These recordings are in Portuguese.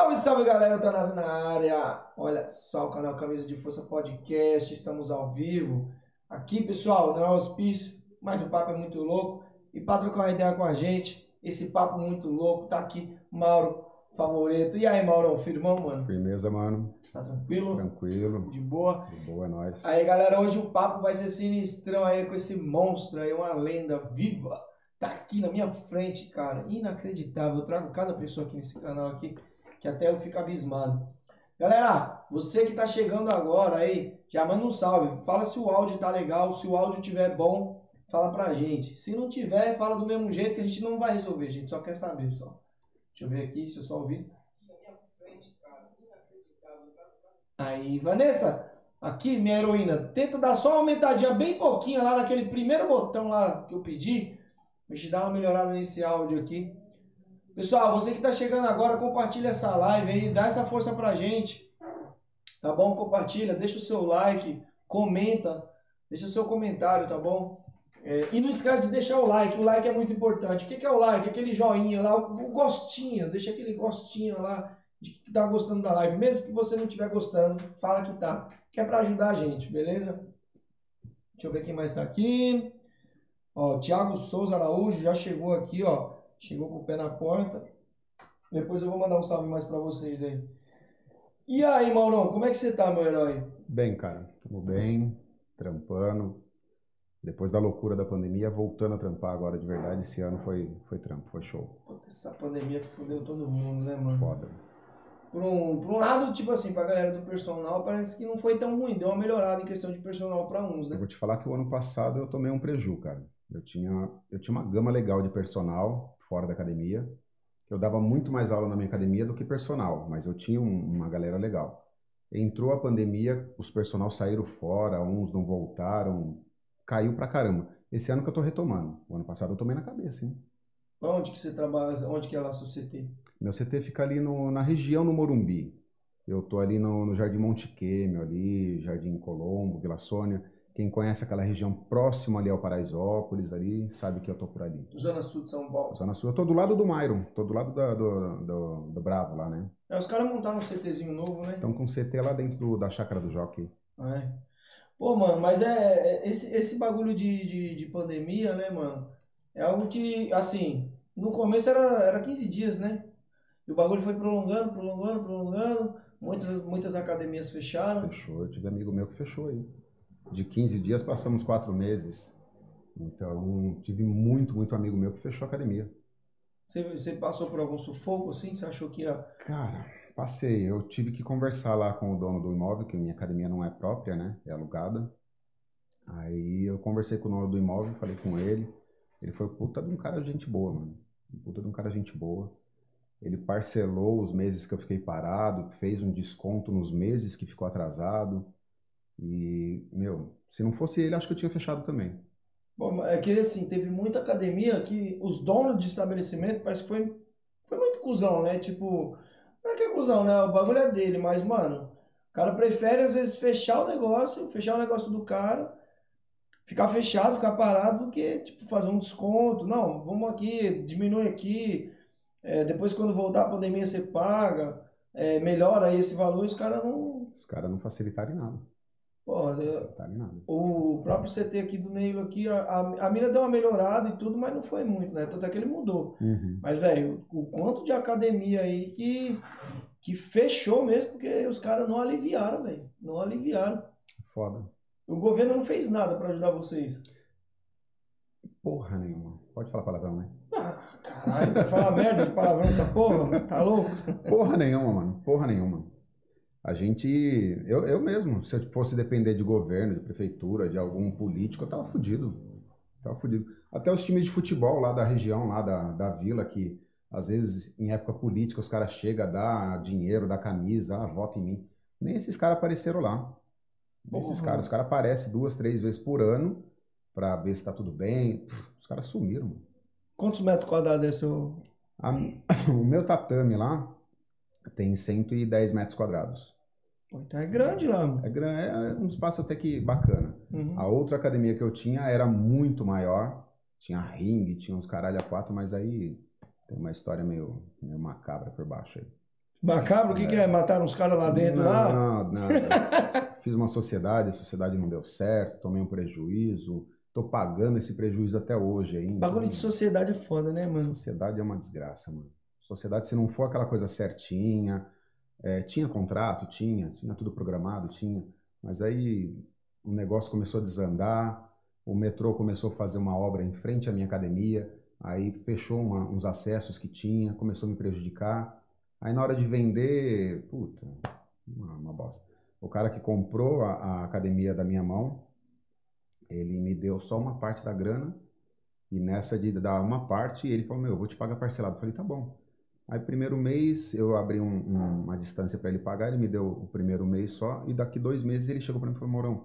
Salve, salve galera, eu tô Nasa na área. Olha só o canal Camisa de Força Podcast, estamos ao vivo. Aqui, pessoal, não é hospício, mas o papo é muito louco. E pra trocar uma ideia com a gente, esse papo muito louco, tá aqui Mauro Favorito. E aí, Maurão, firmão, mano? Firmeza, mano. Tá tranquilo? Tranquilo. De boa? De boa, é nóis. Aí, galera, hoje o papo vai ser sinistrão aí com esse monstro aí, uma lenda viva. Tá aqui na minha frente, cara. Inacreditável. Eu trago cada pessoa aqui nesse canal aqui que até eu fico abismado. Galera, você que tá chegando agora aí, já manda um salve. Fala se o áudio tá legal, se o áudio tiver bom, fala pra gente. Se não tiver, fala do mesmo jeito que a gente não vai resolver, a gente só quer saber só. Deixa eu ver aqui se eu só ouvir. Aí, Vanessa, aqui, minha heroína, tenta dar só uma aumentadinha bem pouquinho lá naquele primeiro botão lá que eu pedi. Pra gente dar uma melhorada nesse áudio aqui. Pessoal, você que tá chegando agora, compartilha essa live aí, dá essa força pra gente. Tá bom? Compartilha, deixa o seu like, comenta, deixa o seu comentário, tá bom? É, e não esquece de deixar o like, o like é muito importante. O que, que é o like? Aquele joinha lá, o, gostinho, deixa aquele gostinho lá de que tá gostando da live. Mesmo que você não estiver gostando, fala que tá. Que é pra ajudar a gente, beleza? Deixa eu ver quem mais tá aqui. Ó, Thiago Souza Araújo já chegou aqui, ó. Chegou com o pé na porta. Depois eu vou mandar um salve mais pra vocês aí. E aí, Maurão, como é que você tá, meu herói? Bem, cara. Tamo bem, trampando. Depois da loucura da pandemia, voltando a trampar agora de verdade. Esse ano foi, foi trampo, foi show. Puta, essa pandemia fudeu todo mundo, né, mano? Foda. Por um, por um lado, tipo assim, pra galera do personal, parece que não foi tão ruim. Deu uma melhorada em questão de personal pra uns, Eu né? vou te falar que o ano passado eu tomei um preju, cara. Eu tinha, eu tinha uma gama legal de personal fora da academia. Eu dava muito mais aula na minha academia do que personal, mas eu tinha um- uma galera legal. Entrou a pandemia, os personal saíram fora, uns não voltaram, caiu pra caramba. Esse ano que eu tô retomando. O ano passado eu tomei na cabeça, hein? Onde que você trabalha? Onde que é lá sua CT? Meu CT fica ali no- na região no Morumbi. Eu tô ali no, no Jardim Monte Quêmio, ali, Jardim Colombo, Vila Sônia. Quem conhece aquela região próxima ali ao Paraisópolis, ali, sabe que eu tô por ali. Zona Sul de São Paulo. Zona Sul, eu tô do lado do Myron, tô do lado da- do, do, do Bravo lá, né? É, os caras montaram um CTzinho novo, né? Então com CT lá dentro do- da chácara do Jockey. Ah, é. Pô, mano, mas é, é- esse, esse bagulho de, de, de pandemia, né, mano? É algo que, assim, no começo era, era 15 dias, né? E o bagulho foi prolongando, prolongando, prolongando. Muitas, muitas academias fecharam. Fechou, eu tive amigo meu que fechou aí. De 15 dias passamos quatro meses. Então tive muito, muito amigo meu que fechou a academia. Você, você passou por algum sufoco, assim? Você achou que ia... Cara, passei. Eu tive que conversar lá com o dono do imóvel, que minha academia não é própria, né? É alugada. Aí eu conversei com o dono do imóvel, falei com ele. Ele foi puta de um cara gente boa, mano. Puta de um cara gente boa. Ele parcelou os meses que eu fiquei parado, fez um desconto nos meses que ficou atrasado. E, meu, se não fosse ele, acho que eu tinha fechado também. Bom, é que, assim, teve muita academia que os donos de estabelecimento parece que foi, foi muito cuzão, né? Tipo, não é que é cuzão, né? O bagulho é dele, mas, mano, o cara prefere, às vezes, fechar o negócio, fechar o negócio do cara, ficar fechado, ficar parado, do que, tipo, fazer um desconto. Não, vamos aqui, diminui aqui, é, depois quando voltar a pandemia você paga, é, melhora aí esse valor, os caras não... Os caras não facilitaram em nada. Em nada. o próprio CT aqui do Neilo aqui, a, a, a mina deu uma melhorada e tudo, mas não foi muito, né? Tanto é que ele mudou. Uhum. Mas, velho, o quanto de academia aí que, que fechou mesmo, porque os caras não aliviaram, velho. Não aliviaram. Foda. O governo não fez nada pra ajudar vocês. Porra nenhuma. Pode falar palavrão, né? Ah, caralho, vai falar merda de palavrão essa porra, mano? Tá louco? Porra nenhuma, mano. Porra nenhuma. A gente. Eu, eu mesmo, se eu fosse depender de governo, de prefeitura, de algum político, eu tava fudido. Tava fudido. Até os times de futebol lá da região, lá da, da vila, que às vezes em época política os caras chegam, dá dinheiro, dá camisa, ah, vota em mim. Nem esses caras apareceram lá. Desses Porra. caras. Os caras aparecem duas, três vezes por ano pra ver se tá tudo bem. Pff, Os caras sumiram, mano. Quantos metros quadrados é seu? A- o meu tatame lá tem 110 metros quadrados. Então é grande lá. mano. É, gran- é um espaço até que bacana. Uhum. A outra academia que eu tinha era muito maior. Tinha ringue, tinha uns caralho a quatro, mas aí tem uma história meio, meio macabra por baixo aí. Macabro, o que, que é? Mataram os caras lá dentro, lá? Não, não. Fiz uma sociedade, a sociedade não deu certo, tomei um prejuízo. Tô pagando esse prejuízo até hoje ainda. Bagulho de sociedade é foda, né, mano? Sociedade é uma desgraça, mano. Sociedade, se não for aquela coisa certinha, é, tinha contrato, tinha, tinha tudo programado, tinha. Mas aí o negócio começou a desandar, o metrô começou a fazer uma obra em frente à minha academia, aí fechou uma- uns acessos que tinha, começou a me prejudicar. Aí na hora de vender, puta, uma, uma bosta. O cara que comprou a, a academia da minha mão, ele me deu só uma parte da grana e nessa de dar uma parte, ele falou: Meu, eu vou te pagar parcelado. Eu falei: Tá bom. Aí, primeiro mês, eu abri um- um- uma distância para ele pagar, ele me deu o primeiro mês só, e daqui dois meses ele chegou para mim e falou: Morão,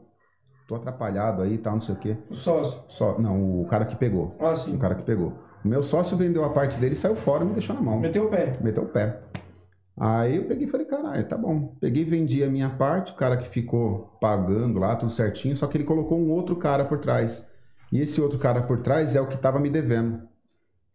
tô atrapalhado aí, tal, não sei o quê. O sócio. Só, não, o cara que pegou. Ah, sim. O cara que pegou. O meu sócio vendeu a parte dele, saiu fora e me deixou na mão. Meteu o pé. Meteu o pé. Aí eu peguei e falei, caralho, tá bom. Peguei e vendi a minha parte, o cara que ficou pagando lá, tudo certinho, só que ele colocou um outro cara por trás. E esse outro cara por trás é o que tava me devendo.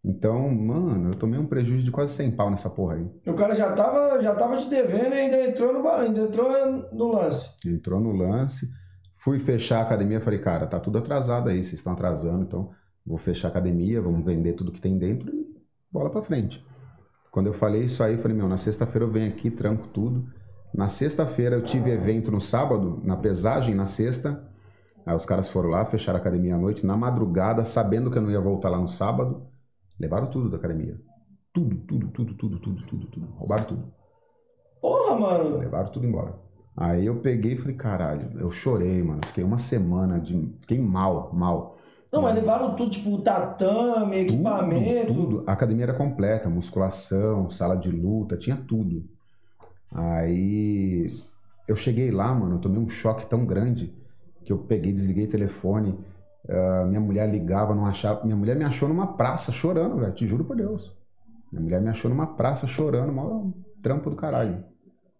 Então, mano, eu tomei um prejuízo de quase 100 pau nessa porra aí. O cara já tava, já tava te devendo e ainda entrou no, ainda entrou no lance. Entrou no lance, fui fechar a academia, falei, cara, tá tudo atrasado aí, vocês estão atrasando, então vou fechar a academia, vamos vender tudo que tem dentro e bola pra frente. Quando eu falei isso aí, eu falei, meu, na sexta-feira eu venho aqui, tranco tudo. Na sexta-feira eu tive evento no sábado, na pesagem na sexta. Aí os caras foram lá, fecharam a academia à noite, na madrugada, sabendo que eu não ia voltar lá no sábado, levaram tudo da academia. Tudo, tudo, tudo, tudo, tudo, tudo, tudo. Roubaram tudo. Porra, mano. Levaram tudo embora. Aí eu peguei e falei, caralho, eu chorei, mano. Fiquei uma semana de. Fiquei mal, mal. Não, mas levaram tudo, tipo, tatame, equipamento. Tudo, tudo. A academia era completa, musculação, sala de luta, tinha tudo. Aí eu cheguei lá, mano, eu tomei um choque tão grande que eu peguei, desliguei o telefone. Ah, minha mulher ligava, não achava. Minha mulher me achou numa praça chorando, velho, te juro por Deus. Minha mulher me achou numa praça chorando, maior trampo do caralho.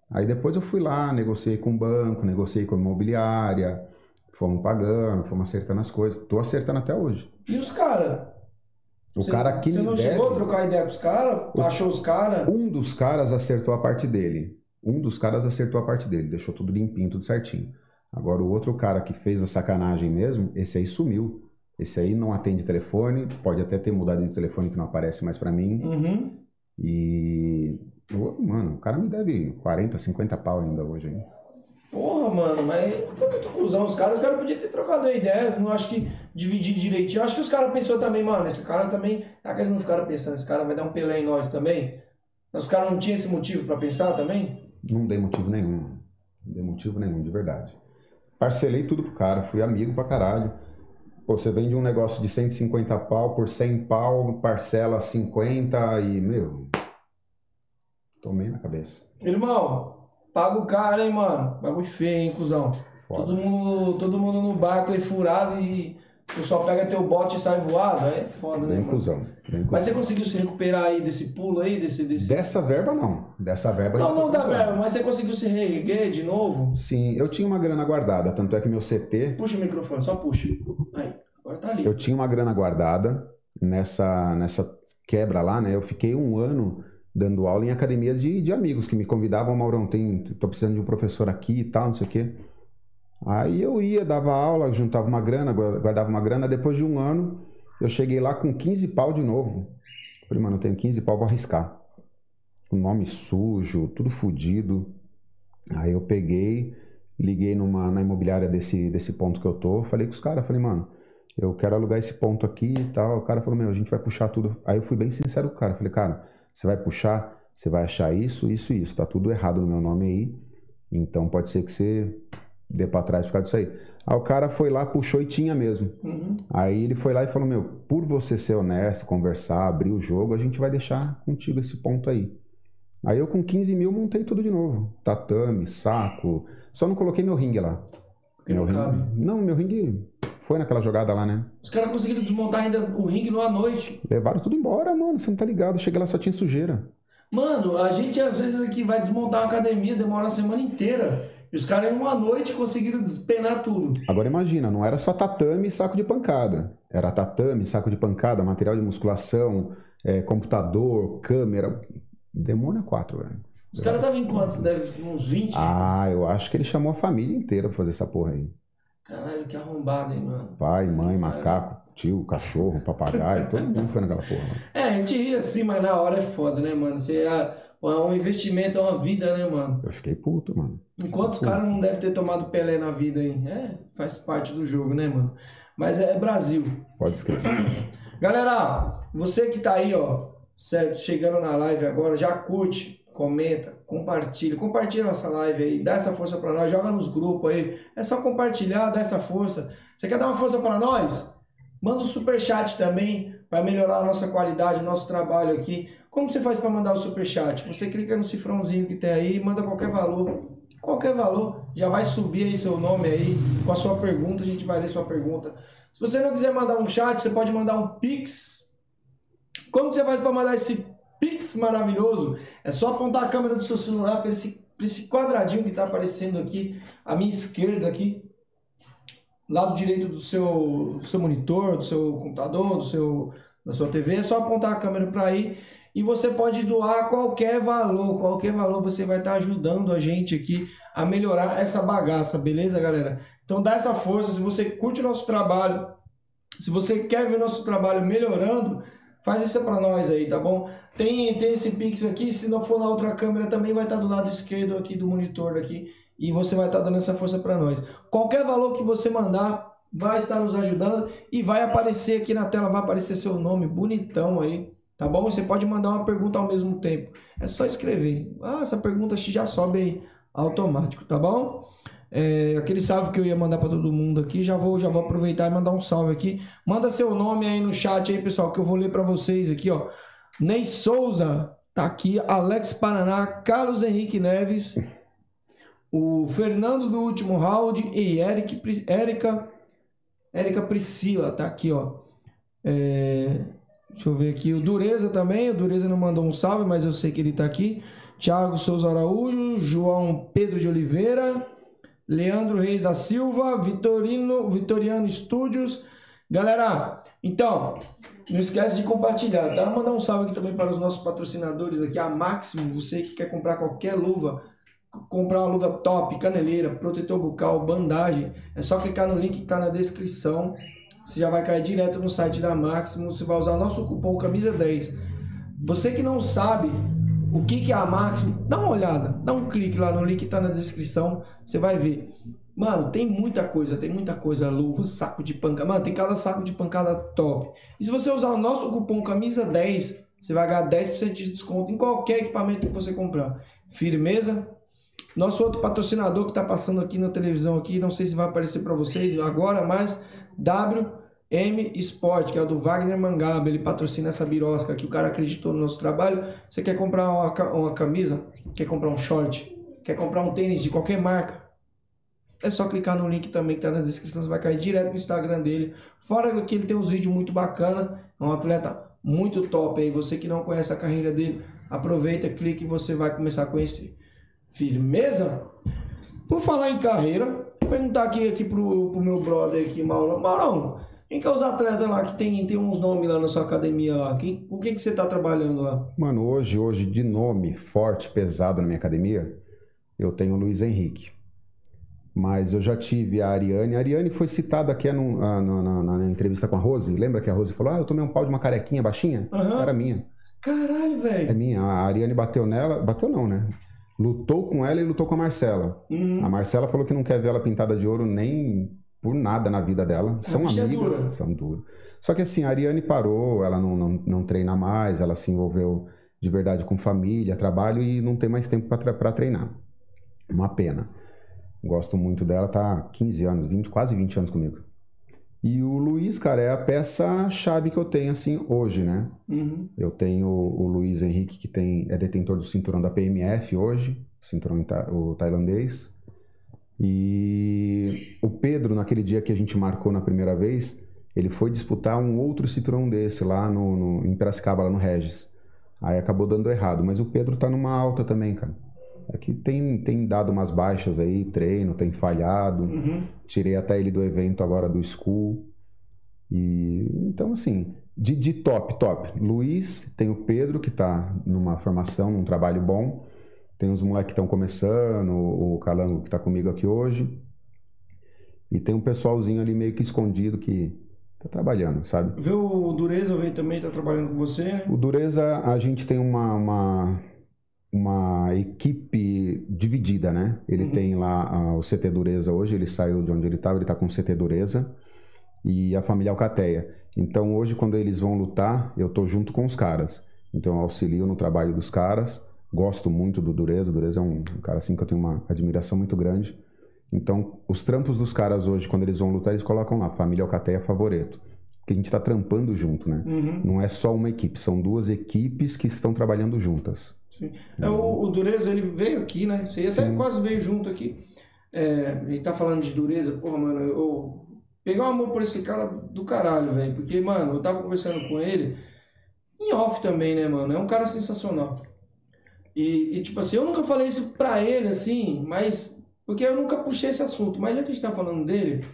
Aí depois eu fui lá, negociei com o banco, negociei com a imobiliária, fomos pagando, fomos acertando as coisas. Tô acertando até hoje. E os caras? O cara que Você não deve, chegou a trocar ideia com os caras? Achou os caras? um dos caras acertou a parte dele. Um dos caras acertou a parte dele, deixou tudo limpinho, tudo certinho. Agora o outro cara que fez a sacanagem mesmo, esse aí sumiu. Esse aí não atende telefone, pode até ter mudado de telefone que não aparece mais pra mim. Uhum. E mano, o cara me deve 40, 50 pau ainda hoje, hein? Porra, mano, mas foi muito cuzão. Os caras, os caras podiam ter trocado ideias. Não acho que dividir direitinho. Acho que os caras pensou também, mano, esse cara também. Será que eles não ficaram pensando? Esse cara vai dar um pelé em nós também? Os caras não tinham esse motivo pra pensar também? Não dei motivo nenhum. Não dei motivo nenhum, de verdade. Parcelei tudo pro cara, fui amigo pra caralho. Pô, você vende um negócio de 150 pau por 100 pau, parcela 50 e, meu. Tomei na cabeça. Irmão, paga o cara, hein, mano. Bagulho feio, hein, cuzão. Foda. Todo mundo, todo mundo no barco aí furado e tu só pega teu bote e sai voado. Aí é foda, né, Bem cuzão. Bem Mas cuzão. você conseguiu se recuperar aí desse pulo aí, desse. desse... Dessa verba, não. Dessa verba Não, não dá comprando. verba, mas você conseguiu se reerguer de novo? Sim, eu tinha uma grana guardada, tanto é que meu CT, Puxa o microfone, só puxa. Aí, agora tá ali. eu tinha uma grana guardada nessa, nessa quebra lá, né? Eu fiquei um ano dando aula em academias de, de amigos que me convidavam, Maurão, tem, tô precisando de um professor aqui e tal, não sei o quê. Aí eu ia, dava aula, juntava uma grana, gua- guardava uma grana. Depois de um ano, eu cheguei lá com 15 pau de novo. Falei, mano, eu tenho 15 pau, vou arriscar. O nome sujo, tudo fodido. Aí eu peguei, liguei numa, na imobiliária desse, desse ponto que eu tô, falei com os caras, falei, mano, eu quero alugar esse ponto aqui e tal. O cara falou, meu, a gente vai puxar tudo. Aí eu fui bem sincero com o cara, falei, cara, você vai puxar, você vai achar isso, isso e isso. Tá tudo errado no meu nome aí. Então pode ser que você dê pra trás por causa disso aí. Aí o cara foi lá, puxou e tinha mesmo. Uhum. Aí ele foi lá e falou: Meu, por você ser honesto, conversar, abrir o jogo, a gente vai deixar contigo esse ponto aí. Aí eu com 15 mil montei tudo de novo. Tatame, saco. Só não coloquei meu ringue lá. Porque Meu não cabe. ringue. Não, meu ringue foi naquela jogada lá, né? Os caras conseguiram desmontar ainda o ringue numa noite. Levaram tudo embora, mano. Você não tá ligado. Cheguei lá só tinha sujeira. Mano, a gente às vezes aqui vai desmontar uma academia, demora a semana inteira. E os caras em uma noite conseguiram despenar tudo. Agora imagina, não era só tatame e saco de pancada. Era tatame, saco de pancada, material de musculação, é, computador, câmera. Demônio é quatro, velho. Os caras estavam em quantos? Deve uns 20? Ah, eu acho que ele chamou a família inteira pra fazer essa porra aí. Caralho, que arrombado, hein, mano. Pai, mãe, macaco, tio, cachorro, papagaio, todo mundo foi naquela porra. mano. É, a gente ria assim, mas na hora é foda, né, mano? Você, é, é um investimento, é uma vida, né, mano? Eu fiquei puto, mano. Enquanto os caras não devem ter tomado Pelé na vida aí. É, faz parte do jogo, né, mano? Mas é Brasil. Pode escrever. Galera, você que tá aí, ó, certo, chegando na live agora, já curte, comenta, compartilha. Compartilha nossa live aí, dá essa força pra nós, joga nos grupos aí. É só compartilhar, dá essa força. Você quer dar uma força pra nós? Manda um superchat também para melhorar a nossa qualidade, o nosso trabalho aqui. Como você faz para mandar o superchat? Você clica no cifrãozinho que tem aí, manda qualquer valor. Qualquer valor, já vai subir aí seu nome aí com a sua pergunta, a gente vai ler sua pergunta. Se você não quiser mandar um chat, você pode mandar um pix. Como você faz para mandar esse pix maravilhoso? É só apontar a câmera do seu celular para esse, esse quadradinho que está aparecendo aqui à minha esquerda aqui lado direito do seu, do seu monitor, do seu computador, do seu, da sua TV, é só apontar a câmera para aí e você pode doar qualquer valor, qualquer valor você vai estar ajudando a gente aqui a melhorar essa bagaça, beleza, galera? Então dá essa força, se você curte o nosso trabalho, se você quer ver nosso trabalho melhorando, faz isso para nós aí, tá bom? Tem, tem esse Pix aqui, se não for na outra câmera também vai estar do lado esquerdo aqui do monitor aqui e você vai estar dando essa força para nós. Qualquer valor que você mandar vai estar nos ajudando e vai aparecer aqui na tela, vai aparecer seu nome bonitão aí, tá bom? Você pode mandar uma pergunta ao mesmo tempo. É só escrever. Ah, essa pergunta já sobe aí automático, tá bom? É, aquele salve que eu ia mandar para todo mundo aqui, já vou, já vou aproveitar e mandar um salve aqui. Manda seu nome aí no chat aí, pessoal, que eu vou ler para vocês aqui, ó. Ney Souza tá aqui, Alex Paraná, Carlos Henrique Neves, o Fernando do último round e Eric, Érica, Érica Priscila, tá aqui, ó. É, deixa eu ver aqui, o Dureza também, o Dureza não mandou um salve, mas eu sei que ele tá aqui. Thiago Souza Araújo, João Pedro de Oliveira, Leandro Reis da Silva, Vitorino, Vitoriano Estúdios. Galera, então, não esquece de compartilhar, tá? Mandar um salve aqui também para os nossos patrocinadores aqui, a Máximo, você que quer comprar qualquer luva, comprar uma luva top, caneleira, protetor bucal, bandagem, é só clicar no link que está na descrição. Você já vai cair direto no site da Máximo, você vai usar nosso cupom camisa 10. Você que não sabe o que, que é a Máximo, dá uma olhada, dá um clique lá no link que está na descrição, você vai ver. Mano, tem muita coisa, tem muita coisa, luva, saco de pancada. Mano, tem cada saco de pancada top. E se você usar o nosso cupom camisa 10, você vai ganhar 10% de desconto em qualquer equipamento que você comprar. Firmeza? Nosso outro patrocinador que está passando aqui na televisão aqui, não sei se vai aparecer para vocês agora, mas WM Sport, que é do Wagner Mangaba, ele patrocina essa birosca aqui, o cara acreditou no nosso trabalho. Você quer comprar uma, uma camisa, quer comprar um short, quer comprar um tênis de qualquer marca, é só clicar no link também que tá na descrição, você vai cair direto no Instagram dele. Fora que ele tem uns vídeos muito bacana, é um atleta muito top aí. Você que não conhece a carreira dele, aproveita, clique e você vai começar a conhecer. Firmeza? Por falar em carreira, vou perguntar aqui, aqui pro, pro meu brother aqui, Mauro. Maurão, quem que é os atletas lá que tem, tem uns nomes lá na sua academia lá? Quem, o que que você tá trabalhando lá? Mano, hoje, hoje, de nome forte, pesado na minha academia, eu tenho o Luiz Henrique. Mas eu já tive a Ariane. A Ariane foi citada aqui num- ah, na, na- na entrevista com a Rose. Lembra que a Rose falou: Ah, eu tomei um pau de uma carequinha baixinha? Aham. Era minha. Caralho, É velho. minha. A Ariane bateu nela. Bateu não, né? Lutou com ela e lutou com a Marcela. Uhum. A Marcela falou que não quer ver ela pintada de ouro nem por nada na vida dela. São é amigas, dura. são duras. Só que assim, a Ariane parou, ela não, não, não treina mais, ela se envolveu de verdade com família, trabalho e não tem mais tempo para treinar. Uma pena. Gosto muito dela, tá há 15 anos, 20, quase 20 anos comigo. E o Luiz, cara, é a peça-chave que eu tenho assim hoje, né? Uhum. Eu tenho o Luiz Henrique, que tem, é detentor do cinturão da PMF hoje, cinturão o tailandês. E o Pedro, naquele dia que a gente marcou na primeira vez, ele foi disputar um outro Citroën desse lá no, no, em Piracicaba, lá no Regis. Aí acabou dando errado. Mas o Pedro tá numa alta também, cara. Aqui tem, tem dado umas baixas aí, treino, tem falhado. Uhum. Tirei até ele do evento agora do School. E então, assim, de, de top, top. Luiz, tem o Pedro, que tá numa formação, num trabalho bom. Tem os moleques que estão começando, o Calango que tá comigo aqui hoje. E tem um pessoalzinho ali meio que escondido que tá trabalhando, sabe? Vê o Dureza veio também, tá trabalhando com você, né? O Dureza, a gente tem uma, uma, uma equipe dividida, né? Ele tem lá ah, o CT Dureza hoje, ele saiu de onde ele estava, ele tá com o CT Dureza e a família Alcateia. Então hoje, quando eles vão lutar, eu tô junto com os caras. Então eu auxilio no trabalho dos caras, gosto muito do Dureza, o Dureza é um, um cara assim que eu tenho uma admiração muito grande. Então, os trampos dos caras hoje, quando eles vão lutar, eles colocam lá, família Alcateia Favoreto. Porque a gente tá trampando junto, né? Uhum. Não é só uma equipe, são duas equipes que estão trabalhando juntas. Sim. É, o, o Dureza, ele veio aqui, né? Você até Sim. quase veio junto aqui. É, ele tá falando de dureza, porra, mano, eu peguei um amor por esse cara do caralho, velho. Porque, mano, eu tava conversando com ele, em off também, né, mano? É um cara sensacional. E, e, tipo assim, eu nunca falei isso pra ele, assim, mas. Porque eu nunca puxei esse assunto. Mas já que a gente tá falando dele,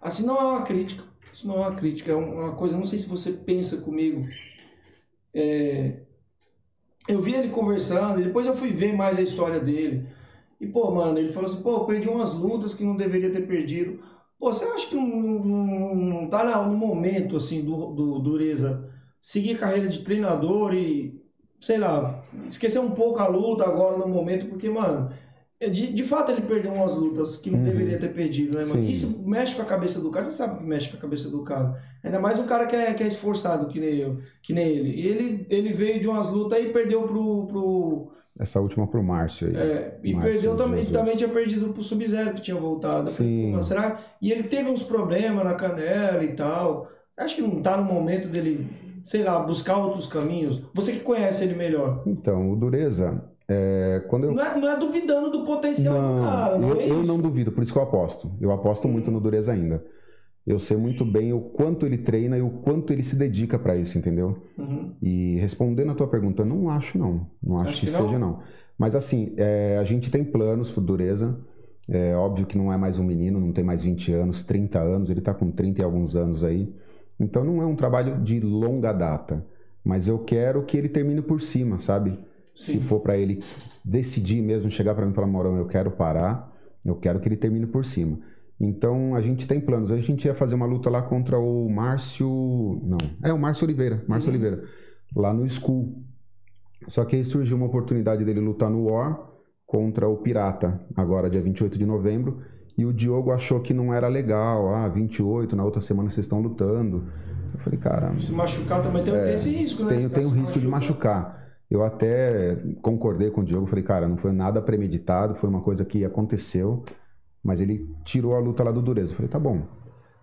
assim, não é uma crítica. Isso não é uma crítica, é uma coisa, não sei se você pensa comigo. É, eu vi ele conversando, e depois eu fui ver mais a história dele. E, pô, mano, ele falou assim, pô, eu perdi umas lutas que não deveria ter perdido. Pô, você acha que não, tá na- no momento, assim, do, do Dureza seguir carreira de treinador e, sei lá, esquecer um pouco a luta agora no momento, porque, mano, de, de fato ele perdeu umas lutas que não Uhum. deveria ter perdido, né, mano? Sim. Isso mexe com a cabeça do cara, você sabe que mexe com a cabeça do cara. Ainda mais um cara que é, que é esforçado, que nem eu, que nem ele. E ele, ele veio de umas lutas e perdeu pro, pro, Essa última pro Márcio aí. é, e Márcio perdeu também, Jesus. também tinha perdido pro Sub-Zero, que tinha voltado. Sim. mano, será? E ele teve uns problemas na canela e tal. Acho que não tá no momento dele, sei lá, buscar outros caminhos. Você que conhece ele melhor. Então, o Dureza, é, quando eu Não é, não é duvidando do potencial do cara, não eu, é eu não duvido, por isso que eu aposto. Eu aposto muito no Dureza ainda. Eu sei muito bem o quanto ele treina e o quanto ele se dedica pra isso, entendeu? Uhum. E respondendo a tua pergunta, eu não acho não. Não acho, Acho que, que não? seja não. Mas assim, é, a gente tem planos pro Dureza. É óbvio que não é mais um menino, não tem mais 20 anos, 30 anos, ele tá com 30 e alguns anos aí. Então não é um trabalho de longa data. Mas eu quero que ele termine por cima, sabe? Se for pra ele decidir mesmo, chegar pra mim e falar, Morão, eu quero parar, eu quero que ele termine por cima. Então a gente tem planos. A gente ia fazer uma luta lá contra o Márcio. Não, é o Márcio Oliveira. Márcio Oliveira. Lá no School. Só que aí surgiu uma oportunidade dele lutar no War contra o Pirata, agora dia 28 de novembro. E o Diogo achou que não era legal. Ah, 28, na outra semana vocês estão lutando. Eu falei, cara, Se machucar também tem, tem esse risco, né? tem, tem o risco de machucar. Eu até concordei com o Diogo, falei, cara, não foi nada premeditado, foi uma coisa que aconteceu, mas ele tirou a luta lá do Dureza. Eu falei, tá bom.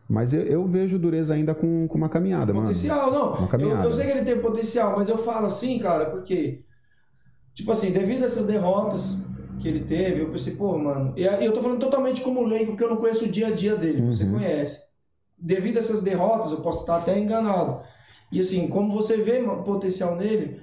Mas eu, eu vejo o Dureza ainda com, com uma caminhada, mano. Potencial, não. Uma Eu, caminhada. eu sei que ele tem potencial, mas eu falo assim, cara, porque, tipo assim, devido a essas derrotas que ele teve, eu pensei, pô, mano. E eu tô falando totalmente como leigo, porque eu não conheço o dia a dia dele, você Uhum. conhece. Devido a essas derrotas, eu posso estar até enganado. E assim, como você vê potencial nele,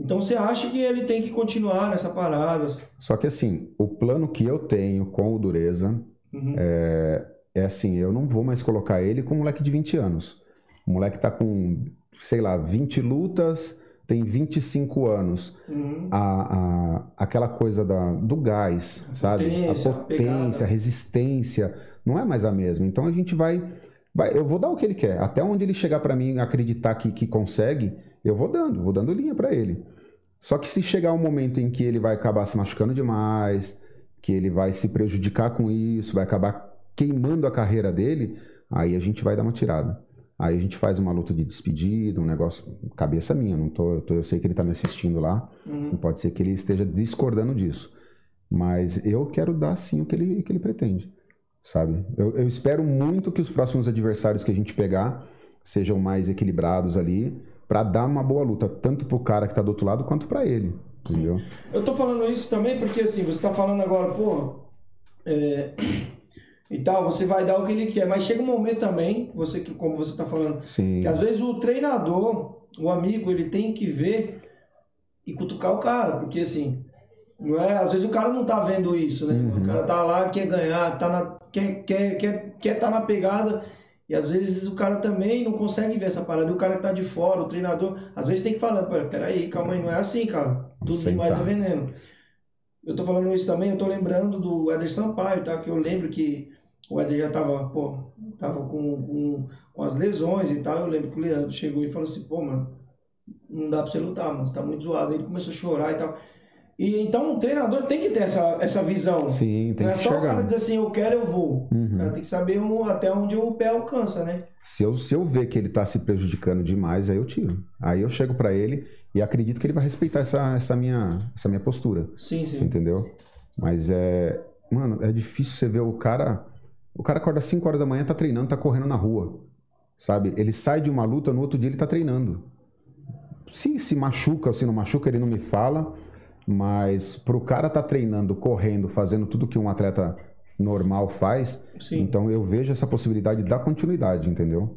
então você acha que ele tem que continuar nessa parada. Só que assim, o plano que eu tenho com o Dureza Uhum. é, é assim, eu não vou mais colocar ele com um moleque de 20 anos. O moleque tá com, sei lá, 20 lutas, tem 25 anos. Uhum. a, a- aquela coisa da, do gás, sabe? potência, a a potência, pegada. a resistência, não é mais a mesma. Então a gente vai, vai eu vou dar o que ele quer. Até onde ele chegar pra mim acreditar que, que consegue, eu vou dando, vou dando linha pra ele. Só que se chegar um momento em que ele vai acabar se machucando demais, que ele vai se prejudicar com isso, vai acabar queimando a carreira dele, aí a gente vai dar uma tirada. Aí a gente faz uma luta de despedida, um negócio, cabeça minha, não tô, eu, tô- eu sei que ele tá me assistindo lá, Uhum. pode ser que ele esteja discordando disso. Mas eu quero dar sim o que ele, que ele pretende, sabe? Eu, eu espero muito que os próximos adversários que a gente pegar sejam mais equilibrados ali, pra dar uma boa luta, tanto pro cara que tá do outro lado quanto pra ele, entendeu? Eu tô falando isso também porque, assim, você tá falando agora, pô, é, e tal, você vai dar o que ele quer. Mas chega um momento também, você que, como você tá falando, Sim. que às vezes o treinador, o amigo, ele tem que ver e cutucar o cara, porque assim, não é, às vezes o cara não tá vendo isso, né? Uhum. O cara tá lá, quer ganhar, tá na, quer, quer, quer, quer tá na pegada, e às vezes o cara também não consegue ver essa parada, e o cara que tá de fora, o treinador, às vezes tem que falar, "Pera- peraí, calma aí, não é assim, cara. Tudo demais é sentar. veneno. Eu tô falando isso também, eu tô lembrando do Éder Sampaio, tá? Que eu lembro que o Éder já tava, pô, tava com, com, com as lesões e tal. Eu lembro que o Leandro chegou e falou assim, pô, mano, não dá pra você lutar, mano, você tá muito zoado. Ele começou a chorar e tal. E então o treinador tem que ter essa, essa visão. Sim, tem não é que só o cara dizer assim, eu quero, eu vou. O Uhum. cara tem que saber um- até onde o pé alcança, né? Se eu, se eu ver que ele tá se prejudicando demais, aí eu tiro. Aí eu chego pra ele e acredito que ele vai respeitar essa, essa, minha, essa minha postura. Sim, Você sim. entendeu? Mas é. Mano, é difícil você ver o cara. O cara acorda às 5 horas da manhã, tá treinando, tá correndo na rua. Sabe? Ele sai de uma luta, no outro dia ele tá treinando. Se se machuca se não machuca, ele não me fala. Mas pro cara tá treinando, correndo, fazendo tudo que um atleta normal faz, Sim. então eu vejo essa possibilidade da continuidade, entendeu?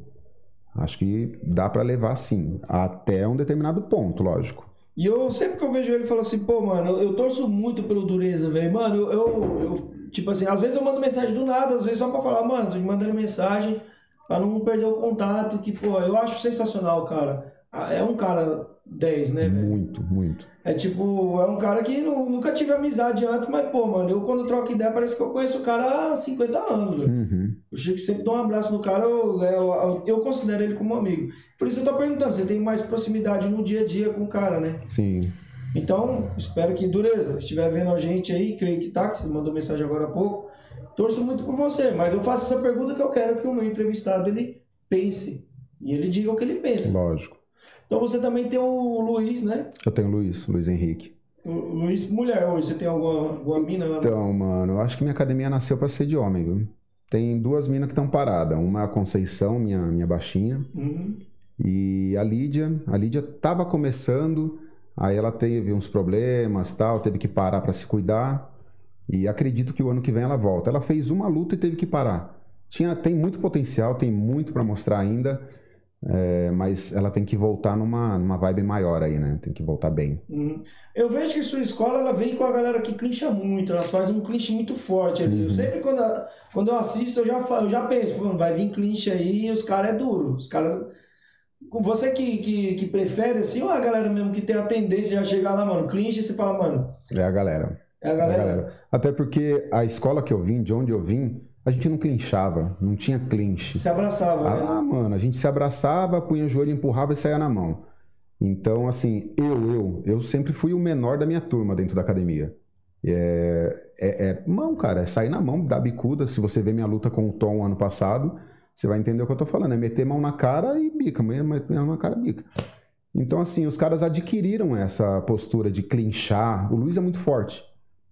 Acho que dá pra levar sim, até um determinado ponto, lógico. E eu sempre que eu vejo ele, falo assim, pô, mano, eu, eu torço muito pelo Dureza, velho. Mano, eu, eu, eu, tipo assim, às vezes eu mando mensagem do nada, às vezes só pra falar, mano, tô mandando mensagem pra não perder o contato, que, pô, eu acho sensacional, cara. Ah, É um cara 10, né, velho? Muito, muito. É tipo, é um cara que nu- nunca tive amizade antes, mas, pô, mano, eu quando troco ideia parece que eu conheço o cara há 50 anos, velho. Uhum. Eu chego sempre dou um abraço no cara, eu, eu, eu considero ele como amigo. Por isso eu tô perguntando, você tem mais proximidade no dia a dia com o cara, né? Sim. Então, espero que Dureza estiver vendo a gente aí, creio que tá, que você mandou mensagem agora há pouco. Torço muito por você, mas eu faço essa pergunta que eu quero que o meu entrevistado ele pense e ele diga o que ele pensa. Lógico. Então você também tem o Luiz, né? Eu tenho o Luiz, Luiz Henrique. O Luiz mulher hoje, você tem alguma, alguma mina lá? Então, mano, eu acho que minha academia nasceu pra ser de homem, viu? Tem duas minas que estão paradas. Uma é a Conceição, minha, minha baixinha, Uhum. e a Lídia. A Lídia tava começando, aí ela teve uns problemas tal, teve que parar pra se cuidar. E acredito que o ano que vem ela volta. Ela fez uma luta e teve que parar. Tinha, tem muito potencial, tem muito pra mostrar ainda, é, mas ela tem que voltar numa, numa vibe maior aí, né? Tem que voltar bem. Uhum. Eu vejo que sua escola ela vem com a galera que clincha muito, ela faz um clinch muito forte ali. Eu sempre quando, a- quando eu assisto, eu já, eu já penso, vai vir clinch aí e os caras é duro. Os caras. Você que, que, que prefere assim, ou a galera mesmo que tem a tendência de já chegar lá, mano, clinch e você fala, mano, É a galera. é a É a galera. galera. Até porque a escola que eu vim, de onde eu vim, a gente não clinchava, não tinha clinch. Se abraçava, né? Ah, mano, a gente se abraçava, punha o joelho, empurrava e saía na mão. Então, assim, eu, eu, eu sempre fui o menor da minha turma dentro da academia. É, é, é mão, cara, é sair na mão, dar bicuda. Se você vê minha luta com o Tom ano passado, você vai entender o que eu tô falando. É meter mão na cara e bica, meter mão na cara e bica. Então, assim, os caras adquiriram essa postura de clinchar. O Luiz é muito forte.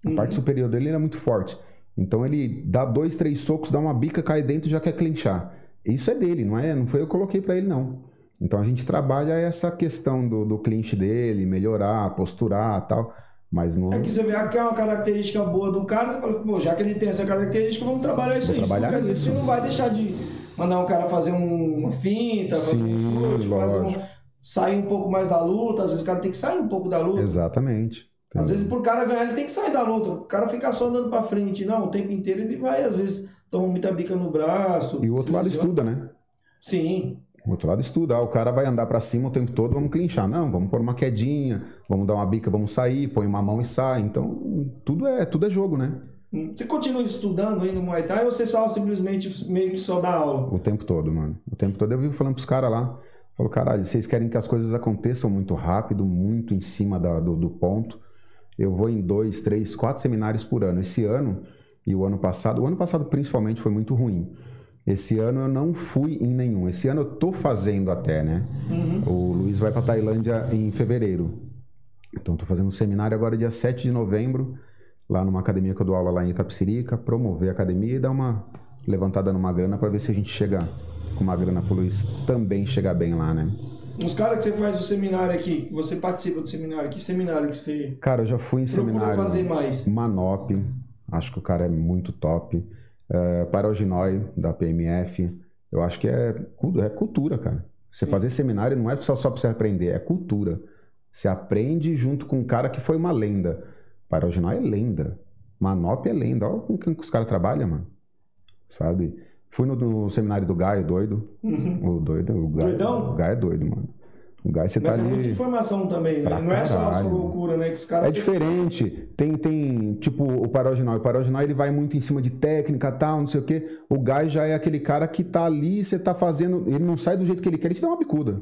A parte superior dele ele é muito forte. Então ele dá dois, três socos, dá uma bica, cai dentro e já quer clinchar. Isso é dele, não é? Não foi eu que coloquei pra ele, não. Então a gente trabalha essa questão do, do clinch dele, melhorar, posturar tal. Mas não. É que você vê que é uma característica boa do cara, você fala, pô, já que ele tem essa característica, vamos trabalhar isso aí. Isso trabalhar quer dizer você não vai deixar de mandar um cara fazer um- uma finta, fazer um chute, fazer um, sair um pouco mais da luta, às vezes o cara tem que sair um pouco da luta. Exatamente. Às vezes pro cara ganhar ele tem que sair da luta, o cara ficar só andando pra frente, não, o tempo inteiro ele vai, às vezes toma muita bica no braço. E o outro lado lesiona. estuda, né? Sim, O outro lado estuda. Ah, o cara vai andar pra cima o tempo todo, vamos clinchar. Não, vamos pôr uma quedinha, vamos dar uma bica, vamos sair, põe uma mão e sai. Então, tudo é, tudo é jogo, né? Você continua estudando aí no Muay Thai ou você só simplesmente meio que só dá aula? O tempo todo, mano. O tempo todo eu vivo falando pros caras lá. Falo, caralho, vocês querem que as coisas aconteçam muito rápido, muito em cima da- do, do ponto. Eu vou em dois, três, quatro seminários por ano. Esse ano e o ano passado, o ano passado principalmente foi muito ruim. Esse ano eu não fui em nenhum. Esse ano eu tô fazendo até, né? O Luiz vai pra Tailândia em fevereiro. Então tô fazendo um seminário agora dia 7 de novembro, lá numa academia que eu dou aula lá em Itapsirica, promover a academia e dar uma levantada numa grana para ver se a gente chega com uma grana pro Luiz também chegar bem lá, né? Os caras que você faz o seminário aqui, que você participa do seminário, que seminário que você Cara, eu já fui em seminário fazer mais? Manop, acho que o cara é muito top. é, Paroginói, da PMF. Eu acho que é, é cultura, cara. Você fazer seminário não é só, só pra você aprender, é cultura. Você aprende junto com um cara que foi uma lenda. Paroginói é lenda. Manop é lenda. Olha com quem que os caras trabalham, mano. Sabe? Fui no, no seminário do Gaio, doido. O doido, o Gaio. Doidão? O Gaio é doido, mano. O Gaio, você tá Mas é muita ali. informação também, né? Não é só essa caralho. loucura, né? Que os caras. É diferente. Tem, tem, tipo, o Paroginal. O Paroginal, ele vai muito em cima de técnica tal, não sei o quê. O Gai já é aquele cara que tá ali, você tá fazendo. Ele não sai do jeito que ele quer, ele te dá uma bicuda.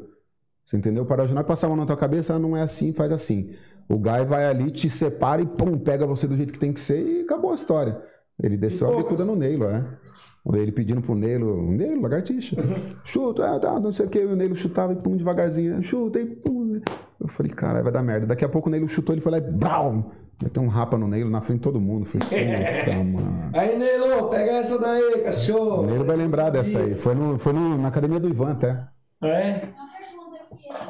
Você entendeu? O Paroginal passa a mão na tua cabeça, ah, não é assim, faz assim. O Gai vai ali, te separa e pum, pega você do jeito que tem que ser e acabou a história. Ele desceu a bicuda no Neilo, é. Ele pedindo pro Neilo, Neilo, lagartixa, chuta, ah, tá, não sei o que, o Neilo chutava e pum, devagarzinho, chuta e pum. Eu falei, cara, vai dar merda. Daqui a pouco o Neilo chutou, ele foi lá e brau, meteu um rapa no Neilo na frente de todo mundo. Eu Falei, puta, mano. Aí, Nelo, pega essa daí, cachorro. O Neilo vai lembrar dessa aí. Foi, no, foi no- na academia do Ivan até. É? Uma pergunta aqui, hein?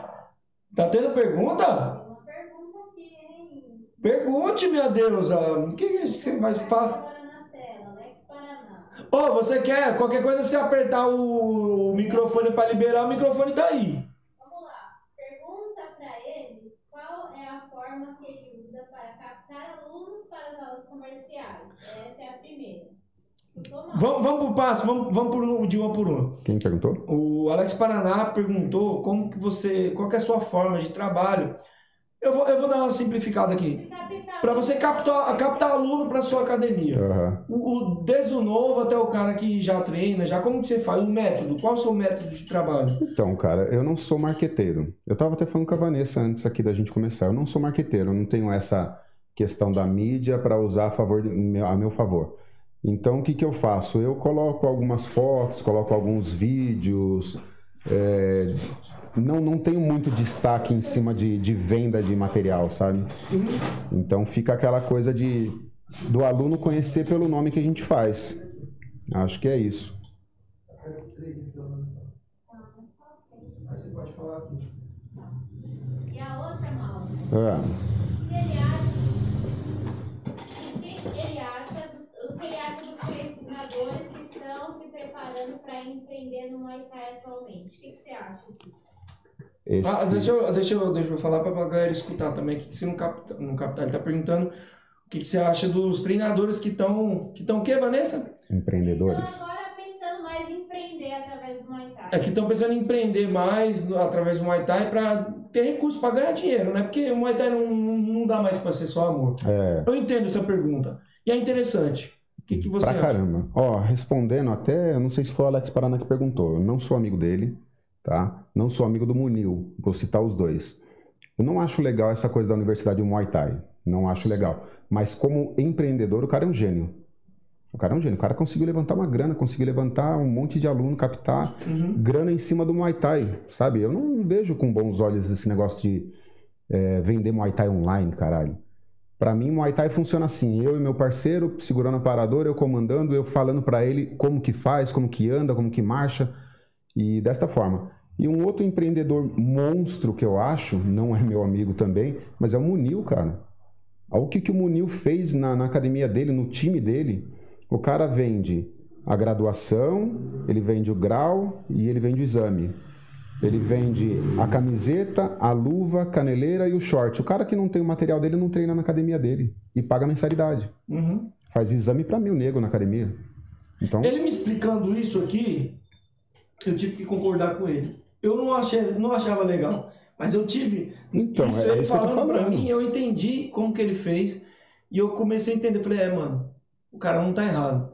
Tá tendo pergunta? Uma pergunta aqui, hein? Pergunte, minha deusa. O que que você vai falar? Agora na tela, Alex Ô, você quer? Qualquer coisa, você apertar o, microfone pra liberar, o microfone tá aí. Vamos lá. Pergunta para ele qual é a forma que ele usa para captar alunos para as aulas comerciais. Essa é a primeira. Vamos, vamos pro passo, vamos, vamos por um, de uma por uma. Quem perguntou? O Alex Paraná perguntou como que você, qual que é a sua forma de trabalho. Eu vou, eu vou dar uma simplificada aqui. Para você captar, captar aluno para sua academia. Aham. O, o- desde o novo até o cara que já treina, já como que você faz? O método, qual é o seu método de trabalho? Então, cara, eu não sou marqueteiro. Eu tava até falando com a Vanessa antes aqui da gente começar. Eu não sou marqueteiro, eu não tenho essa questão da mídia para usar a, favor de- meu- a meu favor. Então, o que, que eu faço? Eu coloco algumas fotos, coloco alguns vídeos. é, não, não tenho muito destaque em cima de, de venda de material, sabe? Então fica aquela coisa de do aluno conhecer pelo nome que a gente faz. Acho que é isso. Você pode falar aqui. E a outra, Mauro? Ah, se ele acha se ele acha dos- o que ele acha dos que estão se preparando para empreender no Muay Thai atualmente. O que, que você acha disso? Esse... Ah, deixa eu, deixa eu, deixa eu falar para a galera escutar também. O que, que você não capta, não capta? Ele tá perguntando o que, que você acha dos treinadores que estão. Que estão o quê, Vanessa? empreendedores. Estão agora pensando mais em empreender através do Muay Thai. É que estão pensando em empreender mais no- através do Muay Thai para ter recurso para ganhar dinheiro, né? Porque o Muay Thai não, não, dá mais para ser só amor. É, Eu entendo essa pergunta. E é interessante. O que, que você pra acha? caramba. Ó, respondendo até, eu não sei se foi o Alex Paraná que perguntou. Eu não sou amigo dele, tá? Não sou amigo do Munil. Vou citar os dois. Eu não acho legal essa coisa da Universidade Muay Thai. Não acho legal. Mas como empreendedor, o cara é um gênio. O cara é um gênio. O cara conseguiu levantar uma grana, conseguiu levantar um monte de aluno, captar grana em cima do Muay Thai, sabe? Eu não vejo com bons olhos esse negócio de é, vender Muay Thai online, caralho. Pra mim, Muay Thai funciona assim: eu e meu parceiro segurando a paradora, eu comandando, eu falando pra ele como que faz, como que anda, como que marcha, e desta forma. E um outro empreendedor monstro que eu acho, não é meu amigo também, mas é o Munil, cara. Olha o que, que o Munil fez na, na academia dele, no time dele. O cara vende a graduação, ele vende o grau e ele vende o exame. Ele vende a camiseta, a luva, a caneleira e o short. O cara que não tem o material dele não treina na academia dele e paga mensalidade. Uhum. Faz exame pra mil nego na academia. Então, Ele me explicando isso aqui, eu tive que concordar com ele. Eu não, achei, não achava legal, mas eu tive. Então, isso é ele isso tô falando pra falando. mim, eu entendi como que ele fez e eu comecei a entender. Falei, é, mano, o cara não tá errado.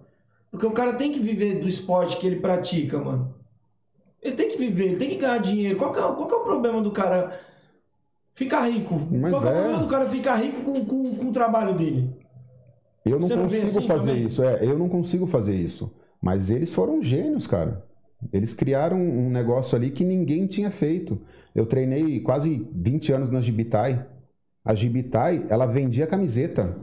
Porque o cara tem que viver do esporte que ele pratica, mano. Ele tem que viver, ele tem que ganhar dinheiro. Qual que é, qual que é o problema do cara ficar rico? Mas qual que é o é. problema do cara ficar rico com, com, com o trabalho dele? eu não Você não vê consigo assim fazer também? isso. É, eu não consigo fazer isso. Mas eles foram gênios, cara. Eles criaram um negócio ali que ninguém tinha feito. Eu treinei quase 20 anos na Gibitai. A Gibitai, ela vendia camiseta.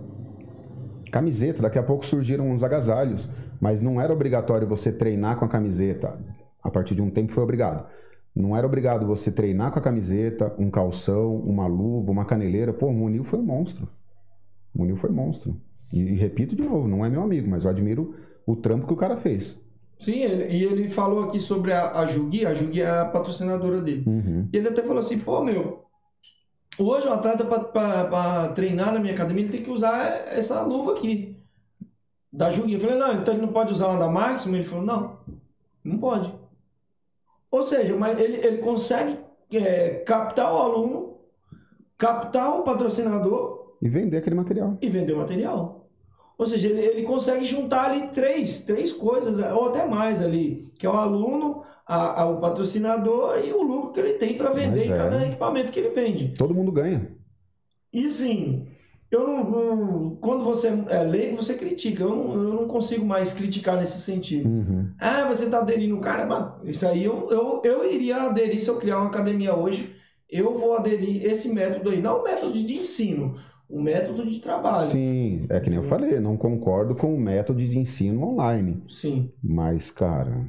Camiseta, daqui a pouco surgiram uns agasalhos, mas não era obrigatório você treinar com a camiseta. A partir de um tempo foi obrigado. Não era obrigado você treinar com a camiseta, um calção, uma luva, uma caneleira. Pô, o Munil foi um monstro. O Munil foi monstro. E, e repito de novo, não é meu amigo, mas eu admiro o trampo que o cara fez. Sim, ele- e ele falou aqui sobre a, a Jugi, a Jugi é a patrocinadora dele. Uhum. E ele até falou assim, pô, meu, hoje o atleta para treinar na minha academia, ele tem que usar essa luva aqui, da Jugi. Eu falei, não, então ele não pode usar uma da Maxima? Ele falou, não, não pode. Ou seja, mas ele, ele consegue é, captar o aluno, captar o patrocinador E vender aquele material. e vender o material. Ou seja, ele, ele consegue juntar ali três, três coisas, ou até mais ali, que é o aluno, a, a- o patrocinador e o lucro que ele tem para vender em é. cada equipamento que ele vende. Todo mundo ganha. E assim, eu não, não- quando você é leigo, você critica. Eu não, eu não consigo mais criticar nesse sentido. Uhum. Ah, você tá aderindo, cara, isso aí eu, eu, eu iria aderir se eu criar uma academia hoje. Eu vou aderir esse método aí, não o método de ensino, o método de trabalho. Sim, é que nem eu falei, não concordo com o método de ensino online. Sim. Mas, cara,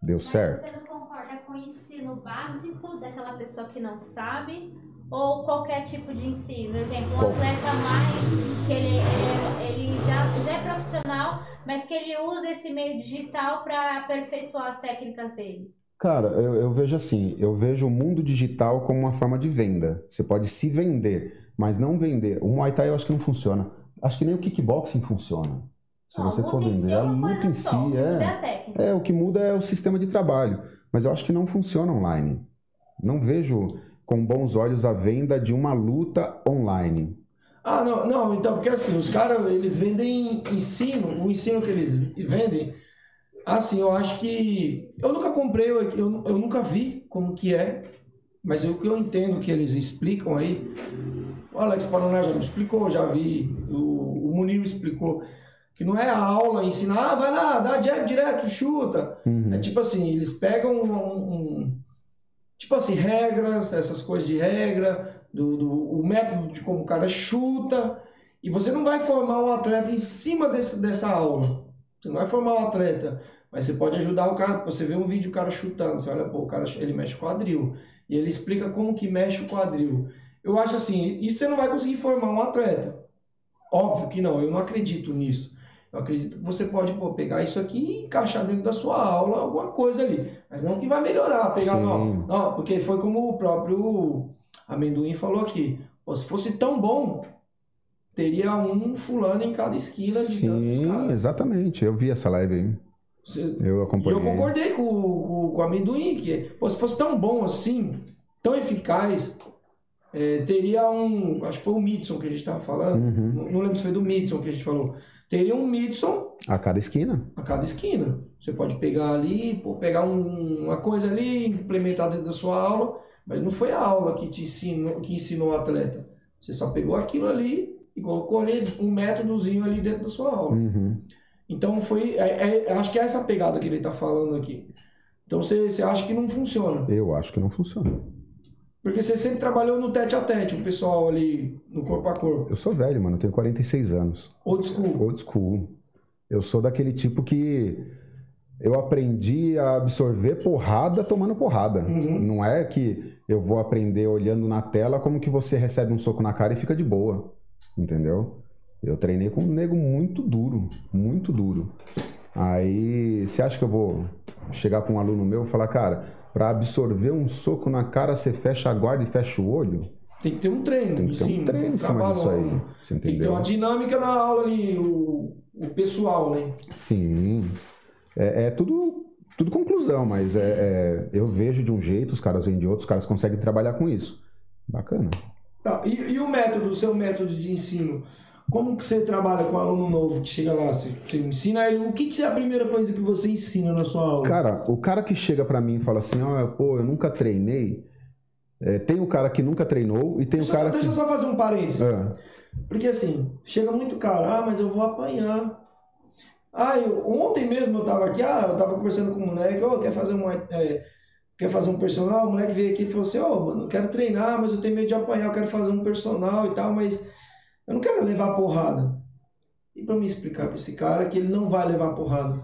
deu Mas certo. você não concorda com o ensino básico daquela pessoa que não sabe? Ou qualquer tipo de ensino? Exemplo, um Qual- atleta mais que ele, ele, ele já, já é profissional, mas que ele usa esse meio digital para aperfeiçoar as técnicas dele. Cara, eu, eu vejo assim, eu vejo o mundo digital como uma forma de venda. Você pode se vender, mas não vender. O Muay Thai eu acho que não funciona. Acho que nem o kickboxing funciona. Se Não, você for vender, é a luta em só, si muda é é. a técnica. É, o que muda é o sistema de trabalho. Mas eu acho que não funciona online. Não vejo com bons olhos a venda de uma luta online. Ah, não, não, então, porque assim, os caras, eles vendem ensino, o ensino que eles vendem, assim, eu acho que, eu nunca comprei, eu, eu, eu nunca vi como que é, mas o que eu entendo que eles explicam aí, o Alex Paraná já me explicou, já vi, o, o Munil explicou, que não é a aula ensinar, ah, vai lá, dá jab direto, chuta, Uhum. é tipo assim, eles pegam um, um- tipo assim, regras, essas coisas de regra, do, do- o método de como o cara chuta, e você não vai formar um atleta em cima desse, dessa aula. Você não vai formar um atleta, mas você pode ajudar o cara, você vê um vídeo do cara chutando, você olha, pô, o cara ele mexe o quadril, e ele explica como que mexe o quadril. Eu acho assim, isso você não vai conseguir formar um atleta. Óbvio que não, eu não acredito nisso. Eu acredito que você pode pô, pegar isso aqui e encaixar dentro da sua aula alguma coisa ali. Mas não que vai melhorar, pegar, Sim. não, não. Porque foi como o próprio Amendoim falou aqui. Pô, se fosse tão bom, teria um fulano em cada esquina Sim, exatamente. Eu vi essa live aí. Você- Eu e acompanhei. eu concordei com, com, com o amendoim, que pô, se fosse tão bom assim, tão eficaz, eh, teria um. Acho que foi o Midson que a gente estava falando. Uhum. Não, não lembro se foi do Midson que a gente falou. Teria um Midson A cada esquina. a cada esquina. Você pode pegar ali, pô, pegar um- uma coisa ali, implementar dentro da sua aula, mas não foi a aula que te ensinou, que ensinou o atleta. Você só pegou aquilo ali e colocou ali um métodozinho ali dentro da sua aula. Uhum. Então foi, é- é- acho que é essa pegada que ele está falando aqui. Então você, você acha que não funciona. Eu acho que não funciona. Porque você sempre trabalhou no tete a tete, o pessoal ali no corpo a corpo. Eu sou velho, mano. Eu tenho 46 anos. Old school. Old school. Eu sou daquele tipo que eu aprendi a absorver porrada tomando porrada. Uhum. Não é que eu vou aprender olhando na tela como que você recebe um soco na cara e fica de boa. Entendeu? Eu treinei com um nego muito duro, muito duro. Aí, você acha que eu vou chegar para um aluno meu e falar, cara, para absorver um soco na cara, você fecha a guarda e fecha o olho? Tem que ter um treino. Tem que ter um ensino, treino em cima trabalho, disso aí. Você Tem que ter entendeu? uma dinâmica na aula ali, o, o pessoal, né? Sim. É, é tudo, tudo conclusão, mas é, é- eu vejo de um jeito, os caras veem de outro, os caras conseguem trabalhar com isso. Bacana. Tá, e, e o método, o seu método de ensino? Como que você trabalha com um aluno novo que chega lá? Você, você ensina ele, o que, que é a primeira coisa que você ensina na sua aula? Cara, o cara que chega pra mim e fala assim, ó, pô, eu nunca treinei. é, tem o cara que nunca treinou e tem deixa, o cara só, deixa eu que. só fazer um parênteses. Ah, Porque assim, chega muito cara, ah, mas eu vou apanhar. Ah, eu- ontem mesmo eu tava aqui, ah, eu tava conversando com um moleque, ó, quer fazer um, é, quer fazer um personal? O moleque veio aqui e falou assim, ó, mano, eu quero treinar, mas eu tenho medo de apanhar, eu quero fazer um personal e tal, mas eu não quero levar porrada. E pra me explicar pra esse cara que ele não vai levar porrada.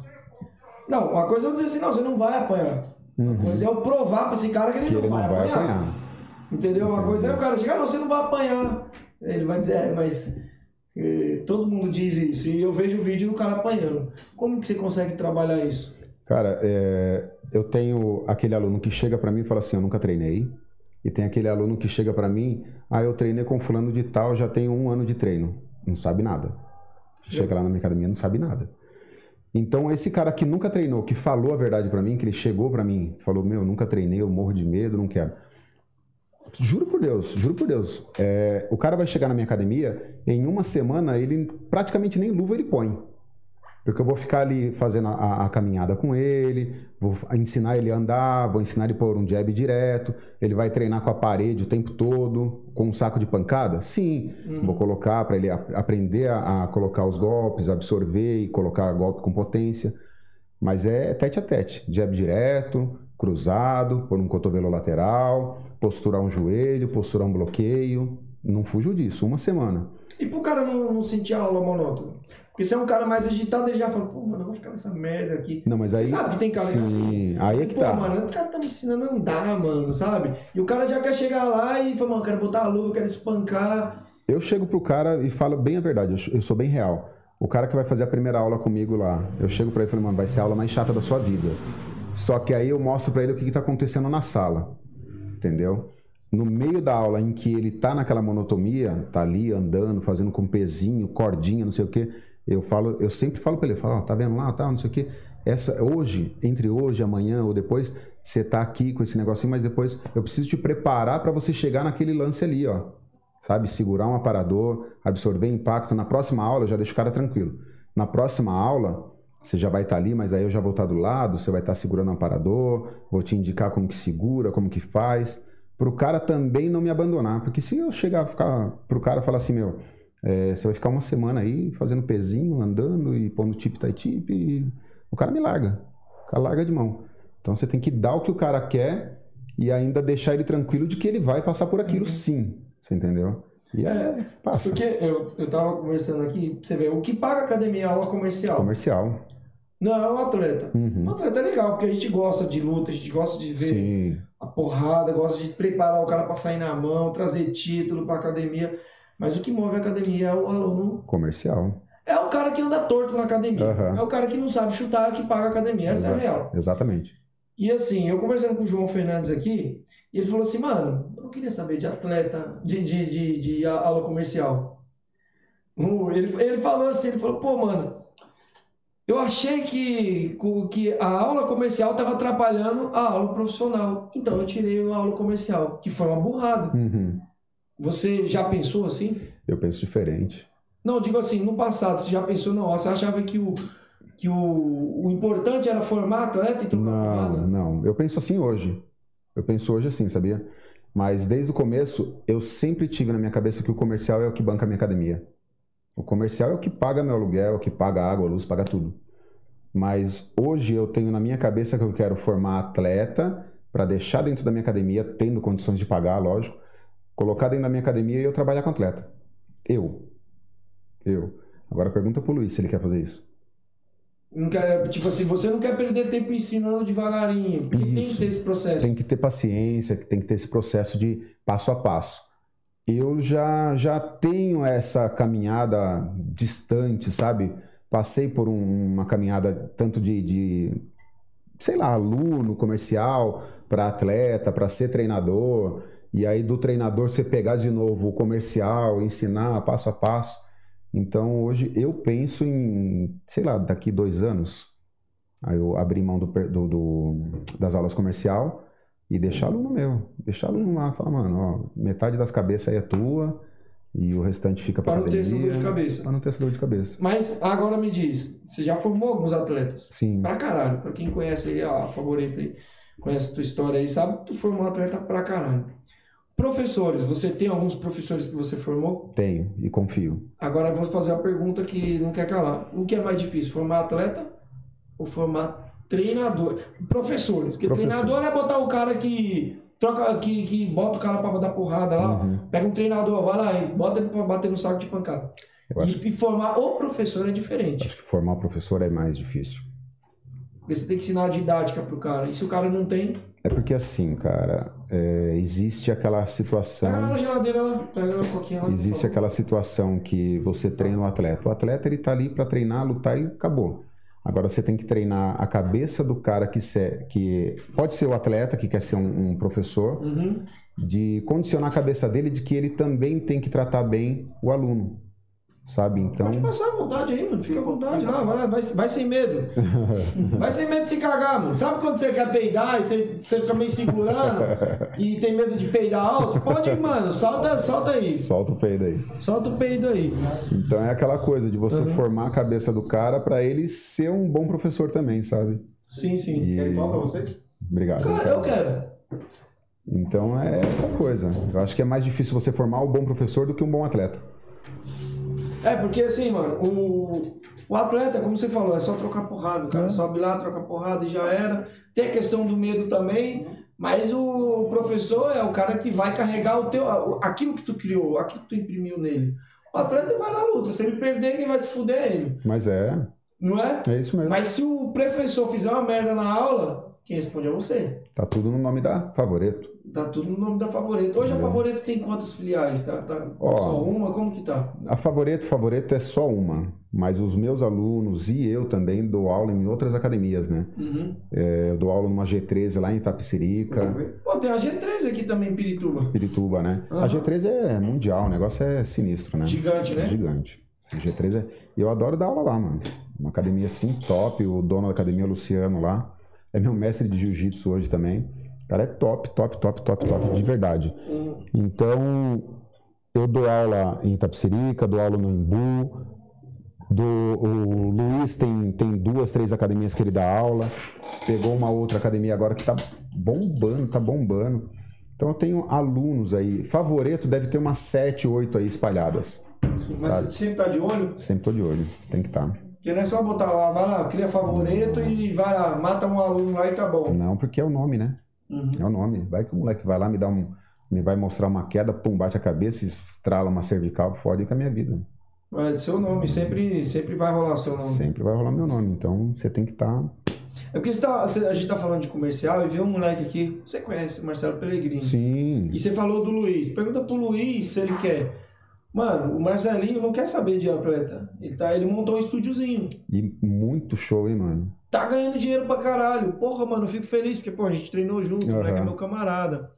Não, uma coisa é eu dizer assim, não, você não vai apanhar. Uma uhum, coisa é eu provar pra esse cara que ele, que não, ele não vai, vai apanhar. apanhar. Entendeu? Uma Entendi. coisa é o cara chegar, não, você não vai apanhar. Ele vai dizer, é, mas Eh, todo mundo diz isso e eu vejo o vídeo do cara apanhando. Como que você consegue trabalhar isso? Cara, é, eu tenho aquele aluno que chega pra mim e fala assim, eu nunca treinei. E tem aquele aluno que chega pra mim, ah, eu treinei com fulano de tal, já tenho um ano de treino. Não sabe nada. Chega lá na minha academia, não sabe nada. Então, esse cara que nunca treinou, que falou a verdade pra mim, que ele chegou pra mim, falou, meu, nunca treinei, eu morro de medo, não quero. Juro por Deus, juro por Deus. É, o cara vai chegar na minha academia, em uma semana ele praticamente nem luva ele põe. Porque eu vou ficar ali fazendo a, a caminhada com ele, vou ensinar ele a andar, vou ensinar ele a pôr um jab direto, ele vai treinar com a parede o tempo todo, com um saco de pancada? Sim. Vou colocar para ele a- aprender a, a colocar os golpes, absorver e colocar golpe com potência. Mas é tete a tete, jab direto, cruzado, pôr um cotovelo lateral, posturar um joelho, posturar um bloqueio. Não fujo disso, uma semana. E pro cara não, não sentir a aula monótona? Porque se é um cara mais agitado, ele já fala, pô, mano, eu vou ficar nessa merda aqui. Não, mas aí. Você sabe que tem cara que é assim. Sim, aí é que Pô, tá. mano, o cara tá me ensinando a andar, mano, sabe? E o cara já quer chegar lá e fala, mano, eu quero botar a luva, eu quero espancar. Eu chego pro cara e falo bem a verdade, eu, sou bem real. O cara que vai fazer a primeira aula comigo lá, eu chego pra ele e falo, mano, vai ser a aula mais chata da sua vida. Só que aí eu mostro pra ele o que, que tá acontecendo na sala. Entendeu? No meio da aula em que ele tá naquela monotonia, tá ali andando, fazendo com pezinho, cordinha, não sei o quê, eu falo, eu sempre falo pra ele, eu falo, ó, tá vendo lá, tá, não sei o quê. Essa hoje, entre hoje, amanhã ou depois, você tá aqui com esse negocinho, mas depois eu preciso te preparar pra você chegar naquele lance ali, ó. Sabe, segurar um aparador, absorver impacto. Na próxima aula, eu já deixo o cara tranquilo. Na próxima aula, você já vai estar ali, mas aí eu já vou estar do lado, você vai estar segurando o aparador, vou te indicar como que segura, como que faz, pro cara também não me abandonar. Porque se eu chegar a ficar pro cara falar assim, meu, é, você vai ficar uma semana aí fazendo pezinho, andando e pondo tip tai tip, e o cara me larga. O cara larga de mão. Então você tem que dar o que o cara quer e ainda deixar ele tranquilo de que ele vai passar por aquilo sim. Você entendeu? E aí, passa. Porque eu, eu tava conversando aqui, você ver, o que paga a academia é aula comercial. Comercial. Não é um atleta. Uhum. O atleta é legal, porque a gente gosta de luta, a gente gosta de ver Sim. a porrada, gosta de preparar o cara pra sair na mão, trazer título pra academia. Mas o que move a academia é o aluno. Comercial. É o cara que anda torto na academia. Aham. É o cara que não sabe chutar que paga a academia. Essa é a real. Exatamente. E assim, eu conversando com o João Fernandes aqui, e ele falou assim, mano, eu não queria saber de atleta, de, de, de, de aula comercial. Ele, ele falou assim, ele falou, pô, mano, eu achei que, que a aula comercial estava atrapalhando a aula profissional. Então eu tirei a aula comercial, que foi uma burrada. Uhum. Você já pensou assim? Eu penso diferente. Não, digo assim, no passado, você já pensou, não, você achava que o, que o, o importante era formar atleta e trocar Não, não. Eu penso assim hoje. Eu penso hoje assim, sabia? Mas desde o começo, eu sempre tive na minha cabeça que o comercial é o que banca a minha academia. O comercial é o que paga meu aluguel, é o que paga a água, a luz, paga tudo. Mas hoje eu tenho na minha cabeça que eu quero formar atleta para deixar dentro da minha academia, tendo condições de pagar, lógico, colocar dentro da minha academia e eu trabalhar com atleta. Eu. Eu. Agora pergunta pro Luiz se ele quer fazer isso. Não quer, tipo assim, você não quer perder tempo ensinando devagarinho, porque tem que Isso. ter esse processo. tem que ter paciência, que tem que ter esse processo de passo a passo. Eu já já tenho essa caminhada distante, sabe? Passei por um- uma caminhada tanto de, de sei lá, aluno comercial para atleta, para ser treinador, e aí do treinador você pegar de novo o comercial, ensinar passo a passo. Então hoje eu penso em, sei lá, daqui dois anos, aí eu abri mão do, do- do- das aulas comercial e deixar aluno meu, deixar aluno lá, falar, mano, ó, metade das cabeças aí é tua e o restante fica pra Pra não ter academia. essa dor de cabeça. Pra não ter essa dor de cabeça. Mas agora me diz, você já formou alguns atletas? Sim, Pra caralho, pra quem conhece aí, a favorita aí, conhece a tua história aí, sabe que tu formou um atleta pra caralho. Professores, você tem alguns professores que você formou? tenho e confio. Agora eu vou fazer uma pergunta que não quer calar. O que é mais difícil, formar atleta ou formar treinador? Professores, porque Professor. treinador é botar o cara que troca, que, que bota o cara pra dar porrada lá, Uhum. pega um treinador, vai lá e bota ele pra bater no saco de pancada. Eu acho, E, e formar o professor é diferente. acho que formar o professor é mais difícil. Porque você tem que ensinar a didática pro cara. E se o cara não tem, É porque assim, cara, é, existe aquela pega situação. na geladeira lá, pega um pouquinho lá. Existe aquela situação que você treina o atleta. O atleta ele tá ali para treinar, lutar e acabou. Agora você tem que treinar a cabeça do cara que, se, que pode ser o atleta que quer ser um, um professor, Uhum. de condicionar a cabeça dele de que ele também tem que tratar bem o aluno, sabe? Então, Pode passar à vontade aí, mano. Fica à vontade lá, vai lá, vai, vai sem medo. Vai sem medo de se cagar, mano. Sabe quando você quer peidar e você, você fica meio segurando e tem medo de peidar alto? Pode ir, mano. Solta, solta aí. solta o peido aí. Solta o peido aí. Então é aquela coisa de você formar a cabeça do cara para ele ser um bom professor também, sabe? Sim, sim. E- Igual pra vocês? Obrigado. Cara, eu quero. Então é essa coisa. Eu acho que é mais difícil você formar um bom professor do que um bom atleta. É, porque assim, mano, o, o atleta, como você falou, é só trocar porrada. O cara É. sobe lá, troca porrada e já era. Tem a questão do medo também, mas o professor é o cara que vai carregar o teu, aquilo que tu criou, aquilo que tu imprimiu nele. O atleta vai na luta. Se ele perder, quem vai se fuder é ele. Mas é, Não é? é isso mesmo. Mas se o professor fizer uma merda na aula, quem responde é você. Tá tudo no nome da Favoreto. Tá tudo no nome da Favorito. Hoje a Favorito tem quantas filiais? Tá, tá Ó. só uma? Como que tá? A Favoreto, Favoreto é só uma. Mas os meus alunos e eu também dou aula em outras academias, né? Uhum. É, eu dou aula numa G13 lá em Itapecerica, Pô, tem a G3 aqui também em Pirituba. Pirituba, né? A Aham. G13 é mundial, o negócio é sinistro, né? Gigante, né? Gigante. Esse G3 é... E eu adoro dar aula lá, mano. Uma academia assim, top. O dono da academia, o Luciano, lá. É meu mestre de jiu-jitsu hoje também. O cara é top, top, top, top, top, de verdade. Então, eu dou aula em Itapecerica, dou aula no Embu. Do, o Luiz tem, tem duas, três academias que ele dá aula. Pegou uma outra academia agora que tá bombando, tá bombando. Então eu tenho alunos aí. Favoreto deve ter umas sete, oito aí espalhadas. Sim, mas Sabe? você sempre tá de olho? Sempre tô de olho, tem que estar. Porque não é só botar lá, vai lá, cria favorito e vai lá, mata um aluno lá e tá bom. Não, porque é o nome, né? Uhum. É o nome. Vai que o moleque vai lá, me dá um. Me vai mostrar uma queda, pum, bate a cabeça, estrala uma cervical, fode com a minha vida. Mas seu nome, sempre, sempre vai rolar seu nome. Sempre vai rolar meu nome. Então você tem que estar. É porque tá, a gente tá falando de comercial e vê um moleque aqui, você conhece, Marcelo Pellegrini. Sim. E você falou do Luiz. Pergunta pro Luiz se ele quer. Mano, o Marcelinho não quer saber de atleta. Ele, tá, ele montou um estúdiozinho. E muito show, hein, mano? Tá ganhando dinheiro pra caralho. Porra, mano, eu fico feliz, porque, pô, a gente treinou junto, o moleque é meu camarada.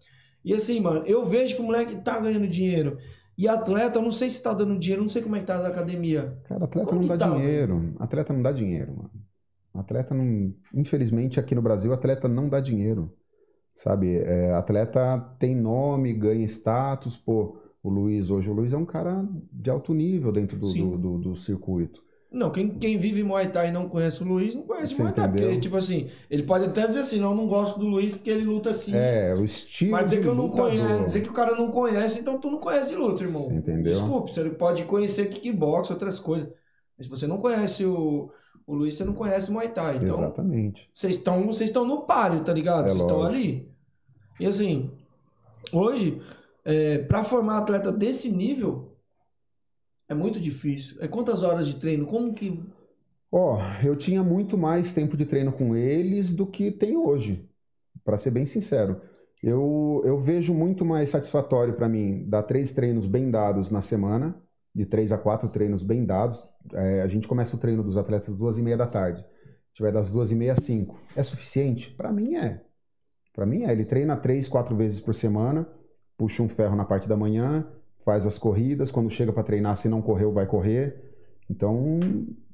E assim, mano, eu vejo que o moleque tá ganhando dinheiro. E atleta, eu não sei se tá dando dinheiro, não sei como é que tá na academia. Cara, atleta Como não dá tá, dinheiro. Atleta não dá dinheiro, mano. Atleta não. Infelizmente, aqui no Brasil, atleta não dá dinheiro. Sabe? É, atleta tem nome, ganha status. Pô, o Luiz hoje, o Luiz é um cara de alto nível dentro do, do, do- do circuito. Não, quem, quem vive Muay Thai e não conhece o Luiz, não conhece Você Muay Thai. Porque, tipo assim, ele pode até dizer assim, não, eu não gosto do Luiz porque ele luta assim. É, o estilo. Mas dizer que eu não lutador. conheço, dizer que o cara não conhece, então tu não conhece de luta, irmão. Você entendeu? Desculpe, você pode conhecer kickbox, outras coisas. Mas se você não conhece o, o Luiz, você não conhece Muay Thai. Então, Exatamente. vocês estão vocês estão no páreo, tá ligado? É Vocês estão lógico. ali. E assim, hoje, é, para formar atleta desse nível, é muito difícil. É quantas horas de treino? Como que. Ó, eu tinha muito mais tempo de treino com eles do que tenho hoje, Pra ser bem sincero. Eu, eu vejo muito mais satisfatório pra mim dar três treinos bem dados na semana, de três a quatro treinos bem dados. É, a gente começa o treino dos atletas às duas e meia da tarde. Vai das duas e meia às cinco. É suficiente? Pra mim é. Pra mim é. Ele treina três, quatro vezes por semana, puxa um ferro na parte da manhã, faz as corridas. Quando chega pra treinar, se não correu, vai correr. Então,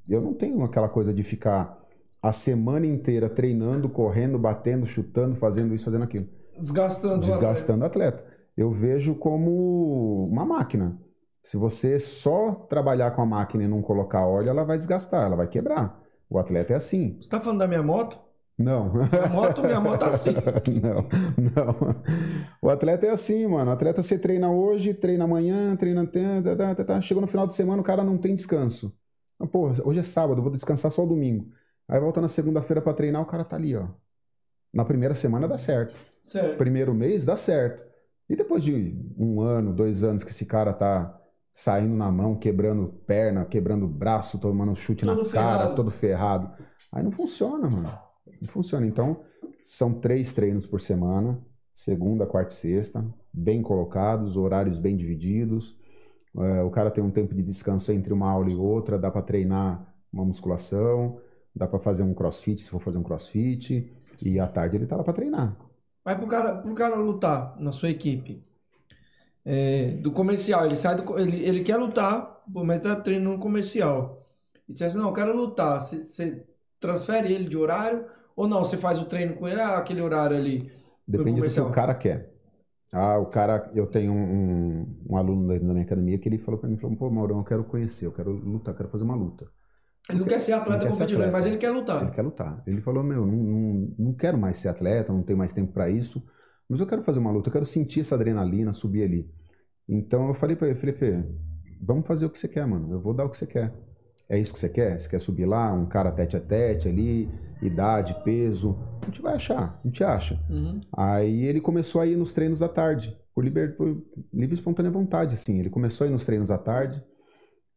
eu não tenho aquela coisa de ficar a semana inteira treinando, correndo, batendo, chutando, fazendo isso, fazendo aquilo. Desgastando. Desgastando o atleta. Eu vejo como uma máquina. Se você só trabalhar com a máquina e não colocar óleo, ela vai desgastar, ela vai quebrar. O atleta é assim. Você tá falando da minha moto? Não. A moto, minha moto tá assim. não, não. O atleta é assim, mano. O atleta você treina hoje, treina amanhã, treina. Tá, tá, tá. Chegou no final de semana, o cara não tem descanso. Ah, Pô, hoje é sábado, vou descansar só o domingo. Aí volta na segunda-feira pra treinar, o cara tá ali, ó. Na primeira semana dá certo. Certo. Primeiro mês dá certo. E depois de um ano, dois anos que esse cara tá saindo na mão, quebrando perna, quebrando braço, tomando chute Todo na cara, ferrado. todo ferrado. Aí não funciona, mano. Funciona. Então, são três treinos por semana, segunda, quarta e sexta, bem colocados, horários bem divididos. É, o cara tem um tempo de descanso entre uma aula e outra, dá para treinar uma musculação, dá para fazer um crossfit se for fazer um crossfit, e à tarde ele tá lá para treinar. Mas pro cara, pro cara lutar na sua equipe, é, do comercial, ele sai do. Ele, ele quer lutar, mas tá treinando no comercial. E disse assim, não, eu quero lutar. Você transfere ele de horário? Ou não, você faz o treino com ele, ah, aquele horário ali. Depende do que o cara quer. Ah, o cara, eu tenho um, um, aluno da da minha academia que ele falou para mim, falou, pô, Maurão, eu quero conhecer, eu quero lutar, eu quero fazer uma luta. Ele não quer ser atleta quer ser competidor, atleta. mas ele quer lutar. Ele quer lutar. Ele falou, meu, não, não, não quero mais ser atleta, não tenho mais tempo para isso, mas eu quero fazer uma luta, eu quero sentir essa adrenalina, subir ali. Então eu falei para ele, falei, Fê, vamos fazer o que você quer, mano, eu vou dar o que você quer. É isso que você quer? Você quer subir lá, um cara tete a tete ali, idade, peso? A gente vai achar, a gente acha. Uhum. Aí ele começou a ir nos treinos à tarde, por, liber, por livre e espontânea vontade, assim. Ele começou a ir nos treinos à tarde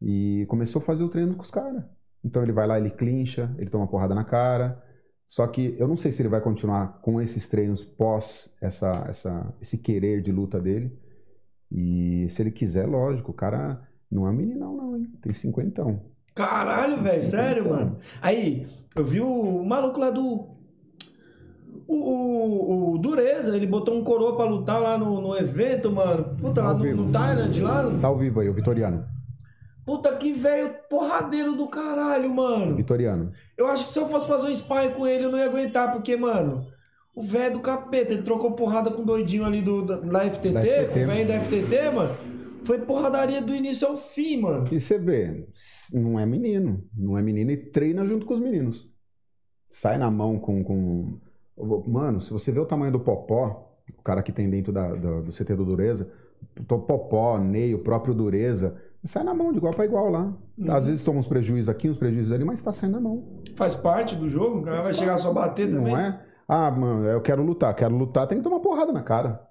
e começou a fazer o treino com os caras. Então ele vai lá, ele clincha, ele toma porrada na cara. Só que eu não sei se ele vai continuar com esses treinos pós essa, essa, esse querer de luta dele. E se ele quiser, lógico, o cara não é um meninão, não, hein? Tem cinquentão. Caralho, velho, sério, então. mano. Aí, eu vi o maluco lá do. O, o, o Dureza, ele botou um coroa pra lutar lá no, no evento, mano. Puta, lá Ao no, no Thailand, lá. Tá ao vivo aí, o Vitoriano. Puta que velho porradeiro do caralho, mano. Vitoriano. Eu acho que se eu fosse fazer um sparring com ele, eu não ia aguentar, porque, mano, o velho do capeta, ele trocou porrada com o doidinho ali do, da, da FTT, Da FTT. com o velho da FTT, mano. Foi porradaria do início ao fim, mano. E você vê, não é menino. Não é menino e treina junto com os meninos. Sai na mão com. com... Mano, se você vê o tamanho do Popó, o cara que tem dentro da, do, do CT do Dureza, Popó, Ney, o próprio Dureza, sai na mão de igual para igual lá. Tá, Às vezes toma uns prejuízos aqui, uns prejuízos ali, mas tá saindo na mão. Faz parte do jogo, o cara vai chegar só bater também. Não é? Ah, mano, eu quero lutar, quero lutar, tem que tomar porrada na cara.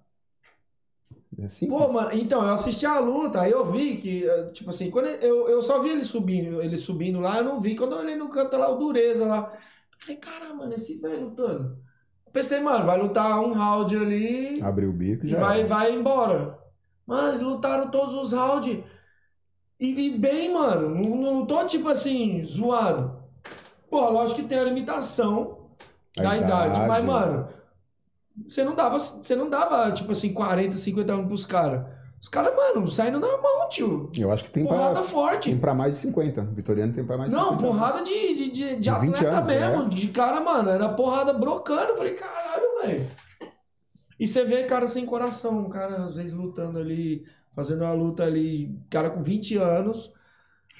É simples. Pô, mano, então, eu assisti a luta, aí eu vi que, eh, tipo assim, quando eu, eu só vi ele subindo, ele subindo lá, eu não vi. Quando eu olhei no canto lá, o Dureza lá, falei, caramba, mano, esse velho lutando. Eu pensei, mano, vai lutar um round ali Abriu o bico e e já. vai, era. vai embora. Mas lutaram todos os rounds. E, e bem, mano, não, não lutou tipo assim, zoado. Pô, lógico que tem a limitação A da idade, idade. mas, mano, você não dava, você não dava, tipo assim, 40, 50 anos pros caras. Os caras, mano, saindo na mão, tio. Eu acho que tem Porrada pra, forte. tem pra mais de 50. Vitoriano tem pra mais de Não, 50. porrada de, de, de, de De 20 atleta anos, mesmo. é. De cara, mano, era porrada brocando. Eu falei, caralho, velho. E você vê cara sem coração, cara às vezes lutando ali, fazendo uma luta ali, cara com 20 anos,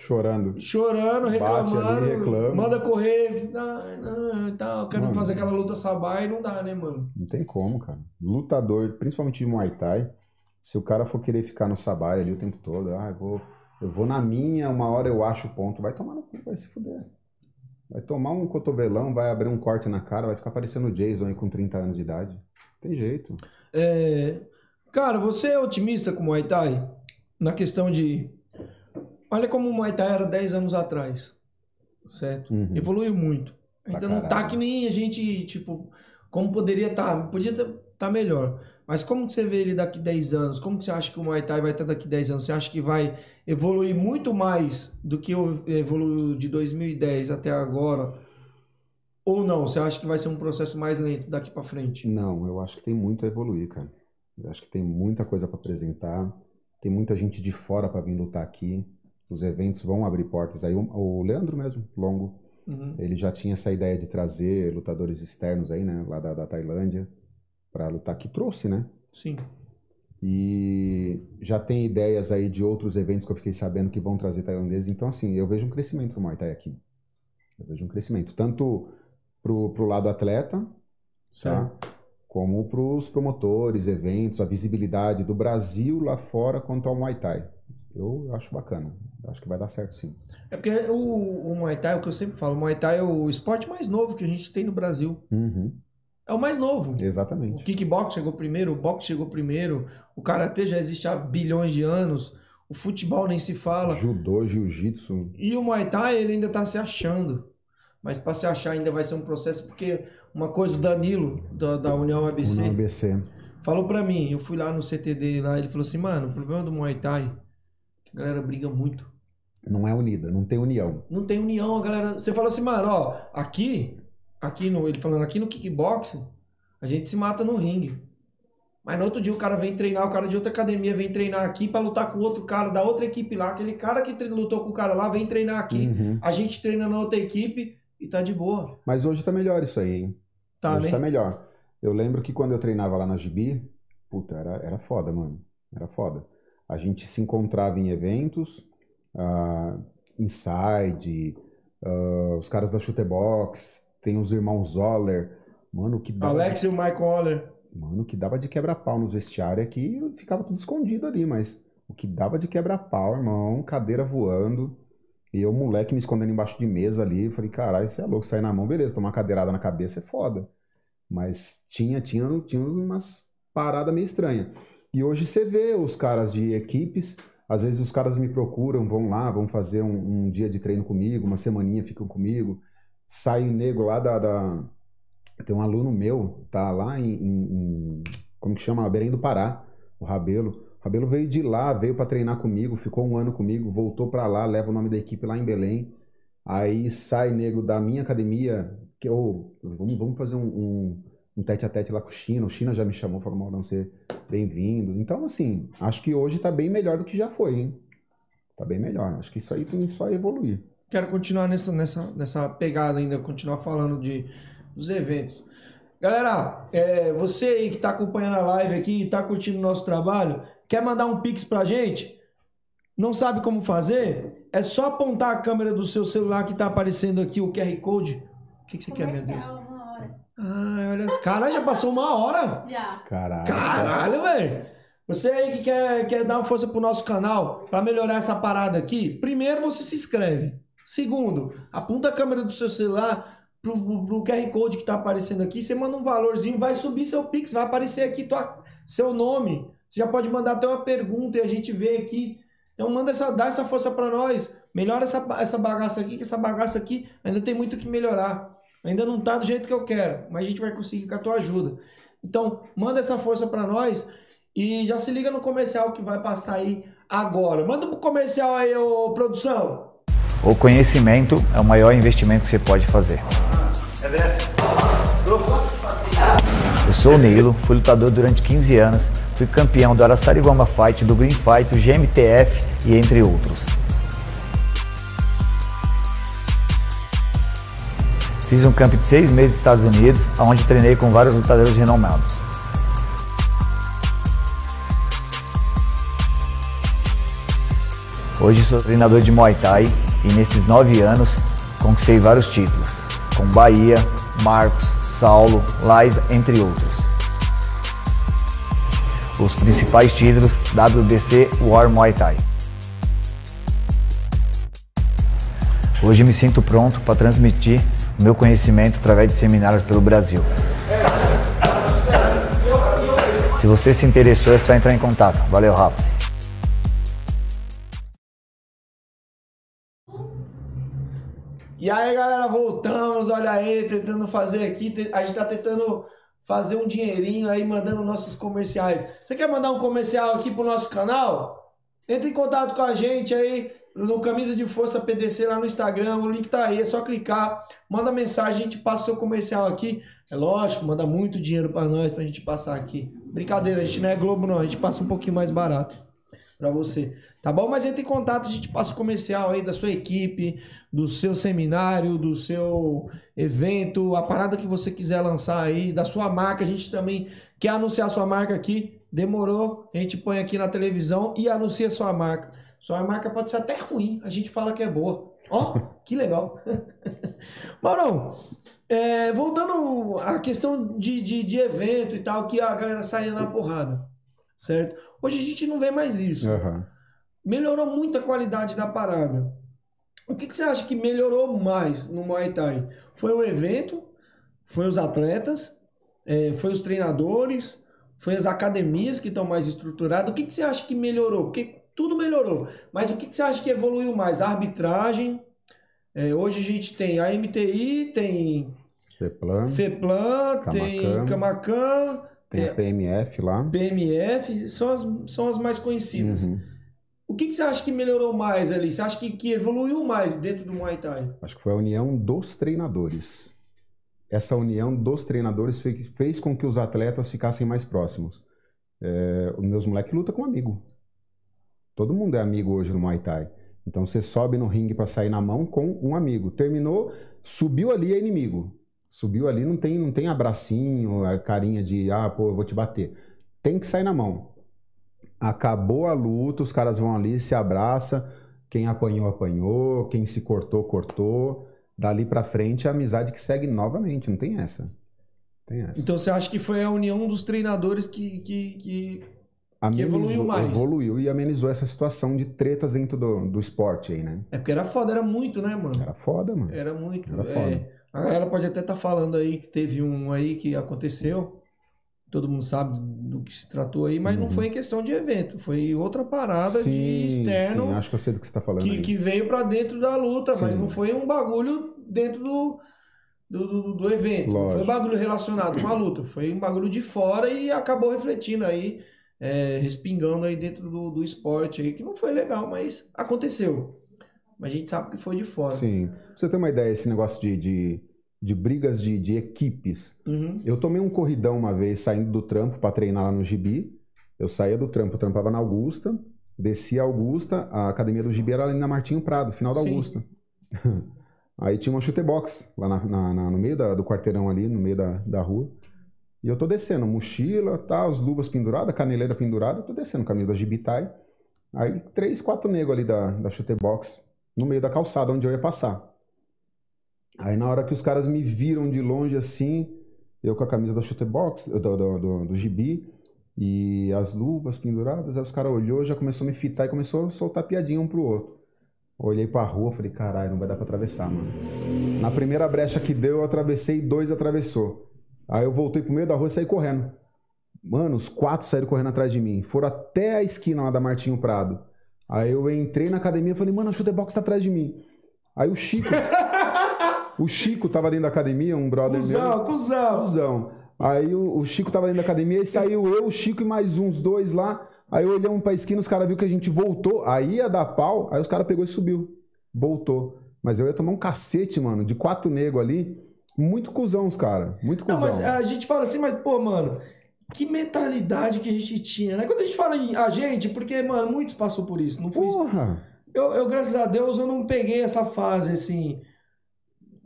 Chorando. chorando, Bate reclamando, ali, reclama. manda correr, ah, não, e tal, quero Mano. fazer aquela luta sabá e não dá, né, mano? Não tem como, cara. Lutador, principalmente de Muay Thai, se o cara for querer ficar no sabai ali o tempo todo, ah, eu vou, eu vou na minha, uma hora eu acho o ponto, vai tomar no cu, vai se fuder. Vai tomar um cotovelão, vai abrir um corte na cara, vai ficar parecendo o Jason aí com 30 anos de idade. Tem jeito. É, cara, você é otimista com o Muay Thai? Na questão de. Olha como o Muay Thai era 10 anos atrás. Certo? Uhum. Evoluiu muito. Ainda não tá que nem a gente, tipo, como poderia estar. Podia estar melhor. Mas como que você vê ele daqui 10 anos? Como que você acha que o Muay Thai vai estar daqui 10 anos? Você acha que vai evoluir muito mais do que o- evoluiu de 2010 até agora? Ou não? Você acha que vai ser um processo mais lento daqui pra frente? Não, eu acho que tem muito a evoluir, cara. Eu acho que tem muita coisa pra apresentar. Tem muita gente de fora pra vir lutar aqui. Os eventos vão abrir portas aí. O, Leandro mesmo, Longo, Uhum. ele já tinha essa ideia de trazer lutadores externos aí, né, lá da, da Tailândia, pra lutar, que trouxe, né? Sim. E já tem ideias aí de outros eventos que eu fiquei sabendo que vão trazer tailandeses. Então, assim, eu vejo um crescimento pro Muay Thai aqui. Eu vejo um crescimento, tanto pro, pro lado atleta, tá? como para os promotores, eventos, a visibilidade do Brasil lá fora quanto ao Muay Thai. Eu acho bacana. Acho que vai dar certo sim. É porque o, o Muay Thai, o que eu sempre falo, o Muay Thai é o esporte mais novo que a gente tem no Brasil. Uhum, É o mais novo. O exatamente. kickbox chegou primeiro, o boxe chegou primeiro, o karatê já existe há bilhões de anos, o futebol nem se fala. Judô, jiu-jitsu. E o Muay Thai ele ainda tá se achando. Mas pra se achar ainda vai ser um processo, porque uma coisa, o Danilo, da, da União ABC, No ABC. falou pra mim, eu fui lá no CT dele lá, ele falou assim, mano, o problema do Muay Thai a galera briga muito. Não é unida, não tem união. Não tem união, a galera. Você falou assim, mano, ó, aqui, aqui no. Ele falando, aqui no kickboxing, a gente se mata no ringue. Mas no outro dia o cara vem treinar, o cara de outra academia vem treinar aqui pra lutar com outro cara da outra equipe lá. Aquele cara que tre- lutou com o cara lá vem treinar aqui. Uhum. A gente treina na outra equipe e tá de boa. Mas hoje tá melhor isso aí, hein? Tá, hoje né? tá melhor. Eu lembro que quando eu treinava lá na Gibi, puta, era, era foda, mano. Era foda. A gente se encontrava em eventos, ah, Inside, ah, os caras da Chutebox, tem os irmãos Zoller. Mano, que dava, Alex e o Michael Waller. mano, o que dava de quebra-pau nos vestiários é que ficava tudo escondido ali, mas o que dava de quebra-pau, irmão, cadeira voando. E eu, moleque, me escondendo embaixo de mesa ali. Eu falei, caralho, isso é louco, sair na mão, beleza, tomar uma cadeirada na cabeça é foda. Mas tinha, tinha, tinha umas paradas meio estranhas. E hoje você vê os caras de equipes, às vezes os caras me procuram, vão lá, vão fazer um, um dia de treino comigo, uma semaninha ficam comigo. Sai o nego lá da, da- Tem um aluno meu, tá lá em, em- Como que chama? Belém do Pará, o Rabelo. O Rabelo veio de lá, veio pra treinar comigo, ficou um ano comigo, voltou pra lá, leva o nome da equipe lá em Belém. Aí sai nego da minha academia, que eu. Vamos, vamos fazer um, um, um tete a tete lá com o China. O China já me chamou, falou, Maurão, você bem-vindo. Então, assim, acho que hoje tá bem melhor do que já foi, hein? Tá bem melhor. Acho que isso aí tem só a evoluir. Quero continuar nessa, nessa, nessa pegada ainda, continuar falando de, dos eventos. Galera, é, você aí que está acompanhando a live aqui, está curtindo o nosso trabalho, quer mandar um pix pra gente? Não sabe como fazer? É só apontar a câmera do seu celular que está aparecendo aqui o QR Code. O que, que você quer, meu Deus? Ai, olha. Caralho, já passou uma hora? Já. Caralho. Caralho, velho! Você aí que quer, quer dar uma força pro nosso canal para melhorar essa parada aqui, primeiro você se inscreve. Segundo, aponta a câmera do seu celular pro, pro, pro QR Code que tá aparecendo aqui, você manda um valorzinho, vai subir seu Pix, vai aparecer aqui tua, seu nome. Você já pode mandar até uma pergunta e a gente vê aqui. Então manda essa, dá essa força para nós. Melhora essa, essa bagaça aqui, que essa bagaça aqui ainda tem muito que melhorar. Ainda não tá do jeito que eu quero, mas a gente vai conseguir com a tua ajuda. Então, manda essa força para nós e já se liga no comercial que vai passar aí agora. Manda um comercial aí, ô produção. O conhecimento é o maior investimento que você pode fazer. Eu sou o Nilo, fui lutador durante 15 anos, fui campeão do Araçariguama Fight, do Green Fight, do GMTF e entre outros. Fiz um camp de seis meses nos Estados Unidos, onde treinei com vários lutadores renomados. Hoje sou treinador de Muay Thai e nesses nove anos conquistei vários títulos, com Bahia, Marcos, Saulo, Lais, entre outros. Os principais títulos WBC War Muay Thai. Hoje me sinto pronto para transmitir meu conhecimento através de seminários pelo Brasil. Se você se interessou, é só entrar em contato. Valeu, Rafa. E aí, galera, voltamos. Olha aí, tentando fazer aqui. A gente tá tentando fazer um dinheirinho aí, mandando nossos comerciais. Você quer mandar um comercial aqui pro nosso canal? Entre em contato com a gente aí no Camisa de Força PDC lá no Instagram. O link tá aí, é só clicar. Manda mensagem, a gente passa o seu comercial aqui. É lógico, manda muito dinheiro pra nós pra gente passar aqui. Brincadeira, a gente não é Globo, não. A gente passa um pouquinho mais barato pra você. Tá bom? Mas entre em contato, a gente passa o comercial aí da sua equipe, do seu seminário, do seu evento, a parada que você quiser lançar aí, da sua marca. A gente também quer anunciar sua marca aqui. Demorou, a gente põe aqui na televisão e anuncia sua marca. Sua marca pode ser até ruim, a gente fala que é boa. Ó, que legal. Maurão, é, voltando à questão de, de, de evento e tal, que a galera saia na porrada, certo? Hoje a gente não vê mais isso Aham. melhorou muito a qualidade da parada. O que, que você acha que melhorou mais no Muay Thai? Foi o evento? Foi os atletas? É, foi os treinadores? Foi as academias que estão mais estruturadas? O que, que você acha que melhorou? Porque tudo melhorou. Mas o que, que você acha que evoluiu mais? A arbitragem? É, hoje a gente tem a MTI, tem Feplan, FEPLAN, tem Camacan. Camacan, tem a PMF lá. PMF, são as, são as mais conhecidas. Uhum. O que, que você acha que melhorou mais ali? Você acha que, que evoluiu mais dentro do Muay Thai? Acho que foi a união dos treinadores. Essa união dos treinadores fez, com que os atletas ficassem mais próximos. É, os meus moleques lutam com amigo. Todo mundo é amigo hoje no Muay Thai. Então você sobe no ringue para sair na mão com um amigo. Terminou, subiu ali é inimigo. Subiu ali não tem não tem abracinho, a carinha de ah, pô, eu vou te bater. Tem que sair na mão. Acabou a luta, os caras vão ali, se abraça, quem apanhou apanhou, quem se cortou cortou. Dali pra frente a amizade que segue novamente, não tem essa. Tem essa. Então você acha que foi a união dos treinadores que, que, que Amenizou- evoluiu mais. Evoluiu e amenizou essa situação de tretas dentro do, do esporte aí, né? É porque era foda, era muito, né, mano? Era foda, mano. Era muito. Era é. foda. A galera pode até estar falando aí que teve um aí que aconteceu. Todo mundo sabe do que se tratou aí, mas não Uhum. foi em questão de evento. Foi outra parada de externo sim, acho que eu sei do que você tá falando que, que veio pra dentro da luta, mas Sim. não foi um bagulho dentro do, do, do, do evento. Não foi um Lógico. bagulho relacionado com a luta. Foi um bagulho de fora e acabou refletindo aí, é, respingando aí dentro do, do esporte aí, que não foi legal, mas aconteceu. Mas a gente sabe que foi de fora. Sim. Pra você ter uma ideia, esse negócio de, de, de brigas de, de equipes. Uhum. Eu tomei um corridão uma vez saindo do trampo pra treinar lá no Gibi. Eu saía do trampo, trampava na Augusta, descia a Augusta, a academia do Gibi era ali na Martinho Prado, final da Sim. Augusta. Aí tinha uma chute box lá na- na- na- no meio da- do quarteirão ali, no meio da, da rua. E eu tô descendo, mochila, tá, as luvas penduradas, caneleira pendurada, eu tô descendo caminho da Gibitai. Aí três, quatro negros ali da, da chute box, no meio da calçada onde eu ia passar. Aí na hora que os caras me viram de longe assim, eu com a camisa da chute box, do, do, do, do gibi, e as luvas penduradas, aí os caras olhou, já começou a me fitar e começou a soltar piadinha um pro outro. Olhei pra rua, falei, caralho, não vai dar pra atravessar, mano. Na primeira brecha que deu, eu atravessei dois atravessou. Aí eu voltei pro meio da rua e saí correndo. Mano, os quatro saíram correndo atrás de mim. Foram até a esquina lá da Martinho Prado. Aí eu entrei na academia e falei, mano, a Chutebox tá atrás de mim. Aí o Chico. o Chico tava dentro da academia, um brother meu. Cusão, cuzão. Cusão. Aí o, o Chico tava dentro da academia e saiu eu, o Chico e mais uns dois lá. Aí um pra esquina, os caras viram que a gente voltou. Aí ia dar pau, aí os caras pegou e subiu. Voltou. Mas eu ia tomar um cacete, mano, de quatro negros ali. Muito cuzão os caras. Muito Não, cuzão. mas a gente fala assim, mas, pô, mano, que mentalidade que a gente tinha, né? Quando a gente fala em a gente, porque, mano, muitos passou por isso, não foi? Porra! Eu, eu, graças a Deus, eu não peguei essa fase, assim,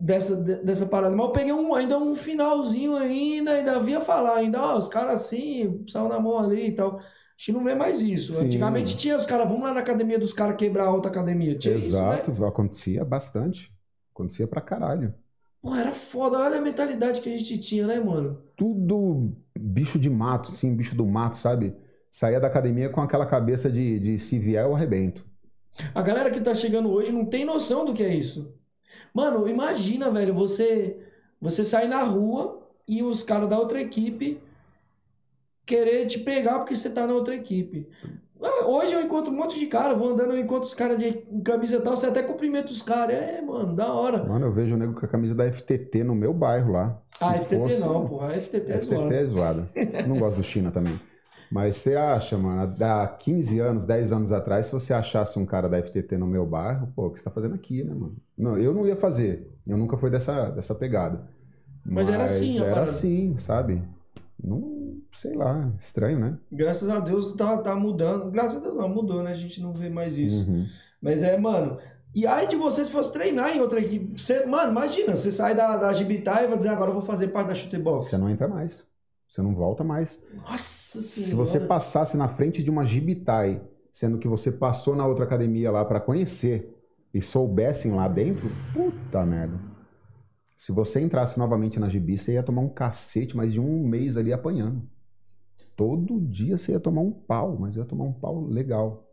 dessa, de- dessa parada. Mas eu peguei um, ainda um finalzinho ainda, ainda via falar, ainda, ó, os caras assim, saiu na mão ali e tal. A gente não vê mais isso. Sim. Antigamente tinha os caras, vamos lá na academia dos caras quebrar a outra academia. Tinha Exato, isso, né? acontecia bastante. Acontecia pra caralho. Pô, era foda. Olha a mentalidade que a gente tinha, né, mano? Tudo bicho de mato, sim, bicho do mato, sabe? Saía da academia com aquela cabeça de, de se vier eu arrebento. A galera que tá chegando hoje não tem noção do que é isso. Mano, imagina, velho, você você sair na rua e os caras da outra equipe querer te pegar porque você tá na outra equipe. Ah, Hoje eu encontro um monte de cara, vou andando, eu encontro os caras de camisa e tal, você até cumprimenta os caras. É, mano, da hora. Mano, eu vejo o nego com a camisa da FTT no meu bairro lá. Se Ah, FTT fosse- não, porra. FTT é FTT zoado. é zoada. Não gosto do China também. Mas você acha, mano, há 15 anos, 10 anos atrás, se você achasse um cara da FTT no meu bairro, pô, o que você tá fazendo aqui, né, mano? Não, eu não ia fazer. Eu nunca fui dessa, dessa pegada. Mas era assim, era parada. assim, sabe? Não, sei lá, estranho, né? Graças a Deus tá, tá mudando. Graças a Deus não, mudou, né? A gente não vê mais isso. Uhum. Mas é, mano. E aí de você se fosse treinar em outra equipe. Você, mano, imagina, você sai da, da Gibitai e vai dizer agora eu vou fazer parte da Chutebox. Você não entra mais. Você não volta mais. Nossa Se você senhora. passasse na frente de uma Gibitai, sendo que você passou na outra academia lá pra conhecer e soubessem lá dentro, puta merda. Se você entrasse novamente na Gibi, você ia tomar um cacete, mais de um mês ali apanhando. Todo dia você ia tomar um pau, mas ia tomar um pau legal.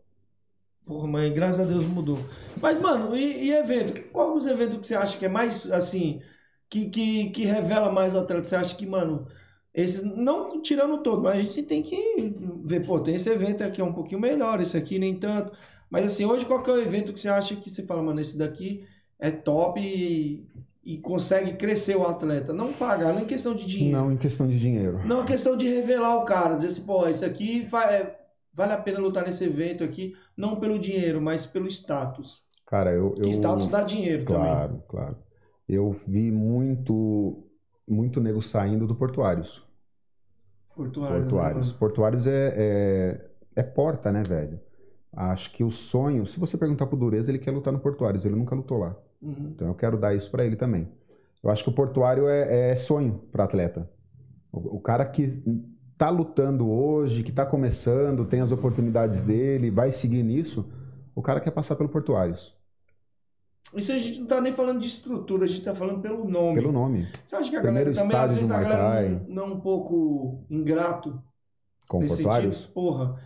Porra, mas graças a Deus mudou. Mas, mano, e, e evento? Qual os eventos que você acha que é mais, assim, que, que, que revela mais atleta? Você acha que, mano, esse, não tirando todo, mas a gente tem que ver, pô, tem esse evento aqui é um pouquinho melhor, esse aqui nem tanto. Mas, assim, hoje qual que é o evento que você acha que você fala, mano, esse daqui é top e, e consegue crescer o atleta. Não pagar, não é questão de dinheiro. Não em questão de dinheiro. Não é questão de revelar o cara, dizer assim, pô, isso aqui fa- é- vale a pena lutar nesse evento aqui, não pelo dinheiro, mas pelo status. Cara, eu. Que eu... status dá dinheiro também. Claro, claro. Eu vi muito, muito nego saindo do Portuários. Portuário. né, Portuários. Portuários é, é, é porta, né, velho? Acho que o sonho, se você perguntar pro Dureza, ele quer lutar no Portuários, ele nunca lutou lá. Uhum. Então eu quero dar isso pra ele também. Eu acho que o Portuário é, é sonho para atleta. O, o cara que tá lutando hoje, que tá começando, tem as oportunidades dele, vai seguir nisso, o cara quer passar pelo Portuários, Isso a gente não tá nem falando de estrutura, a gente tá falando pelo nome. pelo nome. Você acha que a Primeiro galera também, às vezes, a galera não, não é um pouco ingrato Com nesse Portuários? sentido? Porra,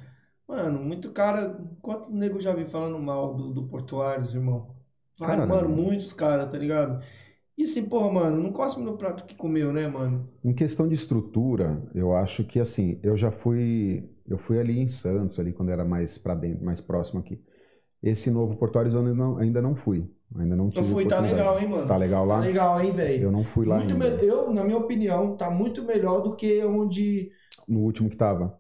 mano, muito cara... Quanto nego já vi falando mal do, do Portuários, irmão? Cara, mano, muitos caras, tá ligado? E assim, porra, mano, não cospe no prato que comeu, né, mano? Em questão de estrutura, eu acho que assim, eu já fui, eu fui ali em Santos, ali quando era mais para dentro, mais próximo aqui. Esse novo Portuários eu ainda não, ainda não fui, ainda não Eu tive fui, tá legal, hein, mano? Tá legal lá? Tá legal, hein, velho? Eu não fui lá Muito ainda. me- Eu, na minha opinião, tá muito melhor do que onde... No último que tava,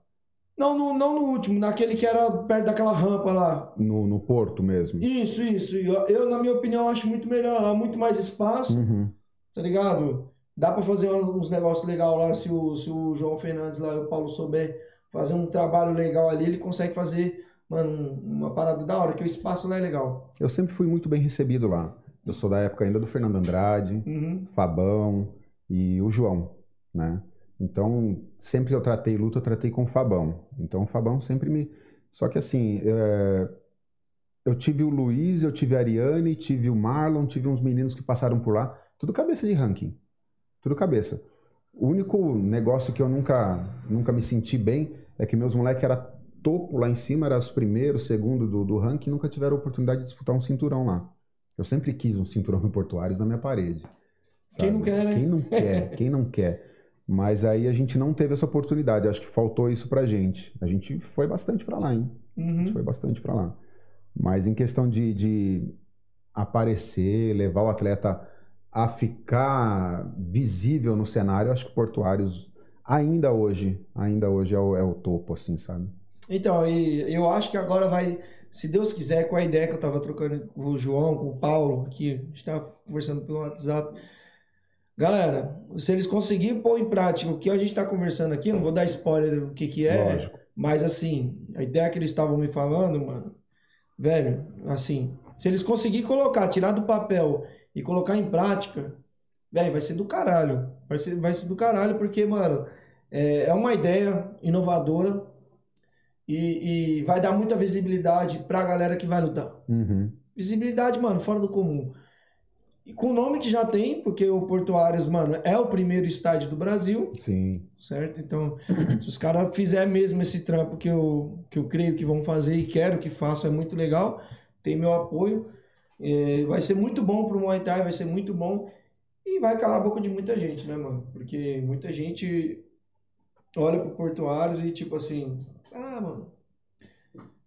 Não no, não no último, naquele que era perto daquela rampa lá. no, no Porto mesmo. Isso, isso. Eu, eu, na minha opinião, acho muito melhor lá, muito mais espaço, Uhum. tá ligado? Dá pra fazer uns negócios legais lá, se o, se o João Fernandes lá e o Paulo souber fazer um trabalho legal ali, ele consegue fazer, mano, um- uma parada da hora, que o espaço lá é legal. Eu sempre fui muito bem recebido lá. Eu sou da época ainda do Fernando Andrade, Uhum. Fabão e o João, né? Então, sempre que eu tratei luta, eu tratei com o Fabão. Então, o Fabão sempre me... Só que assim, é, eu tive o Luiz, eu tive a Ariane, tive o Marlon, tive uns meninos que passaram por lá. Tudo cabeça de ranking. Tudo cabeça. O único negócio que eu nunca, nunca me senti bem é que meus moleques eram topo lá em cima, eram os primeiros, segundo do, do ranking, e nunca tiveram a oportunidade de disputar um cinturão lá. Eu sempre quis um cinturão em Portuários na minha parede. Quem não sabe? quer, né? Quem não quer, quem não quer. Mas aí a gente não teve essa oportunidade. Acho que faltou isso pra gente. A gente foi bastante pra lá, hein? A gente Uhum. foi bastante pra lá. Mas em questão de, de aparecer, levar o atleta a ficar visível no cenário, acho que o Portuários ainda hoje, ainda hoje é o, é o topo, assim, sabe? Então, e eu acho que agora vai, se Deus quiser, com a ideia que eu tava trocando com o João, com o Paulo, aqui, a gente tava conversando pelo WhatsApp. Galera, se eles conseguirem pôr em prática o que a gente tá conversando aqui, não vou dar spoiler do que que é, Lógico. mas assim, a ideia que eles estavam me falando, mano, velho, assim, se eles conseguirem colocar, tirar do papel e colocar em prática, velho, vai ser do caralho. Vai ser, vai ser do caralho, porque, mano, é, é uma ideia inovadora e, e vai dar muita visibilidade pra galera que vai lutar. Uhum. Visibilidade, mano, fora do comum. E com o nome que já tem, porque o Portuários, mano, é o primeiro estádio do Brasil, Sim. certo? Então, se os caras fizerem mesmo esse trampo que eu, que eu creio que vão fazer e quero que façam, é muito legal, tem meu apoio. É, vai ser muito bom pro Muay Thai, vai ser muito bom. E vai calar a boca de muita gente, né, mano? Porque muita gente olha pro Portuários e tipo assim, ah, mano,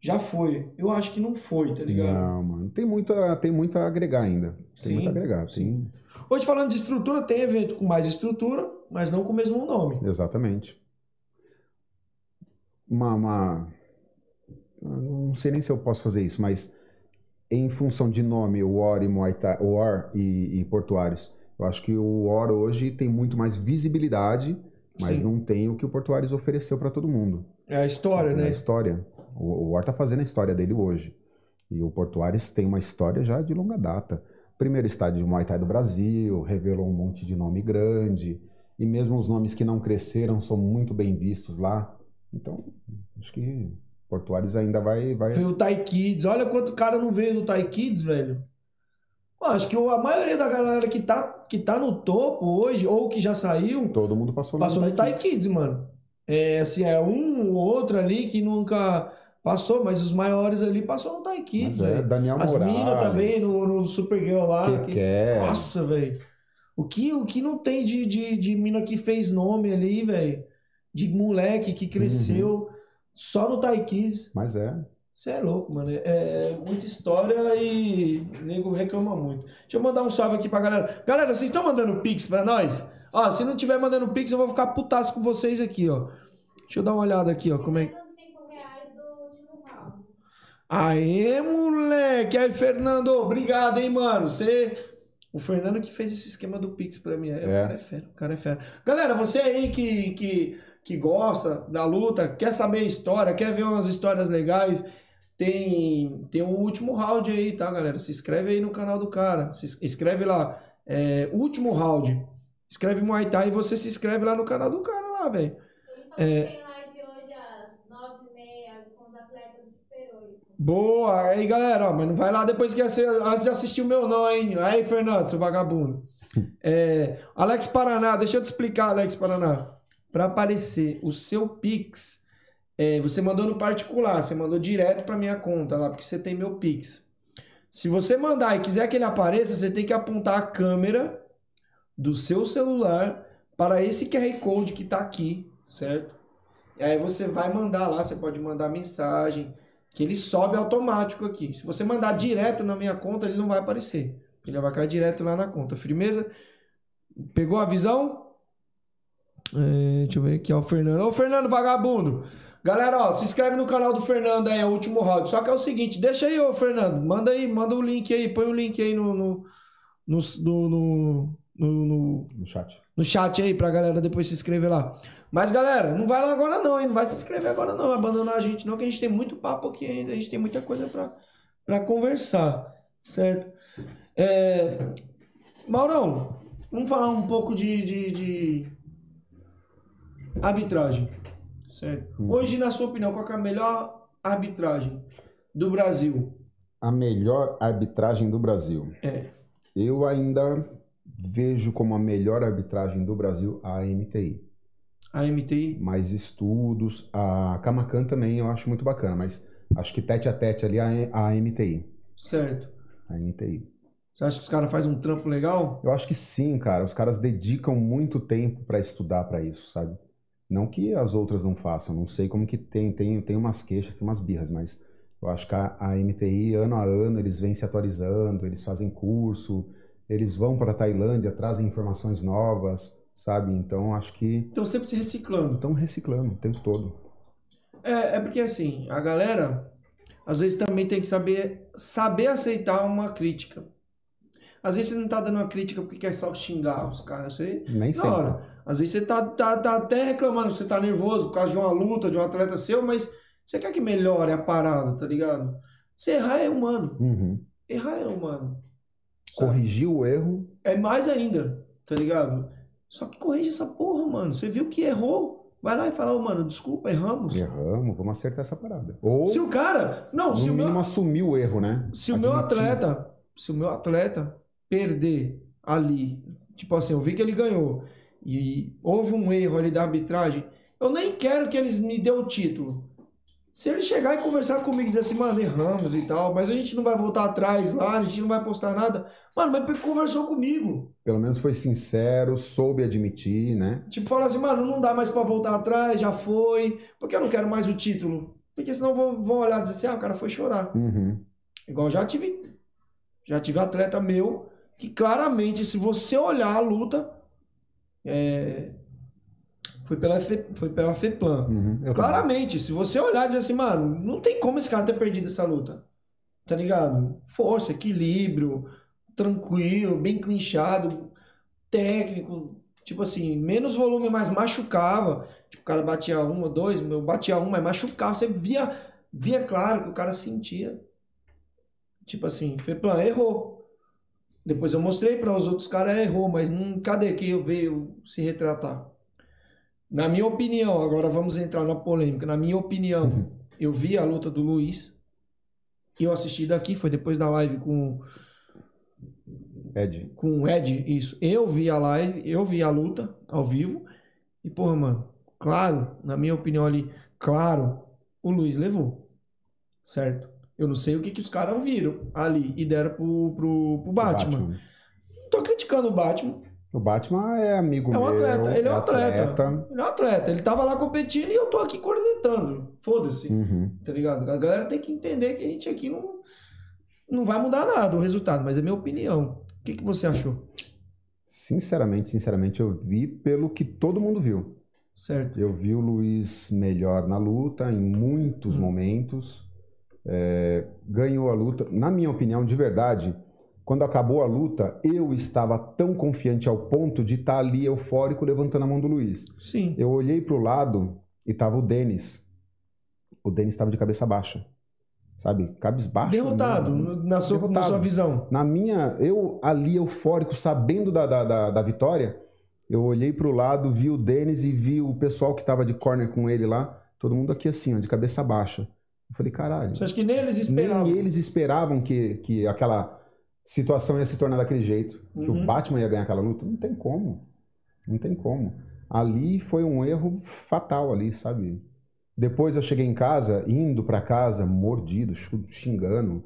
já foi. Eu acho que não foi, tá ligado? Não, mano. Tem muito, a, tem muito a agregar ainda. Tem Sim, muito a agregar. sim. Tem... Hoje falando de estrutura, tem evento com mais estrutura, mas não com o mesmo nome. Exatamente. Uma, uma- Não sei nem se eu posso fazer isso, mas em função de nome, o War e, Muay Thai, e, e Portuários, eu acho que o War hoje tem muito mais visibilidade, mas Sim. não tem o que o Portuários ofereceu para todo mundo. É a história, Sabe? É né? A história. O, o War tá fazendo a história dele hoje. E o Portuários tem uma história já de longa data. Primeiro estádio de Muay Thai do Brasil, revelou um monte de nome grande. E mesmo os nomes que não cresceram são muito bem vistos lá. Então, acho que Portuários ainda vai. vai... Veio o Thai Kids. Olha quanto cara não veio do Thai Kids, velho. Acho que a maioria da galera que tá, que tá no topo hoje, ou que já saiu, Todo mundo passou, passou no Thai Kids. Kids, mano. É assim, é um ou outro ali que nunca passou, mas os maiores ali passou no Thai Kids, é. Daniel As Morales. minas também no, no Supergirl lá. que que-. Nossa, velho. O que, o que não tem de, de, de mina que fez nome ali, velho? De moleque que cresceu Uhum. só no Thai Kids. Mas é. Você é louco, mano. É muita história e o nego reclama muito. Deixa eu mandar um salve aqui pra galera. Galera, vocês estão mandando pix pra nós? Ó, se não tiver mandando pix, eu vou ficar putaço com vocês aqui, ó. Deixa eu dar uma olhada aqui, ó. Como é que. Mais uns 5 reais do último round. Aê, moleque! Aí, Fernando, obrigado, hein, mano. Você. O Fernando que fez esse esquema do Pix pra mim. É, O É. cara é fera, o cara é fera. Galera, você aí que, que, que gosta da luta, quer saber a história, quer ver umas histórias legais, tem, tem o último round aí, tá, galera? Se inscreve aí no canal do cara. Se ins- escreve lá, é, último round. Escreve Muay Thai e você se inscreve lá no canal do cara lá, velho. É. tem live hoje às 9h30 com os atletas do Super 8. Boa! Aí, galera, ó, mas não vai lá depois que você, antes de assistir o meu não, hein? Aí, Fernando, seu vagabundo. É, Alex Paraná, deixa eu te explicar, Alex Paraná. Para aparecer o seu Pix, é, você mandou no particular, você mandou direto para minha conta lá, porque você tem meu Pix. Se você mandar e quiser que ele apareça, você tem que apontar a câmera do seu celular para esse QR Code que tá aqui, certo? E aí você vai mandar lá, você pode mandar mensagem, que ele sobe automático aqui. Se você mandar direto na minha conta, ele não vai aparecer. Ele vai cair direto lá na conta. Firmeza? Pegou a visão? É, deixa eu ver aqui, ó, o Fernando. Ô, Fernando, vagabundo! Galera, ó, se inscreve no canal do Fernando aí, é o último round. Só que é o seguinte, deixa aí, ô, Fernando. Manda aí, manda o link aí, põe o link aí no, no, no, no, no, no- chat. no chat aí pra galera depois se inscrever lá. Mas galera, não vai lá agora não, hein? Não vai se inscrever agora não, abandonar a gente não, que a gente tem muito papo aqui ainda, a gente tem muita coisa pra, pra conversar, certo? É... Maurão, vamos falar um pouco de, de, de arbitragem, certo? Hoje, na sua opinião, qual é a melhor arbitragem do Brasil? A melhor arbitragem do Brasil. É, Eu ainda vejo como a melhor arbitragem do Brasil a MTI. a MTI? Mais estudos. A Camacan também eu acho muito bacana, mas acho que tete a tete ali a, a MTI. Certo. A MTI. Você acha que os caras fazem um trampo legal? Eu acho que sim, cara. Os caras dedicam muito tempo para estudar para isso, sabe? Não que as outras não façam. Não sei como que tem, tem, tem umas queixas, tem umas birras, mas eu acho que a, a MTI, ano a ano, eles vêm se atualizando, eles fazem curso, eles vão para a Tailândia, trazem informações novas, sabe? Então acho que Estão sempre se reciclando. estão reciclando o tempo todo. É, é porque assim, a galera às vezes também tem que saber saber aceitar uma crítica. Às vezes você não tá dando uma crítica porque quer só xingar os caras. Você, Nem sempre. hora. Às vezes você tá, tá, tá até reclamando, você tá nervoso por causa de uma luta, de um atleta seu, mas você quer que melhore a parada, tá ligado? Você errar é humano. Uhum. Errar é humano. sabe? Corrigir o erro, É mais ainda, tá ligado? Só que corrige essa porra, mano. Você viu que errou. Vai lá e fala, ô, mano, desculpa, erramos. erramos, vamos acertar essa parada. Ou, Se o cara. Não, se o meu. assumir o erro, né? Se o meu Admitir. atleta, se o meu atleta perder ali, tipo assim, eu vi que ele ganhou e houve um erro ali da arbitragem, eu nem quero que eles me dêem o título. Se ele chegar e conversar comigo e dizer assim, mano, erramos e tal, mas a gente não vai voltar atrás lá, a gente não vai postar nada. Mano, mas porque conversou comigo. Pelo menos foi sincero, soube admitir, né? Tipo, falar assim, mano, não dá mais pra voltar atrás, já foi, porque eu não quero mais o título. Porque senão vão, vão olhar e dizer assim, ah, o cara foi chorar. Uhum. Igual já tive. Já tive atleta meu que claramente, se você olhar a luta, é, foi, pela Fe, foi pela FEPLAN. Uhum. Claramente, se você olhar e dizer assim, mano, não tem como esse cara ter perdido essa luta. Tá ligado? Força, equilíbrio, tranquilo, bem clinchado, técnico. Tipo assim, menos volume, mas machucava. Tipo, o cara batia uma, dois, eu batia um, mas machucava. Você via, via claro que o cara sentia. Tipo assim, Feplan errou. Depois eu mostrei para os outros caras, errou, mas não, cadê que eu veio se retratar? Na minha opinião, agora vamos entrar na polêmica. Na minha opinião, eu vi a luta do Luiz. E eu assisti daqui, foi depois da live com, Ed. com o Ed, isso. Eu vi a live, eu vi a luta ao vivo. E, porra, mano, claro, na minha opinião ali, claro, o Luiz levou. Certo? Eu não sei o que, que os caras viram ali e deram pro, pro, pro Batman. Não tô criticando o Batman. O Batman é amigo É um meu. atleta, ele é um atleta. atleta. Ele é um atleta. Ele tava lá competindo e eu tô aqui cornetando. Foda-se. Uhum. Tá ligado? A galera tem que entender que a gente aqui não, não vai mudar nada o resultado, mas é minha opinião. O que, que você achou? Sinceramente, sinceramente, eu vi pelo que todo mundo viu. Certo. Eu vi o Luiz melhor na luta em muitos Hum. momentos. É, ganhou a luta. Na minha opinião, de verdade, quando acabou a luta, eu estava tão confiante ao ponto de estar ali eufórico levantando a mão do Luiz. Sim. Eu olhei pro lado e tava o Denis. O Denis estava de cabeça baixa. Sabe? Cabisbaixo. Derrotado, na sua, na Derrotado. sua visão. Na minha, eu ali eufórico, sabendo da, da, da, da vitória, eu olhei pro lado, vi o Denis e vi o pessoal que tava de corner com ele lá, todo mundo aqui assim, ó, de cabeça baixa. Eu falei, caralho, Você acha que nem eles esperavam? nem eles esperavam que, que aquela situação ia se tornar daquele jeito. Que Uhum. o Batman ia ganhar aquela luta. Não tem como. Não tem como. Ali foi um erro fatal ali, sabe? Depois eu cheguei em casa, indo pra casa, mordido, xingando.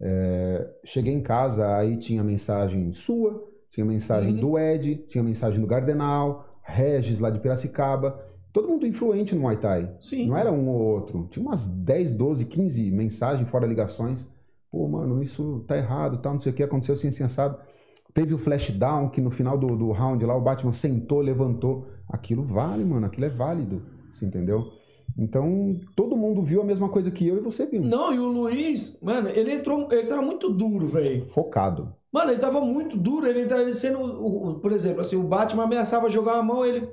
É, cheguei em casa, aí tinha mensagem sua, tinha mensagem Uhum. do Ed, tinha mensagem do Gardenal, Regis lá de Piracicaba. Todo mundo influente no Muay Thai. Sim. Não era um ou outro. Tinha umas 10, 12, 15 mensagens fora ligações. Pô, mano, isso tá errado, tal, não sei o que, aconteceu assim, assim, assado. Teve o flash down, que no final do, do round lá, o Batman sentou, levantou. Aquilo vale, mano, aquilo é válido. Você entendeu? Então, todo mundo viu a mesma coisa que eu e você viu. Não, e o Luiz, mano, ele entrou, ele tava muito duro, velho. Focado. Mano, ele tava muito duro, ele entrava ele sendo, por exemplo, assim, o Batman ameaçava jogar a mão, ele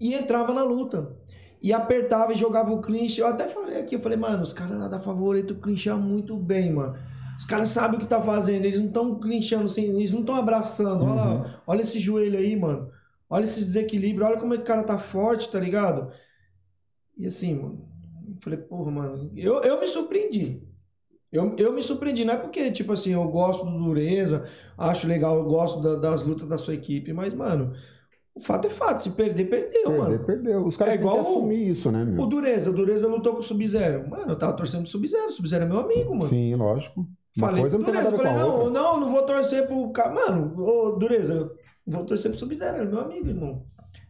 e entrava na luta. E apertava e jogava o clinch. Eu até falei aqui, eu falei, mano, os caras lá da favorito clincham muito bem, mano. Os caras sabem o que tá fazendo, eles não estão clinchando, assim, eles não estão abraçando. Olha lá, olha esse joelho aí, mano. Olha esse desequilíbrio, olha como é que o cara tá forte, tá ligado? E assim, mano, eu falei, porra, mano, eu, eu me surpreendi. Eu, eu me surpreendi, não é porque, tipo assim, eu gosto do Dureza, acho legal, eu gosto da- das lutas da sua equipe, mas, mano, o fato é fato, se perder, perdeu, Perder, mano. perdeu. Os caras É têm que igual o- assumir isso, né, O meu? Dureza, o Dureza lutou com o Sub-Zero. Mano, eu tava torcendo pro Sub-Zero, o Sub-Zero é meu amigo, mano. Sim, lógico. Uma Falei coisa pro não Dureza, falei, não, não, não vou torcer pro cara. Mano, ô Dureza, vou torcer pro Sub-Zero, é meu amigo, irmão.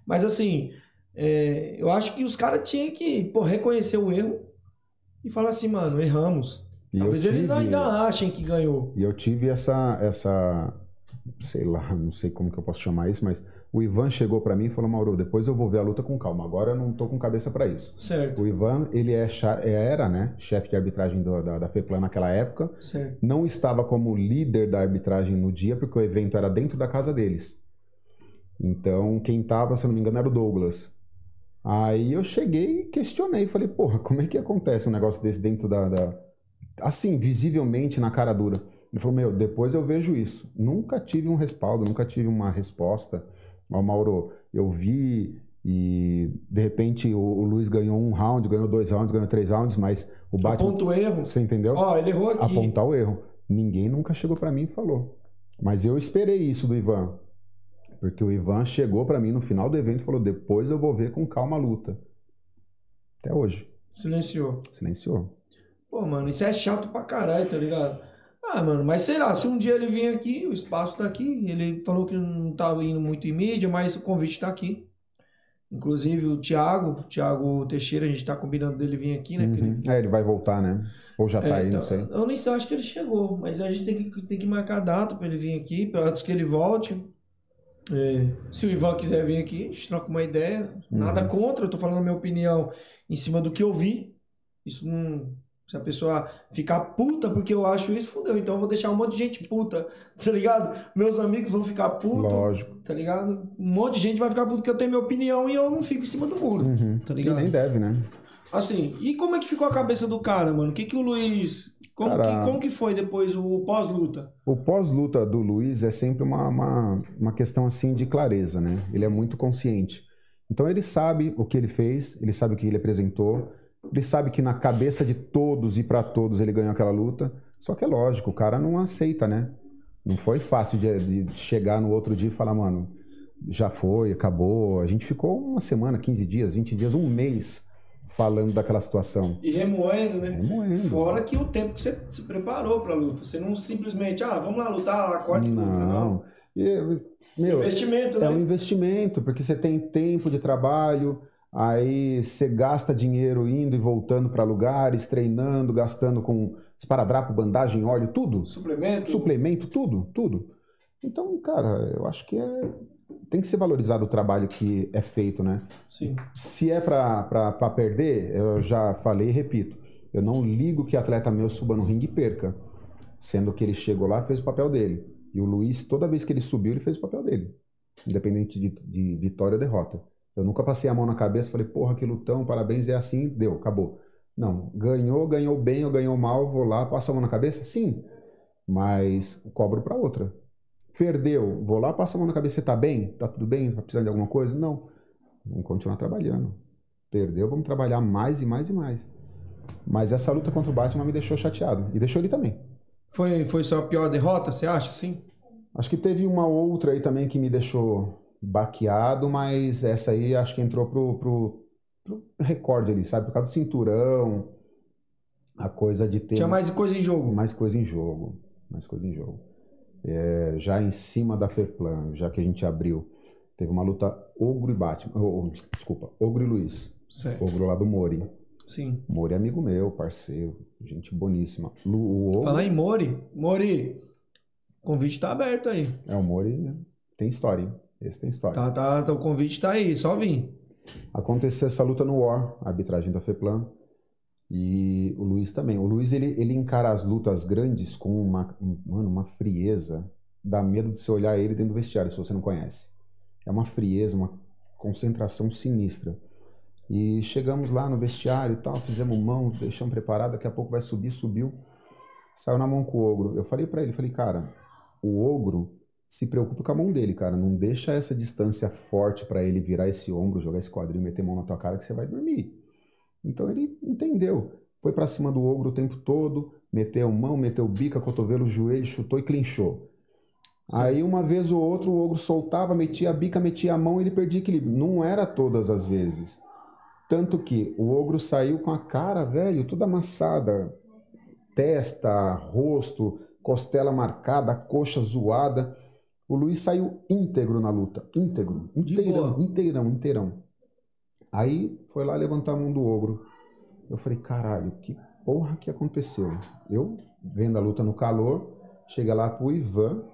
Mas assim, é, eu acho que os caras tinham que pô, reconhecer o erro e falar assim, mano, erramos. E Talvez eles tive- ainda achem que ganhou. E eu tive essa, essa, sei lá, não sei como que eu posso chamar isso, mas o Ivan chegou pra mim e falou, Mauro, depois eu vou ver a luta com calma, agora eu não tô com cabeça pra isso. Certo, O Ivan, ele é, cha- era, né, chefe de arbitragem do- da, da FEPLAN naquela época, certo. não estava como líder da arbitragem no dia, porque o evento era dentro da casa deles. Então, quem tava, se eu não me engano, era o Douglas. Aí eu cheguei e questionei, falei, porra, como é que acontece um negócio desse dentro da, da- Assim, visivelmente na cara dura. Ele falou, meu, depois eu vejo isso. Nunca tive um respaldo, nunca tive uma resposta. Ó, Mauro, eu vi e de repente o, o Luiz ganhou um round, ganhou dois rounds, ganhou três rounds, mas o Batman. Aponta o erro. Você entendeu? Ó, ele errou aqui. apontar o erro. Ninguém nunca chegou pra mim e falou. Mas eu esperei isso do Ivan. Porque o Ivan chegou pra mim no final do evento e falou: depois eu vou ver com calma a luta. Até hoje. Silenciou. Silenciou. Pô, mano, isso é chato pra caralho, tá ligado? Ah, mano, mas sei lá, se um dia ele vir aqui, o espaço tá aqui, ele falou que não tava indo muito em mídia, mas o convite tá aqui. Inclusive o Thiago, o Thiago Teixeira, a gente tá combinando dele vir aqui, né? porque ele- Uhum. É, ele vai voltar, né? Ou já tá É, aí, então, não sei. Eu nem sei, acho que ele chegou, mas a gente tem que, tem que marcar a data pra ele vir aqui, pra- antes que ele volte. É, se o Ivan quiser vir aqui, a gente troca uma ideia. Nada Uhum. contra, eu tô falando a minha opinião em cima do que eu vi. Isso não. Se a pessoa ficar puta porque eu acho isso, fudeu. Então eu vou deixar um monte de gente puta, tá ligado? Meus amigos vão ficar putos, Lógico. tá ligado? Um monte de gente vai ficar puto porque eu tenho minha opinião e eu não fico em cima do muro, Uhum. tá E ligado? nem deve, né? Assim, e como é que ficou a cabeça do cara, mano? O que que o Luiz. Como, Cara- que, como que foi depois o pós-luta? O pós-luta do Luiz é sempre uma, uma, uma questão assim de clareza, né? Ele é muito consciente. Então ele sabe o que ele fez, ele sabe o que ele apresentou, ele sabe que na cabeça de todos e para todos ele ganhou aquela luta. Só que é lógico, o cara não aceita, né? Não foi fácil de, de chegar no outro dia e falar, mano, já foi, acabou. A gente ficou uma semana, 15 dias, 20 dias, um mês falando daquela situação. E remoendo, né? Remoendo. Fora que o tempo que você se preparou pra luta. Você não simplesmente, ah, vamos lá lutar, acorda e luta, não. Não. E, meu, Investimento, é um né? investimento, porque você tem tempo de trabalho, aí você gasta dinheiro indo e voltando para lugares, treinando, gastando com esparadrapo, bandagem, óleo, tudo. Suplemento. Suplemento, tudo, tudo. Então, cara, eu acho que é, tem que ser valorizado o trabalho que é feito, né? Sim. Se é para perder, eu já falei e repito, eu não ligo que atleta meu suba no ringue e perca, sendo que ele chegou lá e fez o papel dele. E o Luiz, toda vez que ele subiu, ele fez o papel dele, independente de, de vitória ou derrota. Eu nunca passei a mão na cabeça e falei, porra, que lutão, parabéns, é assim, deu, acabou. Não, ganhou, ganhou bem ou ganhou mal, vou lá, passo a mão na cabeça? Sim, mas cobro para outra. Perdeu, vou lá, passo a mão na cabeça, você tá bem? Tá tudo bem? Tá precisando de alguma coisa? Não. Vamos continuar trabalhando. Perdeu, vamos trabalhar mais e mais e mais. Mas essa luta contra o Batman me deixou chateado. E deixou ele também. Foi, foi sua pior derrota, você acha, sim? Acho que teve uma outra aí também que me deixou baqueado, mas essa aí acho que entrou pro, pro, pro recorde ali, sabe? Por causa do cinturão, a coisa de ter Tinha mais coisa em jogo. mais coisa em jogo. Mais coisa em jogo. É, já em cima da FEPLAN, já que a gente abriu, teve uma luta Ogro e Batman. oh, desculpa, Ogro e Luiz. Certo. Ogro lá do Mori. Sim. Mori é amigo meu, parceiro, gente boníssima. Lu- O Ogro, Falar em Mori. Mori, o convite tá aberto aí. é o Mori, né? tem história, hein? Esse tem história. Tá, tá, tá, o convite tá aí, só vir. Aconteceu essa luta no War, a arbitragem da FEPLAN. E o Luiz também. O Luiz, ele, ele encara as lutas grandes com uma, um- mano, uma frieza. Dá medo de você olhar ele dentro do vestiário, se você não conhece. É uma frieza, uma concentração sinistra. E chegamos lá no vestiário e tal, fizemos mão, deixamos preparado, daqui a pouco vai subir, subiu. Saiu na mão com o ogro. Eu falei pra ele, falei, cara, o ogro se preocupa com a mão dele, cara. Não deixa essa distância forte pra ele virar esse ombro, jogar esse quadril, meter a mão na tua cara que você vai dormir. Então ele entendeu. Foi pra cima do ogro o tempo todo, meteu mão, meteu bica, cotovelo, joelho, chutou e clinchou. Aí uma vez ou outra o ogro soltava, metia a bica, metia a mão e ele perdia equilíbrio. Não era todas as vezes. Tanto que o ogro saiu com a cara, velho, toda amassada. Testa, rosto, costela marcada, coxa zoada. O Luiz saiu íntegro na luta. Íntegro. Inteirão, inteirão, inteirão. Aí foi lá levantar a mão do ogro. Eu falei, caralho, que porra que aconteceu? Eu, vendo a luta no calor, chega lá pro Ivan.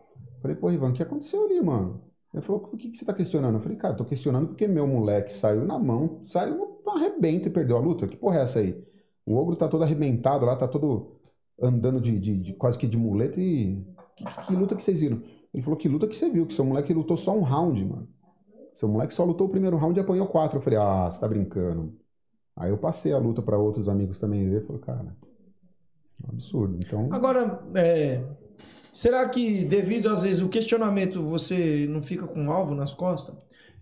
Falei, pô, Ivan, o que aconteceu ali, mano? Ele falou, por que, que você tá questionando? Eu falei, cara, tô questionando porque meu moleque saiu na mão, saiu no arrebenta e perdeu a luta. Que porra é essa aí? O ogro tá todo arrebentado lá, tá todo andando de, de- de- quase que de muleta e. Que, que- que luta que vocês viram? Ele falou, que luta que você viu? Que seu moleque lutou só um round, mano. Seu moleque só lutou o primeiro round e apanhou quatro. Eu falei, ah, você tá brincando. Aí eu passei a luta pra outros amigos também ver. Falei, cara, é um absurdo. Então, Agora, é, será que devido às vezes o questionamento você não fica com um alvo nas costas?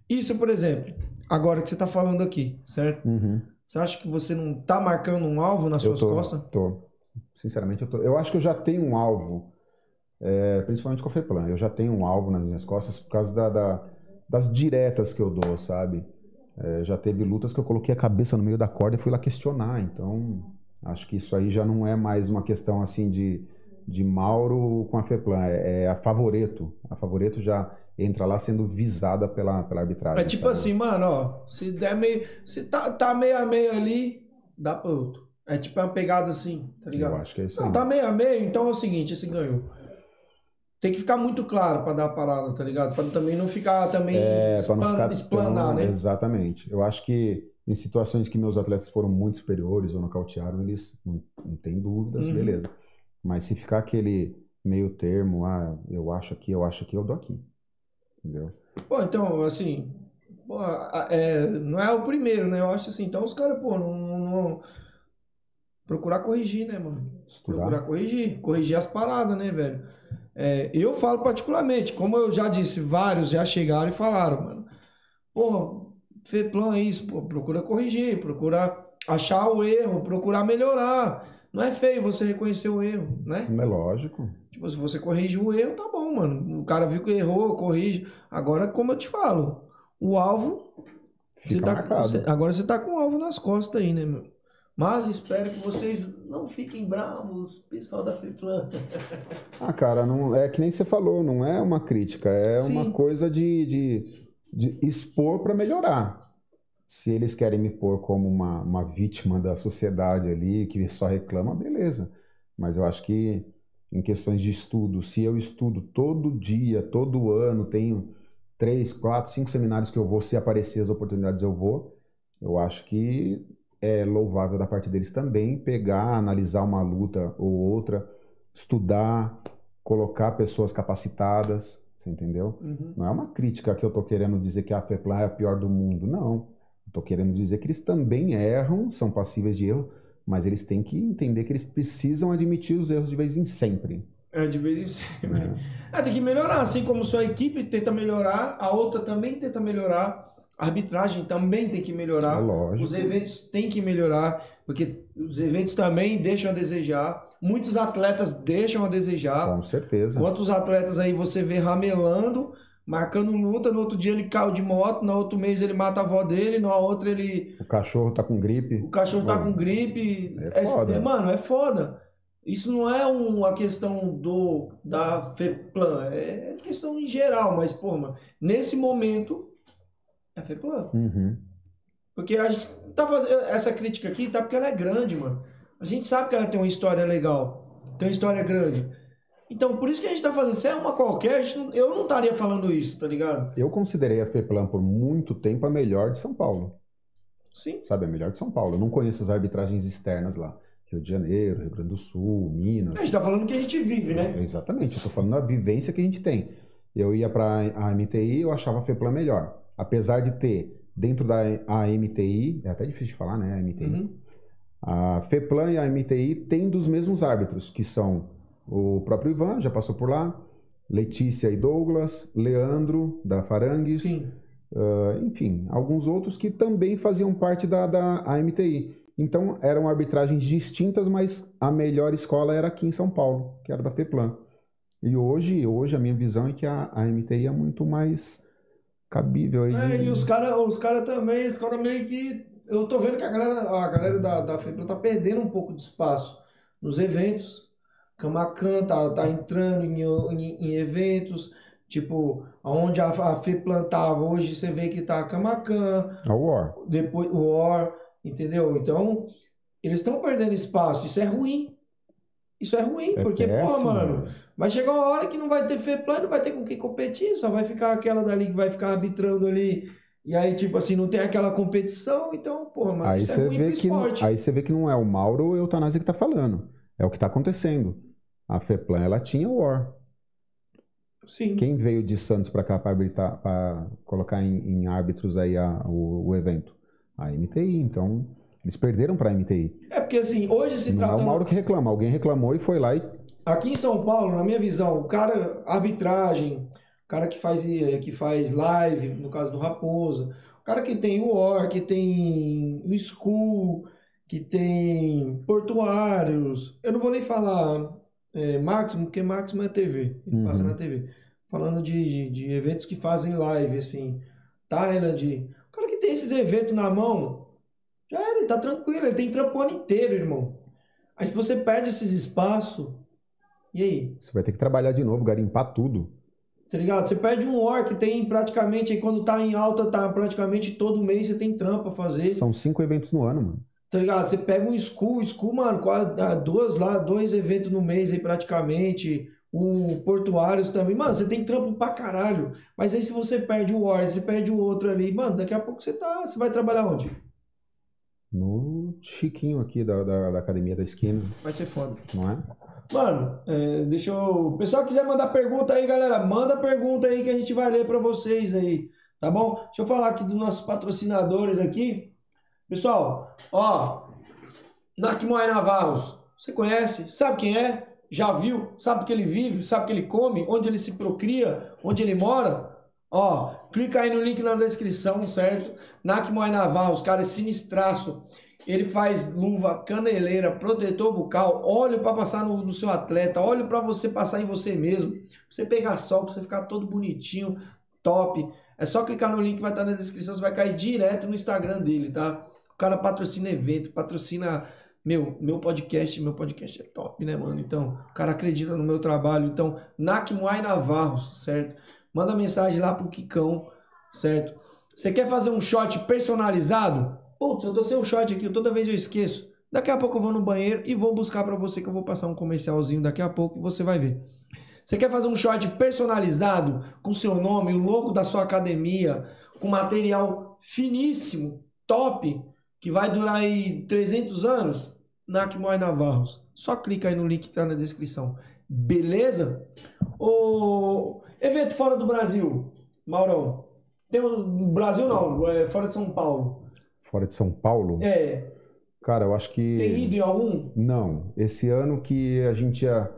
Isso, por exemplo, agora que você tá falando aqui, certo? uhum. Você acha que você não tá marcando um alvo nas eu suas tô, costas? tô. Sinceramente, eu tô. Eu acho que eu já tenho um alvo, é, principalmente com a FEPLAN. Eu já tenho um alvo nas minhas costas por causa da, da- das diretas que eu dou, sabe? É, já teve lutas que eu coloquei a cabeça no meio da corda e fui lá questionar. Então, acho que isso aí já não é mais uma questão assim de, de Mauro com a FEPLAN. É, é a Favoreto. A Favoreto já entra lá sendo visada pela, pela arbitragem. É tipo sabe? assim, mano, ó, se der meio, se tá, tá meio a meio ali, dá pra outro. É tipo uma pegada assim, tá ligado? Eu acho que é isso Não, aí. tá meio a meio, então é o seguinte, esse ganhou. Tem que ficar muito claro pra dar a parada, tá ligado? Pra também não ficar também É, pra não ficar explanar, tão- né? Exatamente. Eu acho que em situações que meus atletas foram muito superiores ou nocautearam, eles não, não tem dúvidas, Uhum. beleza. Mas se ficar aquele meio termo, ah, eu acho aqui, eu acho aqui, eu dou aqui. Entendeu? Pô, então, assim, pô, é, não é o primeiro, né? Eu acho assim, então os caras, pô, não, não- não- Procurar corrigir, né, mano? Estudar. Procurar corrigir, corrigir as paradas, né, velho? É, eu falo particularmente, como eu já disse, vários já chegaram e falaram, mano. Porra, Feplan é isso, pô, procura corrigir, procura achar o erro, procurar melhorar. Não é feio você reconhecer o erro, né? É lógico. Tipo, se você corrige o erro, tá bom, mano. O cara viu que errou, corrige. Agora, como eu te falo, o alvo. Fica você tá, você- agora você tá com o alvo nas costas aí, né, meu? Mas espero que vocês não fiquem bravos, pessoal da Feplan. Ah, cara, não, é que nem você falou, não é uma crítica, é Sim. uma coisa de, de, de expor para melhorar. Se eles querem me pôr como uma, uma vítima da sociedade ali, que só reclama, beleza. Mas eu acho que em questões de estudo, se eu estudo todo dia, todo ano, tenho três, quatro, cinco seminários que eu vou, se aparecer as oportunidades eu vou, eu acho que é louvável da parte deles também pegar, analisar uma luta ou outra, estudar, colocar pessoas capacitadas, você entendeu? Uhum. Não é uma crítica que eu tô querendo dizer que a FEPLAN é a pior do mundo, não. Tô querendo dizer que eles também erram, são passíveis de erro, mas eles têm que entender que eles precisam admitir os erros de vez em sempre. É, de vez em sempre. né? É, tem que melhorar, assim como sua equipe tenta melhorar, a outra também tenta melhorar, a arbitragem também tem que melhorar. É lógico. Os eventos têm que melhorar, porque os eventos também deixam a desejar. Muitos atletas deixam a desejar. Com certeza. Quantos atletas aí você vê ramelando, marcando luta, no outro dia ele caiu de moto, no outro mês ele mata a avó dele, no outro ele. O cachorro tá com gripe. O cachorro tá Pô, com gripe. é foda. é- mano, é foda. Isso não é uma questão do da FEPLAN, é questão em geral, mas, pô, mano, nesse momento é FEPLAN. Uhum. Porque a gente tá fazendo essa crítica aqui, tá porque ela é grande, mano. A gente sabe que ela tem uma história legal, tem uma história grande. Então, por isso que a gente tá fazendo. Se é uma qualquer, não- eu não estaria falando isso, tá ligado? Eu considerei a FEPLAN por muito tempo a melhor de São Paulo. Sim. Sabe, a melhor de São Paulo. Eu não conheço as arbitragens externas lá. Rio de Janeiro, Rio Grande do Sul, Minas. A gente tá falando que a gente vive, né? Exatamente, eu tô falando da vivência que a gente tem. Eu ia para a MTI, eu achava a FEPLAN melhor. Apesar de ter dentro da AMTI, é até difícil de falar, né, a MTI. Uhum. A FEPLAN e a MTI têm dos mesmos árbitros, que são o próprio Ivan, já passou por lá, Letícia e Douglas, Leandro, da Farangues, ah, enfim, alguns outros que também faziam parte da, da AMTI. Então eram arbitragens distintas, mas a melhor escola era aqui em São Paulo, que era da FEPLAN. E hoje, hoje a minha visão é que a, a AMTI é muito mais cabível aí É, de... e os caras os cara também, os caras meio que. Eu tô vendo que a galera, a galera da, da FEPLAN tá perdendo um pouco de espaço nos eventos. Camacan tá, tá entrando em, em, em eventos. Tipo, onde a, a FEPLAN tava, hoje você vê que tá a Camacan, A War. depois o OR, entendeu? Então, eles estão perdendo espaço. Isso é ruim. Isso é ruim, É porque, péssimo, mano, vai chegar uma hora que não vai ter FEPLAN, não vai ter com quem competir, só vai ficar aquela dali que vai ficar arbitrando ali. E aí, tipo assim, não tem aquela competição, então, porra, mano, Aí é você ruim vê que não, aí você vê que não é o Mauro ou o Eutanásia que tá falando. É o que tá acontecendo. A FEPLAN, ela tinha o War. Sim. Quem veio de Santos para cá para colocar em, em árbitros aí a- o, o evento? A MTI. Então, eles perderam para a MTI. É porque assim, hoje se Não é o. Mauro que reclama. Alguém reclamou e foi lá e Aqui em São Paulo, na minha visão, o cara, arbitragem, o cara que faz, eh, que faz live, no caso do Raposa, o cara que tem o OR, que tem o School, que tem portuários, eu não vou nem falar é, Máximo, porque Máximo é TV, ele passa Uhum. na TV. Falando de, de, de eventos que fazem live, assim, Thailand, o cara que tem esses eventos na mão, já era, ele tá tranquilo, ele tem trampo inteiro, irmão. Aí se você perde esses espaços, e aí? você vai ter que trabalhar de novo, garimpar tudo. Tá ligado? Você perde um OR que tem praticamente, aí quando tá em alta, tá praticamente todo mês você tem trampo a fazer. São cinco eventos no ano, mano. Tá ligado? Você pega um school, school, mano, quase, ah, duas lá, dois eventos no mês aí praticamente. O Portuários também. Mano, você tem trampo pra caralho. Mas aí se você perde o OR, você perde o outro ali, mano, daqui a pouco você tá. Você vai trabalhar onde? No Chiquinho aqui da, da, da academia da esquina, Vai ser foda. não é? Mano, é, deixa eu. O pessoal quiser mandar pergunta aí, galera, manda pergunta aí que a gente vai ler pra vocês aí, tá bom? Deixa eu falar aqui dos nossos patrocinadores aqui. Pessoal, ó, Nakmoy Navalos, você conhece? Sabe quem é? Já viu? Sabe que ele vive? Sabe que ele come? Onde ele se procria? Onde ele mora? Ó, clica aí no link na descrição, certo? Nakmoy Navalos, cara, é sinistraço. Ele faz luva, caneleira, protetor bucal, óleo para passar no, no seu atleta, óleo para você passar em você mesmo, pra você pegar sol, para você ficar todo bonitinho, top. É só clicar no link que vai estar na descrição, você vai cair direto no Instagram dele, tá? cara patrocina evento, patrocina. Meu, meu podcast, meu podcast é top, né, mano? Então, o cara acredita no meu trabalho. Então, Nakmuai Navarros, certo? Manda mensagem lá pro Kikão, certo? Você quer fazer um shot personalizado? Putz, eu dou seu shot aqui, toda vez eu esqueço. Daqui a pouco eu vou no banheiro e vou buscar pra você que eu vou passar um comercialzinho daqui a pouco e você vai ver. Você quer fazer um shot personalizado com seu nome, o logo da sua academia, com material finíssimo, top, que vai durar aí 300 anos? Nakmoy Navarros. Só clica aí no link que tá na descrição. Beleza? O evento fora do Brasil, Maurão. Tem um, Brasil não, é fora de São Paulo. Fora de São Paulo? É, Cara, eu acho que. tem ido em algum? Não. Esse ano que a gente ia.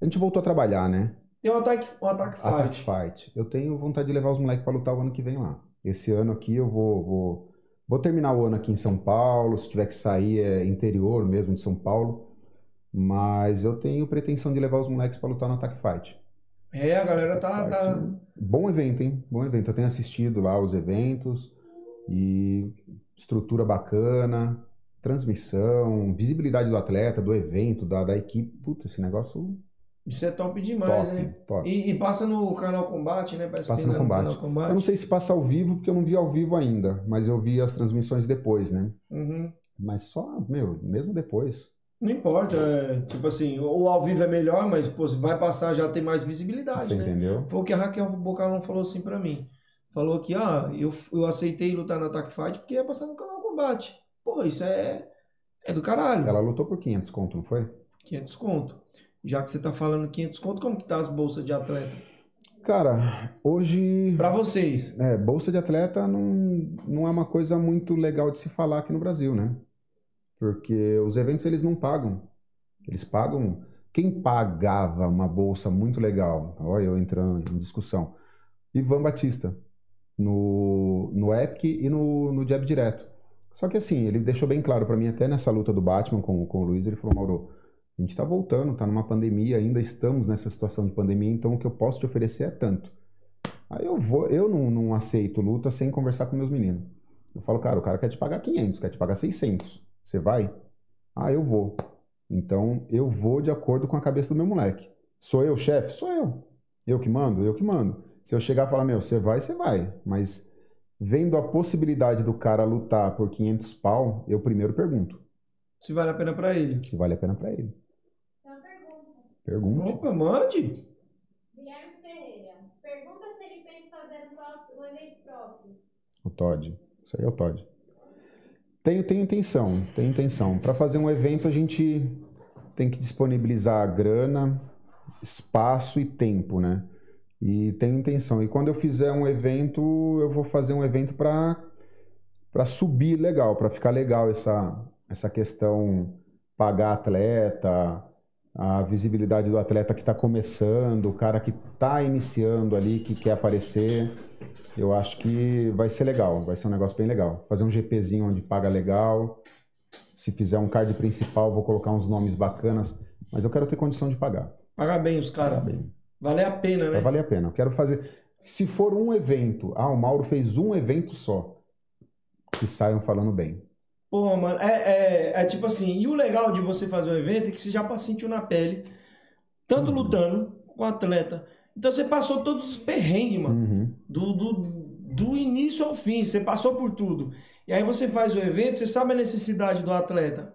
A gente voltou a trabalhar, né? Tem um ataque, um ataque fight. Fight. Eu tenho vontade de levar os moleques pra lutar o ano que vem lá. Esse ano aqui eu vou, vou, vou terminar o ano aqui em São Paulo. Se tiver que sair, é interior mesmo de São Paulo. Mas eu tenho pretensão de levar os moleques pra lutar no Attack Fight. É, a galera tá, Attack tá, Fight, né? Bom evento, hein? Bom evento. Eu tenho assistido lá os eventos e estrutura bacana, transmissão, visibilidade do atleta, do evento, da, da equipe. Puta, esse negócio Isso é top demais, top, né? top. E, e passa no canal Combate, né? Parece Passa no lá combate. canal Combate. Eu não sei se passa ao vivo, porque eu não vi ao vivo ainda, mas eu vi as transmissões depois, né? Uhum. Mas só, meu, mesmo depois. Não importa, é, tipo assim, o ao vivo é melhor, mas pô, vai passar já tem mais visibilidade, Você né? entendeu? Foi o que a Raquel Bocalão falou assim pra mim. Falou que, ah, eu, eu aceitei lutar no Attack Fight porque ia passar no canal Combate. Pô, isso é, é do caralho. Ela lutou por 500 conto, não foi? 500 conto. Já que você tá falando 500 conto, como que tá as bolsas de atleta? Cara, hoje. Pra vocês. É, bolsa de atleta não, não é uma coisa muito legal de se falar aqui no Brasil, né? Porque os eventos eles não pagam. Eles pagam. Quem pagava uma bolsa muito legal? Olha, eu entrando em discussão. Ivan Batista. No, no Epic e no, no Jab Direto. Só que assim, ele deixou bem claro pra mim, até nessa luta do Batman com, com o Luiz, ele falou: Mauro, a gente tá voltando, tá numa pandemia, ainda estamos nessa situação de pandemia, então o que eu posso te oferecer é tanto. Aí eu vou, eu não, não aceito luta sem conversar com meus meninos. Eu falo, cara, o cara quer te pagar 500, quer te pagar 600. Você vai? Ah, eu vou. Então eu vou de acordo com a cabeça do meu moleque. Sou eu chefe? Sou eu. Eu que mando? Eu que mando. Se eu chegar e falar, meu, você vai, você vai. Mas vendo a possibilidade do cara lutar por 500 pau, eu primeiro pergunto Se vale a pena pra ele. se vale a pena pra ele. Então, pergunta. Pergunte. Opa, mande. Guilherme Ferreira. Pergunta se ele pensa em fazer um, evento próprio. O Todd. Isso aí é o Todd. Tenho, tenho intenção, tenho intenção. Para fazer um evento, a gente tem que disponibilizar grana, espaço e tempo, né? E tenho intenção. E quando eu fizer um evento, eu vou fazer um evento para para subir legal, para ficar legal essa essa questão pagar atleta, a visibilidade do atleta que está começando, o cara que está iniciando ali, que quer aparecer. Eu acho que vai ser legal, vai ser um negócio bem legal. Fazer um GPzinho onde paga legal. Se fizer um card principal, vou colocar uns nomes bacanas, mas eu quero ter condição de pagar. Paga bem os caras. bem. Vale a pena, né? Vai valer a pena. Eu quero fazer. Se for um evento, ah, o Mauro fez um evento só, que saiam falando bem. Pô, mano, é, é, é tipo assim, e o legal de você fazer um evento é que você já sentiu na pele, tanto Uhum. lutando com o atleta. Então você passou todos os perrengues, mano. Uhum. Do, do, do início ao fim, você passou por tudo. E aí você faz o evento, você sabe a necessidade do atleta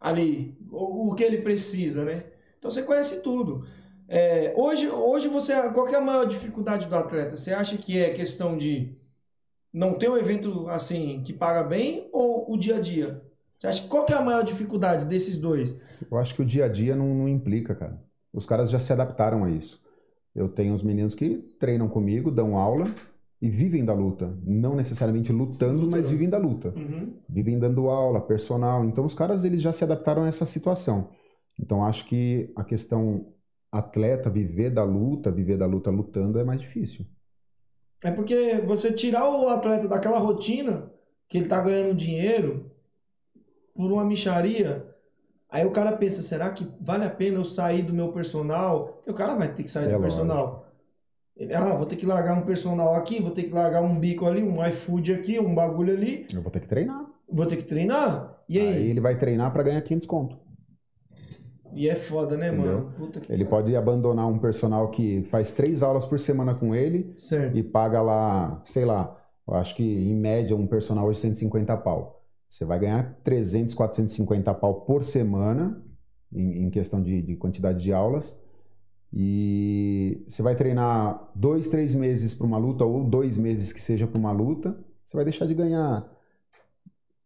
ali, o, o que ele precisa, né? Então você conhece tudo. É, hoje, hoje você, qual é a maior dificuldade do atleta? Você acha que é questão de não ter um evento assim que paga bem ou o dia a dia? Você acha qual que é a maior dificuldade desses dois? Eu acho que o dia a dia não, não implica, cara. Os caras já se adaptaram a isso. Eu tenho uns meninos que treinam comigo, dão aula e vivem da luta. Não necessariamente lutando, mas vivem da luta. Vivem dando aula, personal. Então os caras eles já se adaptaram a essa situação. Então acho que a questão atleta viver da luta, viver da luta lutando é mais difícil. É porque você tirar o atleta daquela rotina que ele tá ganhando dinheiro por uma micharia, aí o cara pensa, será que vale a pena eu sair do meu personal? Porque o cara vai ter que sair É do lógico. personal. Ele, ah, vou ter que largar um personal aqui, vou ter que largar um bico ali, um iFood aqui, um bagulho ali. Eu vou ter que treinar. Vou ter que treinar? E aí? Aí ele vai treinar pra ganhar 500 conto. E é foda, né, Entendeu? mano? Puta que Ele pode abandonar um personal que faz três aulas por semana com ele Certo. e paga lá, sei lá, eu acho que em média um personal hoje 150 pau. Você vai ganhar 300, 450 pau por semana em, em questão de, de quantidade de aulas. E você vai treinar dois, três meses para uma luta ou dois meses que seja para uma luta. Você vai deixar de ganhar,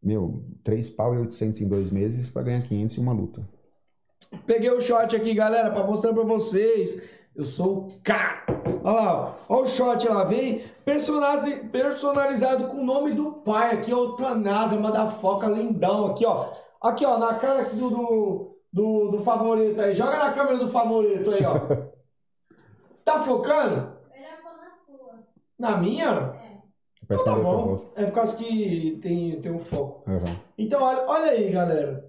meu, 3 pau e 800 em dois meses para ganhar 500 em uma luta. Peguei o shot aqui, galera, pra mostrar pra vocês. Eu sou o cara. Olha lá, ó. Olha o shot lá, vem personalizado com o nome do pai aqui, ó, o Tanasa, foca lindão aqui, ó. Aqui, ó, na cara aqui do, do, do, do favorito aí. Joga na câmera do favorito aí, ó. Tá focando? Na sua. Na minha? Parece Tá que eu bom. É por causa que tem, tem um foco. Uhum. Então, olha, olha aí, galera.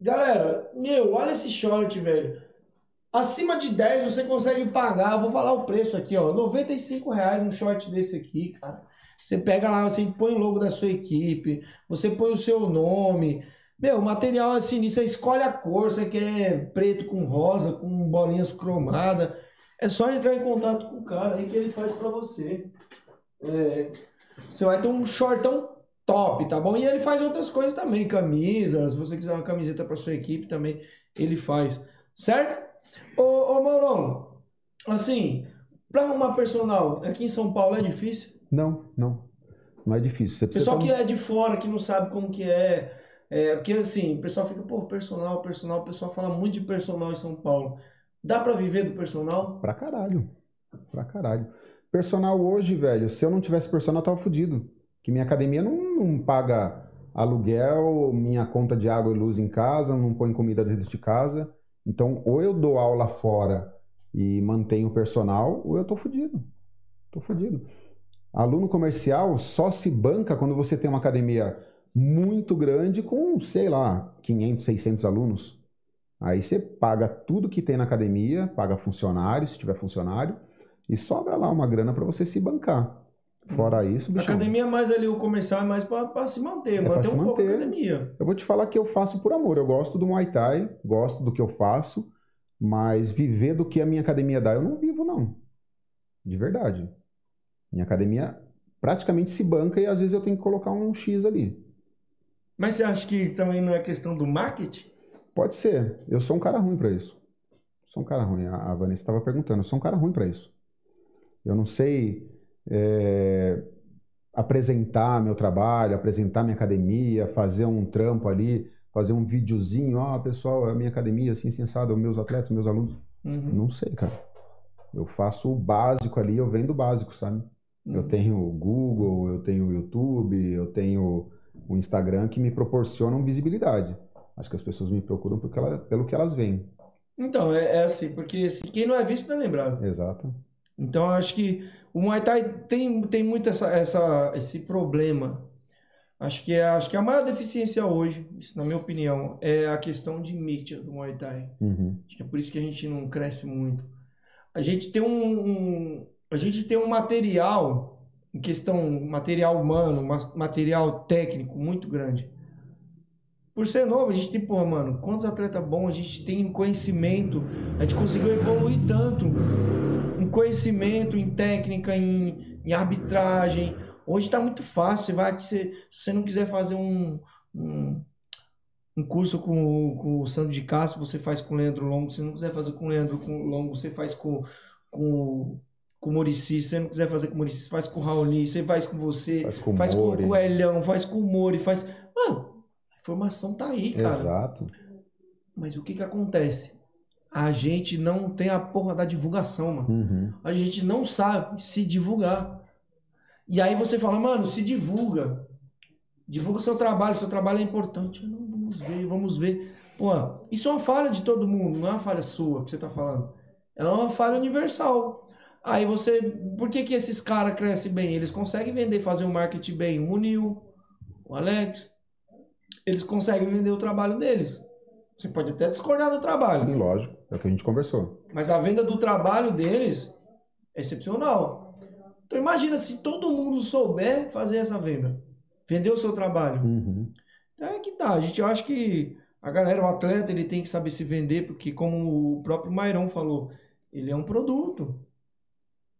Galera, meu, olha esse short, velho. Acima de 10 você consegue pagar. Eu vou falar o preço aqui, ó. 95 reais um short desse aqui, cara. Você pega lá, você põe o logo da sua equipe, você põe o seu nome. Meu, o material é sinistro. Você escolhe a cor, você quer preto com rosa, com bolinhas cromadas. É só entrar em contato com o cara aí que ele faz pra você. É, você vai ter um shortão top, tá bom? E ele faz outras coisas também, camisas, se você quiser uma camiseta para sua equipe também, ele faz, certo? Ô, ô Maurão, assim, para arrumar personal, aqui em São Paulo é difícil? Não, não. Não é difícil. Você Pessoal ter que é de fora, que não sabe como que é, é, porque assim, o pessoal fica, pô, personal, personal, o pessoal fala muito de personal em São Paulo. Dá para viver do personal? Pra caralho. Pra caralho. Personal hoje, velho, se eu não tivesse personal, eu tava fudido. Que minha academia não, não paga aluguel, minha conta de água e luz em casa, não põe comida dentro de casa. Então, ou eu dou aula fora e mantenho o personal, ou eu tô fudido. Tô fudido. Aluno comercial só se banca quando você tem uma academia muito grande com, sei lá, 500, 600 alunos. Aí você paga tudo que tem na academia, paga funcionário, se tiver funcionário, e sobra lá uma grana para você se bancar. Fora isso, A bichão, academia é mais ali, o comercial é mais para se manter, pra manter se um pouco a manter. academia. eu vou te falar que eu faço por amor. Eu gosto do Muay Thai, gosto do que eu faço, mas viver do que a minha academia dá, eu não vivo, não. De verdade. Minha academia praticamente se banca e às vezes eu tenho que colocar um X ali. Mas você acha que também não é questão do marketing? Pode ser. Eu sou um cara ruim para isso. Sou um cara ruim. A a Vanessa estava perguntando. Eu sou um cara ruim para isso. Eu não sei é, apresentar meu trabalho, apresentar minha academia, fazer um trampo ali, fazer um videozinho. Ó, pessoal, é a minha academia, assim, sensado, meus atletas, meus alunos. Uhum. Não sei, cara. Eu faço o básico ali, eu vendo o básico, sabe? Eu tenho o Google, eu tenho o YouTube, eu tenho o Instagram que me proporcionam visibilidade. Acho que as pessoas me procuram porque ela- pelo que elas veem. Então, é, é assim, porque assim, quem não é visto não é lembrado. Exato. Então, acho que o Muay Thai tem, tem muito essa, essa, esse problema. Acho que, é, acho que a maior deficiência hoje, isso na minha opinião, é a questão de mídia do Muay Thai. Uhum. Acho que é por isso que a gente não cresce muito. A gente tem um, um- a gente tem um material, em questão material humano, material técnico muito grande. Por ser novo, a gente tem, pô, mano, quantos atletas bons a gente tem em conhecimento, a gente conseguiu evoluir tanto conhecimento, em técnica, em, em arbitragem. Hoje tá muito fácil, você vai aqui, você- se você não quiser fazer um, um, um curso com, o- com o Sandro de Castro, você faz com o Leandro Longo. Se não quiser fazer com o Leandro com o Longo, você faz com, com, com o Murici. Se você não quiser fazer com o Murici, você faz com o Raoni. Você faz com você, Faz com o faz com o Elhão, faz com o Mori, faz... Mano, a informação tá aí, cara. Exato. Mas o que que acontece? A gente não tem a porra da divulgação, mano. Uhum. A gente não sabe se divulgar. E aí você fala, mano, se divulga. Divulga seu trabalho, seu trabalho é importante. Não, vamos ver, vamos ver. Pô, isso é uma falha de todo mundo, não é uma falha sua que você tá falando. É uma falha universal. Aí você. Por que, que esses caras crescem bem? Eles conseguem vender, fazer o marketing bem. O Munil, o Alex. Eles conseguem vender o trabalho deles. Você pode até discordar do trabalho. Sim, lógico. É o que a gente conversou. Mas a venda do trabalho deles é excepcional. Então imagina se todo mundo souber fazer essa venda. Vender o seu trabalho. Uhum. Então é que tá. A gente acha que a galera, o atleta, ele tem que saber se vender, porque como o próprio Mairão falou, ele é um produto.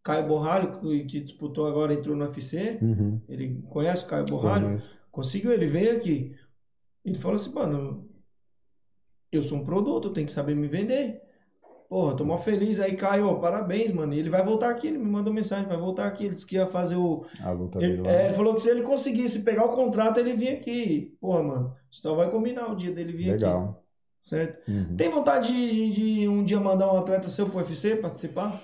Caio Borralho, que- disputou agora, entrou no UFC, Uhum. ele conhece o Caio Borralho, Conheço. conseguiu, ele veio aqui. Ele falou assim, mano, eu sou um produto, eu tenho que saber me vender. Porra, tô mó feliz aí, Caio, parabéns, mano. E ele vai voltar aqui, ele me mandou mensagem, vai voltar aqui. Ele disse que ia fazer o, A luta ele, dele é, ele falou que se ele conseguisse pegar o contrato, ele vinha aqui. Porra, mano, então vai combinar o dia dele vir aqui. Legal. Certo? Uhum. Tem vontade de, de um dia mandar um atleta seu pro UFC participar?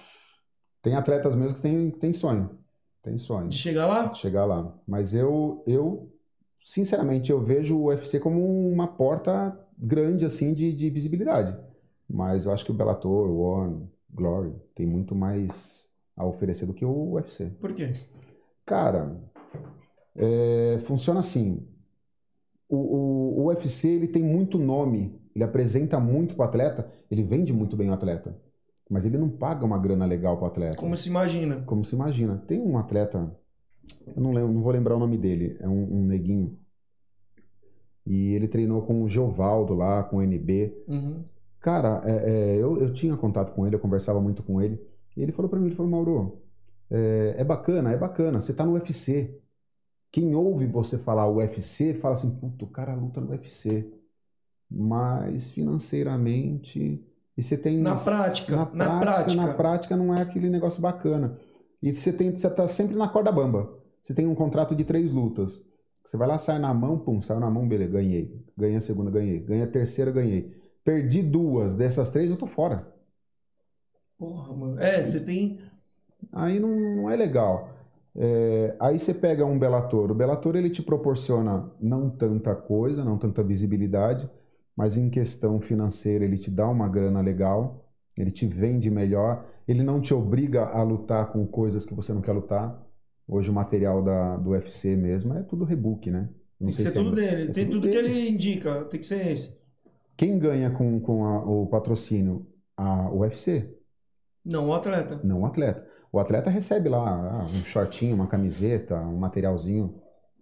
Tem atletas mesmo que tem, que tem sonho. Tem sonho. De chegar lá? de chegar lá. Mas eu, eu, sinceramente, eu vejo o UFC como uma porta grande, assim, de, de visibilidade. Mas eu acho que o Bellator, o One, Glory, tem muito mais a oferecer do que o UFC. Por quê? Cara, é, funciona assim. O, o, o UFC, ele tem muito nome, ele apresenta muito pro atleta, ele vende muito bem o atleta. Mas ele não paga uma grana legal pro atleta Como se imagina? como se imagina. Tem um atleta, eu não, lembro, não vou lembrar o nome dele, é um, um neguinho. E ele treinou com o Geovaldo lá, com o NB. Uhum. Cara, é, é, eu, eu tinha contato com ele, eu conversava muito com ele. E ele falou pra mim, ele falou, Mauro, é, é bacana, é bacana, você tá no UFC. Quem ouve você falar UFC, fala assim, puto, o cara luta no UFC. Mas financeiramente... E você tem... Na prática, na na prática, prática. na prática não é aquele negócio bacana. E você, tem, você tá sempre na corda bamba. Você tem um contrato de três lutas. Você vai lá, sai na mão, pum, saiu na mão, beleza, ganhei. Ganhei a segunda, ganhei. Ganhei a terceira, ganhei. Perdi duas dessas três, eu tô fora. Porra, mano. É, você tem. Aí não, não é legal. É, aí você pega um Bellator. O Bellator ele te proporciona não tanta coisa, não tanta visibilidade, mas em questão financeira ele te dá uma grana legal, ele te vende melhor, ele não te obriga a lutar com coisas que você não quer lutar. Hoje o material da, do UFC mesmo é tudo rebook, né? Não Tem que ser se é- tudo dele. é tem tudo tudo que ele indica. Tem que ser esse. Quem ganha com, com a- o patrocínio? A UFC. Não, o atleta. Não o atleta. O atleta recebe lá ah, um shortinho, uma camiseta, um materialzinho,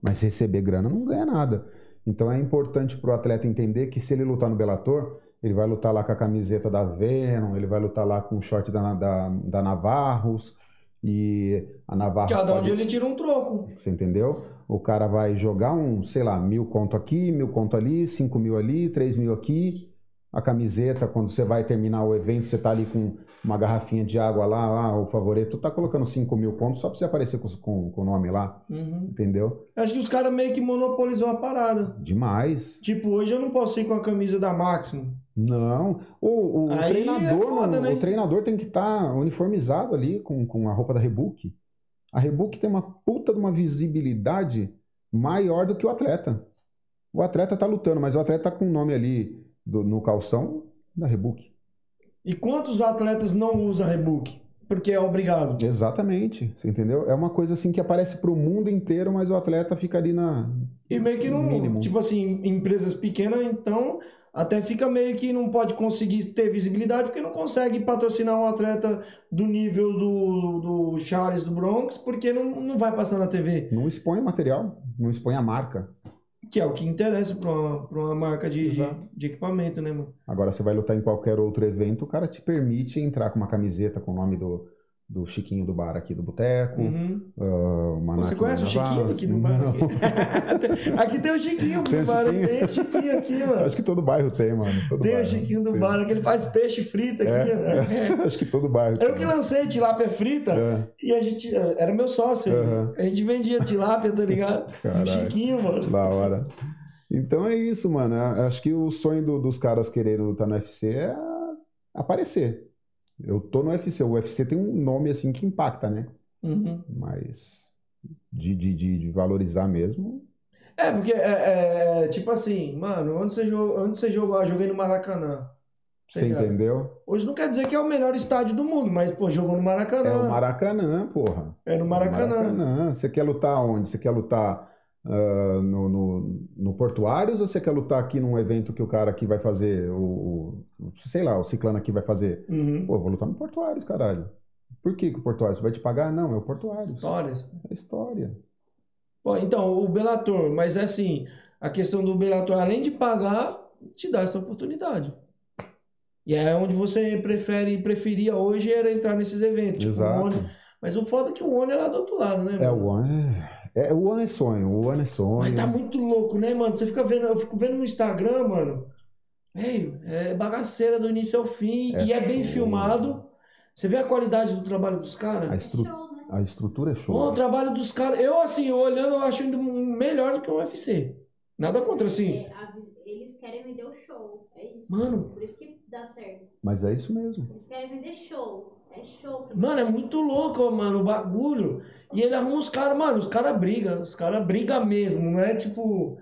mas receber grana não ganha nada. Então é importante para o atleta entender que se ele lutar no Bellator, ele vai lutar lá com a camiseta da Venom, ele vai lutar lá com o short da, da, da Navarros, e a Navarros Cada pode- onde ele tira um troco. você entendeu? O cara vai jogar um, sei lá, mil conto aqui, mil conto ali, cinco mil ali, três mil aqui. A camiseta, quando você vai terminar o evento, você tá ali com uma garrafinha de água lá, lá o favorito, tá colocando cinco mil conto só pra você aparecer com, com, com o nome lá, Uhum. entendeu? Acho que os caras meio que monopolizou a parada. Demais. Tipo, hoje eu não posso ir com a camisa da Máximo. Não. O, o Aí treinador, é foda, mano, né? o treinador tem que estar uniformizado ali com, com a roupa da Rebook. A Rebook tem uma puta de uma visibilidade maior do que o atleta. O atleta tá lutando, mas o atleta tá com o nome ali do- no calção da Rebook. E quantos atletas não usam rebook? Porque é obrigado. Exatamente, você entendeu? É uma coisa assim que aparece pro mundo inteiro, mas o atleta fica ali na. E meio que não. Mínimo. Tipo assim, empresas pequenas, então, até fica meio que não pode conseguir ter visibilidade porque não consegue patrocinar um atleta do nível do, do Charles do Bronx, porque não, não vai passar na TV. Não expõe o material, não expõe a marca. Que é o que interessa pra uma, pra uma marca de, de equipamento, né, mano? Agora, você vai lutar em qualquer outro evento, o cara te permite entrar com uma camiseta com o nome do, do Chiquinho do bar aqui do Boteco. Uhum. uma Você conhece o Chiquinho aqui do bar? Não. Aqui, aqui tem o Chiquinho Tem do o bar, Chiquinho? tem o Chiquinho aqui, mano. Acho que todo bairro tem, mano. Todo Tem o bairro. Chiquinho do Tem. bar, que ele faz peixe frito aqui. É. ó. Acho que todo bairro Eu tem. que lancei tilápia frita É. e a gente. Era meu sócio. Aham. A gente vendia tilápia, tá ligado? Caralho. Do Chiquinho, mano. Da hora. Então é isso, mano. Eu Acho que o sonho do- dos caras quererem lutar no UFC é aparecer. Eu tô no UFC. O UFC tem um nome assim que impacta, né? Uhum. Mas de, de, de, valorizar mesmo. É, porque é, é, tipo assim, mano, onde você jogou, onde você jogou? Ah, joguei no Maracanã. Você ligado? entendeu? Hoje não quer dizer que é o melhor estádio do mundo, mas, pô, jogou no Maracanã. É o Maracanã, porra. É no Maracanã. Maracanã. Você quer lutar onde? Você quer lutar ah, no, no, no Portuários ou você quer lutar aqui num evento que o cara aqui vai fazer, o, o- sei lá, o Ciclano aqui vai fazer? Uhum. Pô, vou lutar no Portuários, caralho. Por que, que o Portuários vai te pagar? Não, é o Portuários. Histórias. É história. Bom, então, o Bellator, mas é assim, a questão do Bellator, além de pagar, te dá essa oportunidade. E é onde você prefere, preferia hoje era entrar nesses eventos. tipo, Exato. One. Mas o foda é que o One é lá do outro lado, né? É, o One é, é. O One é sonho, o One é sonho. Mas tá muito louco, né, mano? Você fica vendo, eu fico vendo no Instagram, mano. Velho, é bagaceira do início ao fim É e é bem filmado. Você vê a qualidade do trabalho dos caras? A, estru- Show, né? a estrutura é show. Pô, o trabalho dos caras, eu assim, olhando, eu acho ainda melhor do que o UFC. Nada contra, assim. É, eles querem vender o show. É isso. Mano. Por isso que dá certo. Mas é isso mesmo. Eles querem vender show. É show. Mano, é muito louco, mano, o bagulho. E ele arruma os caras, mano, os caras brigam, os caras brigam mesmo, não é tipo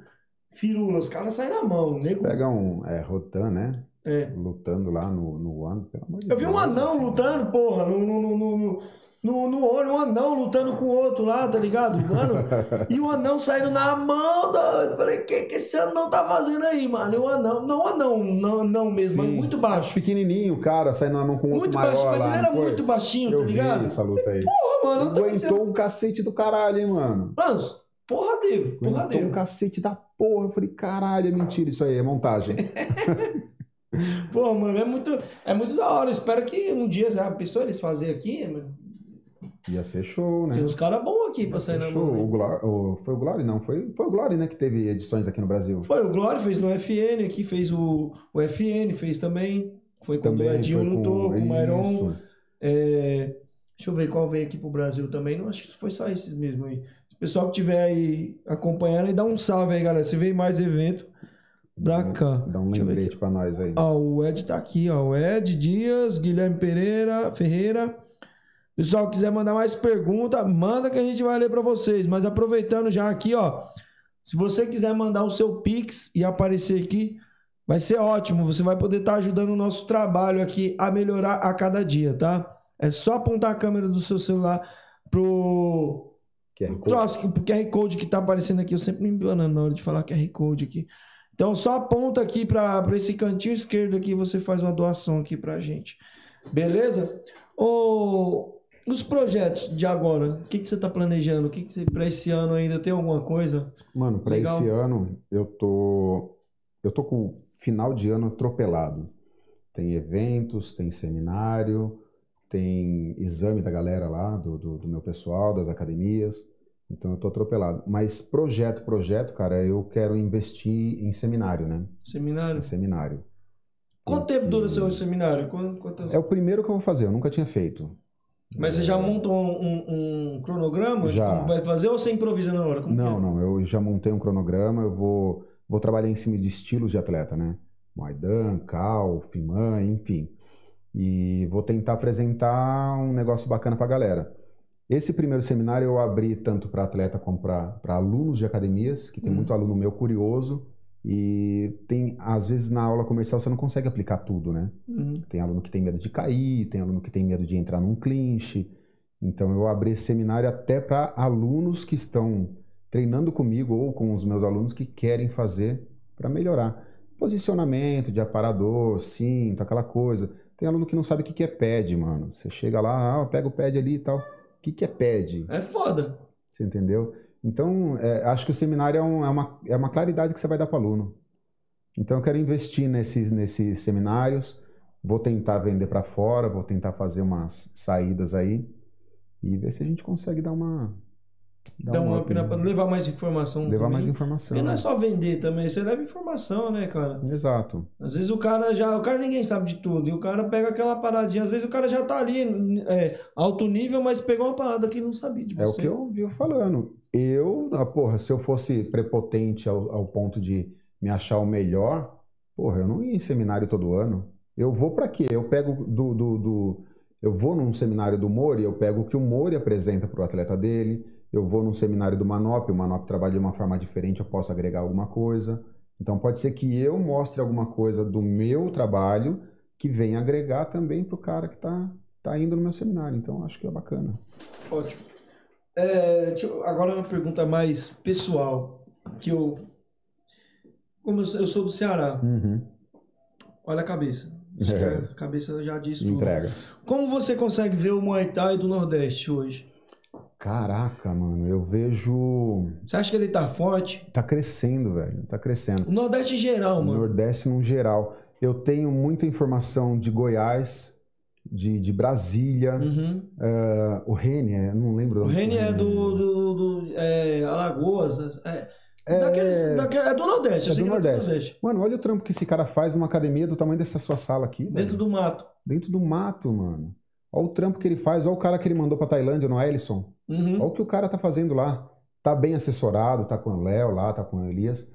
firula, os caras saem na mão. Você Nego, pega um é, Rotan, né? É. Lutando lá no, no One, pelo amor de Eu vi um anão assim. lutando, porra, no, no, no, no, no, no olho, um anão lutando com o outro lá, tá ligado? Mano, e o anão saindo na mão, doido. Falei, o que, que esse anão tá fazendo aí, mano? E o anão, não anão, não, não mesmo, mas Sim. muito baixo. Pequenininho, o cara, saindo na mão com outro Muito maior baixo, mas lá, ele era muito baixinho, Eu tá ligado? essa luta aí. Porra, mano, eu Aguentou um cacete do caralho, hein, mano. Mano, porradeiro, Aguentou um porradeiro. cacete da porra. Eu falei, caralho, é mentira isso aí, é montagem. Pô, mano, é muito, é muito da hora. Espero que um dia já a pessoa eles fazerem aqui, mano. Ia ser show, né? Tem uns caras bons aqui pra Ia sair ser na show. O? Glória, o- foi o Glory, não? Foi, foi o Glory, né, que teve edições aqui no Brasil. Foi, o Glória fez no FN aqui, fez o, o FN, fez também. Foi quando Também o Edinho foi com... lutou, com o. Isso. É, deixa eu ver qual veio aqui pro Brasil também. Não, acho que foi só esses mesmo aí. Se o pessoal que tiver aí acompanhando, aí dá um salve aí, galera. Se vem mais evento, pra cá. Dá um lembrete pra nós aí. Ó, o Ed tá aqui, ó. O Ed Dias, Guilherme Pereira, Ferreira. Pessoal, quiser mandar mais pergunta, manda que a gente vai ler pra vocês. Mas aproveitando já aqui, ó. Se você quiser mandar o seu Pix e aparecer aqui, vai ser ótimo. Você vai poder estar ajudando o nosso trabalho aqui a melhorar a cada dia, tá? É só apontar a câmera do seu celular pro QR Code. troço, o QR Code que tá aparecendo aqui, eu sempre me embanando na hora de falar QR Code aqui. Então só aponta aqui para esse cantinho esquerdo aqui, você faz uma doação aqui pra gente. Beleza? Ô, os projetos de agora, o que, que você tá planejando? O que, que você, pra esse ano ainda tem alguma coisa? Mano, Legal. esse ano, eu tô. Eu tô com o final de ano atropelado. Tem eventos, tem seminário, tem exame da galera lá, do, do, do meu pessoal, das academias. Então eu tô atropelado. Mas projeto, projeto, cara, eu quero investir em seminário, né? Seminário? Em seminário. Quanto tempo dura seu seminário? Quanto, quanto- É o primeiro que eu vou fazer, eu nunca tinha feito. Mas você já montou um, um- um cronograma Já. como vai fazer ou você improvisa na hora? Como Não, é? não, eu já montei um cronograma, eu vou, vou trabalhar em cima de estilos de atleta, né? Moedan, Cal, Fiman, enfim. E vou tentar apresentar um negócio bacana pra galera. Esse primeiro seminário eu abri tanto para atleta como para alunos de academias, que tem Uhum. muito aluno meu curioso. E tem, às vezes, na aula comercial você não consegue aplicar tudo, né? Uhum. Tem aluno que tem medo de cair, tem aluno que tem medo de entrar num clinch. Então eu abri esse seminário até para alunos que estão treinando comigo ou com os meus alunos que querem fazer para melhorar. Posicionamento de aparador, cinto, aquela coisa. Tem aluno que não sabe o que é pad, mano. Você chega lá, ah, pega o pad ali e tal. O que que é pad? É foda. Você entendeu? Então, é, acho que o seminário é, um- é uma, é uma claridade que você vai dar para o aluno. Então, eu quero investir nesses, nesses seminários, vou tentar vender para fora, vou tentar fazer umas saídas aí e ver se a gente consegue dar uma. Dar Dá um up, né? levar mais informação. levar também. mais informação. Porque não é só vender também, você leva informação, né, cara? Exato. Às vezes o cara já. O cara ninguém sabe de tudo. E o cara pega aquela paradinha. Às vezes o cara já tá ali, é, alto nível, mas pegou uma parada que ele não sabia de É o você. que eu vivo falando. Eu, ah, porra, se eu fosse prepotente ao, ao ponto de me achar o melhor, porra, eu não ia em seminário todo ano. Eu vou pra quê? Eu pego do, do, do- eu vou num seminário do Mori, eu pego o que o Mori apresenta pro atleta dele. Eu vou num seminário do Manop, o Manop trabalha de uma forma diferente, eu posso agregar alguma coisa. Então pode ser que eu mostre alguma coisa do meu trabalho que venha agregar também pro cara que tá, tá indo no meu seminário. Então acho que é bacana. Ótimo. É, eu- agora uma pergunta mais pessoal. Que eu. Como eu sou, eu sou do Ceará, Uhum. olha a cabeça. Que a cabeça já disse tudo. Entrega. Como você consegue ver o Muay Thai do Nordeste hoje? Caraca, mano, eu vejo. Você acha que ele tá forte? Tá crescendo, velho. Tá crescendo. O Nordeste em geral, mano. Nordeste no geral. Eu tenho muita informação de Goiás, de, de Brasília. Uhum. eh, o Rene, é, não lembro. O que é do, do, do- é, Alagoas. É, daqueles, daque- é do Nordeste. É do que Nordeste. Mano, olha o trampo que esse cara faz numa academia do tamanho dessa sua sala aqui. Dentro do mato. Dentro do mato, mano. Olha o trampo que ele faz, olha o cara que ele mandou pra Tailândia no Ellison. Uhum. Olha o que o cara tá fazendo lá. Tá bem assessorado, tá com o Léo lá, tá com o Elias.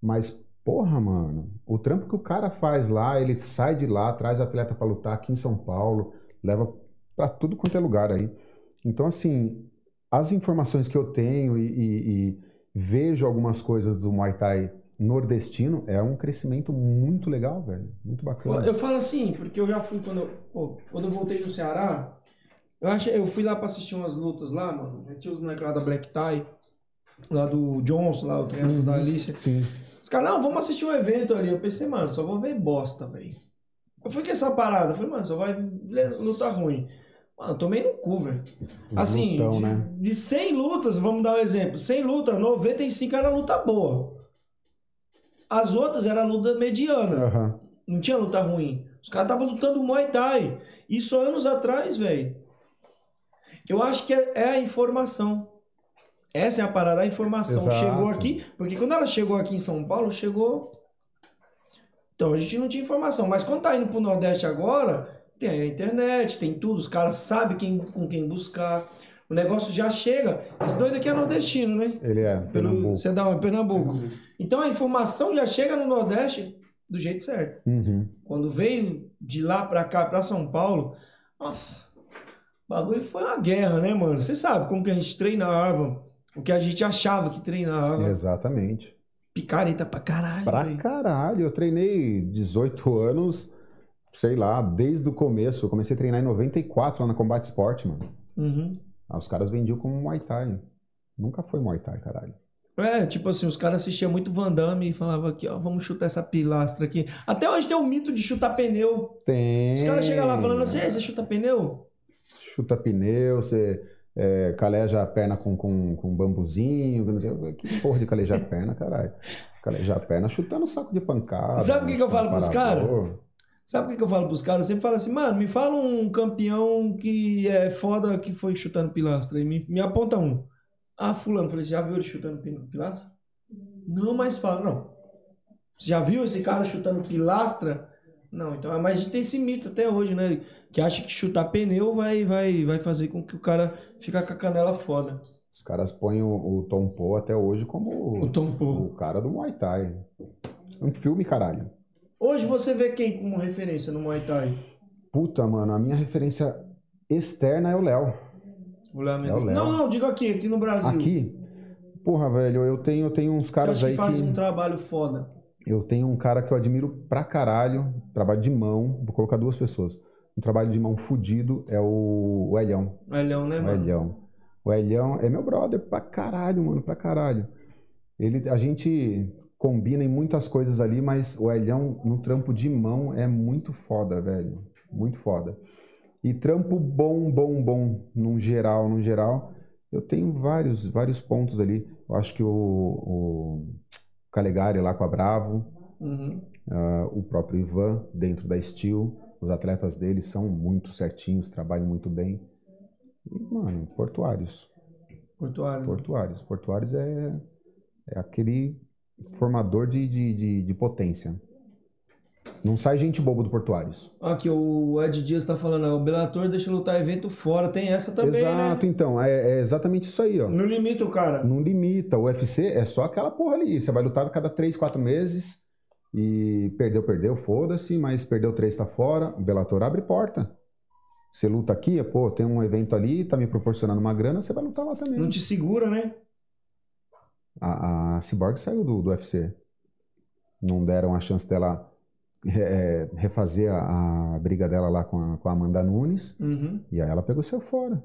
Mas, porra, mano, o trampo que o cara faz lá, ele sai de lá, traz atleta pra lutar aqui em São Paulo, leva pra tudo quanto é lugar aí. Então, assim, as informações que eu tenho e, e- e vejo algumas coisas do Muay Thai nordestino, é um crescimento muito legal, velho. Muito bacana. Eu falo assim, porque eu já fui quando eu, pô, quando eu voltei do Ceará, eu achei, eu fui lá pra assistir umas lutas lá, mano. Tinha os moleques lá da Black Tie, lá do Johnson, lá, o treinador da Alicia. Sim. Os caras, não, vamos assistir um evento ali. Eu pensei, mano, só vou ver bosta, velho. Eu fui com essa parada, eu falei, mano, só vai luta ruim. Mano, eu tomei no cu, velho. Assim, Lutão, de, né? de 100 lutas, vamos dar um exemplo. 100 lutas, 95 era luta boa. As outras era luta mediana. Aham. Não tinha luta ruim. Os caras estavam lutando Muay Thai. Isso anos atrás, velho. Eu acho que é, é a informação. Essa é a parada, a informação. Exato. Chegou aqui, porque quando ela chegou aqui em São Paulo, chegou. Então a gente não tinha informação. Mas quando tá indo pro Nordeste agora, tem a internet, tem tudo, os caras sabem quem, com quem buscar. O negócio já chega. Esse doido aqui é nordestino, né? Ele é, Pelo Pernambuco. Você dá um Pernambuco. Então a informação já chega no Nordeste do jeito certo. Uhum. Quando veio de lá pra cá, pra São Paulo, nossa, o bagulho foi uma guerra, né, mano? Você sabe como que a gente treinava, o que a gente achava que treinava. Exatamente. Picareta pra caralho. Pra velho. caralho. Eu treinei 18 anos, sei lá, desde o começo. Eu comecei a treinar em 94 lá na Combat Sport, mano. Uhum. Ah, os caras vendiam como Muay Thai. Nunca foi Muay Thai, caralho. É, tipo assim, os caras assistiam muito Van Damme e falavam aqui, ó, vamos chutar essa pilastra aqui. Até hoje tem o mito de chutar pneu. Tem. Os caras chegam lá falando assim, "Ei, você chuta pneu? Chuta pneu, você é, caleja a perna com, com, com bambuzinho. Que, não sei, que porra de calejar a perna, caralho. Calejar a perna chutando saco de pancada. Sabe o que que eu falo pros parador. Sabe o que, eu falo pros caras? Eu sempre falo assim, mano, me fala um campeão que é foda que foi chutando pilastra. E me, me aponta um. Ah, fulano. Falei, você já viu ele chutando pi- pilastra? Não, mas fala, não. Já viu esse cara chutando pilastra? Não, então, mas a gente tem esse mito até hoje, né? Que acha que chutar pneu vai, vai, vai fazer com que o cara fique com a canela foda. Os caras põem o, o Tom Poe até hoje como O o cara do Muay Thai. Um filme, caralho. Hoje você vê quem como referência no Muay Thai? Puta, mano, a minha referência externa é o Léo. O Léo É o Mendes. Léo. Não, não, digo aqui, aqui no Brasil. Aqui, porra, velho, eu tenho, eu tenho uns Você caras acha aí que faz que. um trabalho foda? Eu tenho um cara que eu admiro pra caralho, trabalho de mão, vou colocar duas pessoas. Um trabalho de mão fudido é o, o Elhão. O Elhão, né, O mano? Elhão. O Elhão é meu brother pra caralho, mano, pra caralho. Ele, a gente combina em muitas coisas ali, mas o Elhão no trampo de mão é muito foda, velho. Muito foda. E trampo bom, bom, bom, num geral, num geral, eu tenho vários, vários pontos ali. Eu acho que o, o Calegari lá com a Bravo, Uhum. ah, o próprio Ivan dentro da Steel, os atletas deles são muito certinhos, trabalham muito bem. E, mano, portuários. Portuário. Portuários. Portuários é, é aquele formador de, de, de, de potência. Não sai gente bobo do Portuários. Aqui, o Ed Dias tá falando, ó, o Bellator deixa lutar evento fora. Tem essa também, Exato, né? então. É, é exatamente isso aí, ó. Não limita o cara. Não limita. O UFC é só aquela porra ali. Você vai lutar a cada 3, 4 meses e perdeu, perdeu, foda-se, mas perdeu 3, tá fora. O Bellator abre porta. Você luta aqui, pô, tem um evento ali, tá me proporcionando uma grana, você vai lutar lá também. Não te segura, né? A, a Cyborg saiu do, do UFC. Não deram a chance dela é, refazer a, a briga dela lá com a, com a Amanda Nunes. Uhum. E aí ela pegou saiu fora.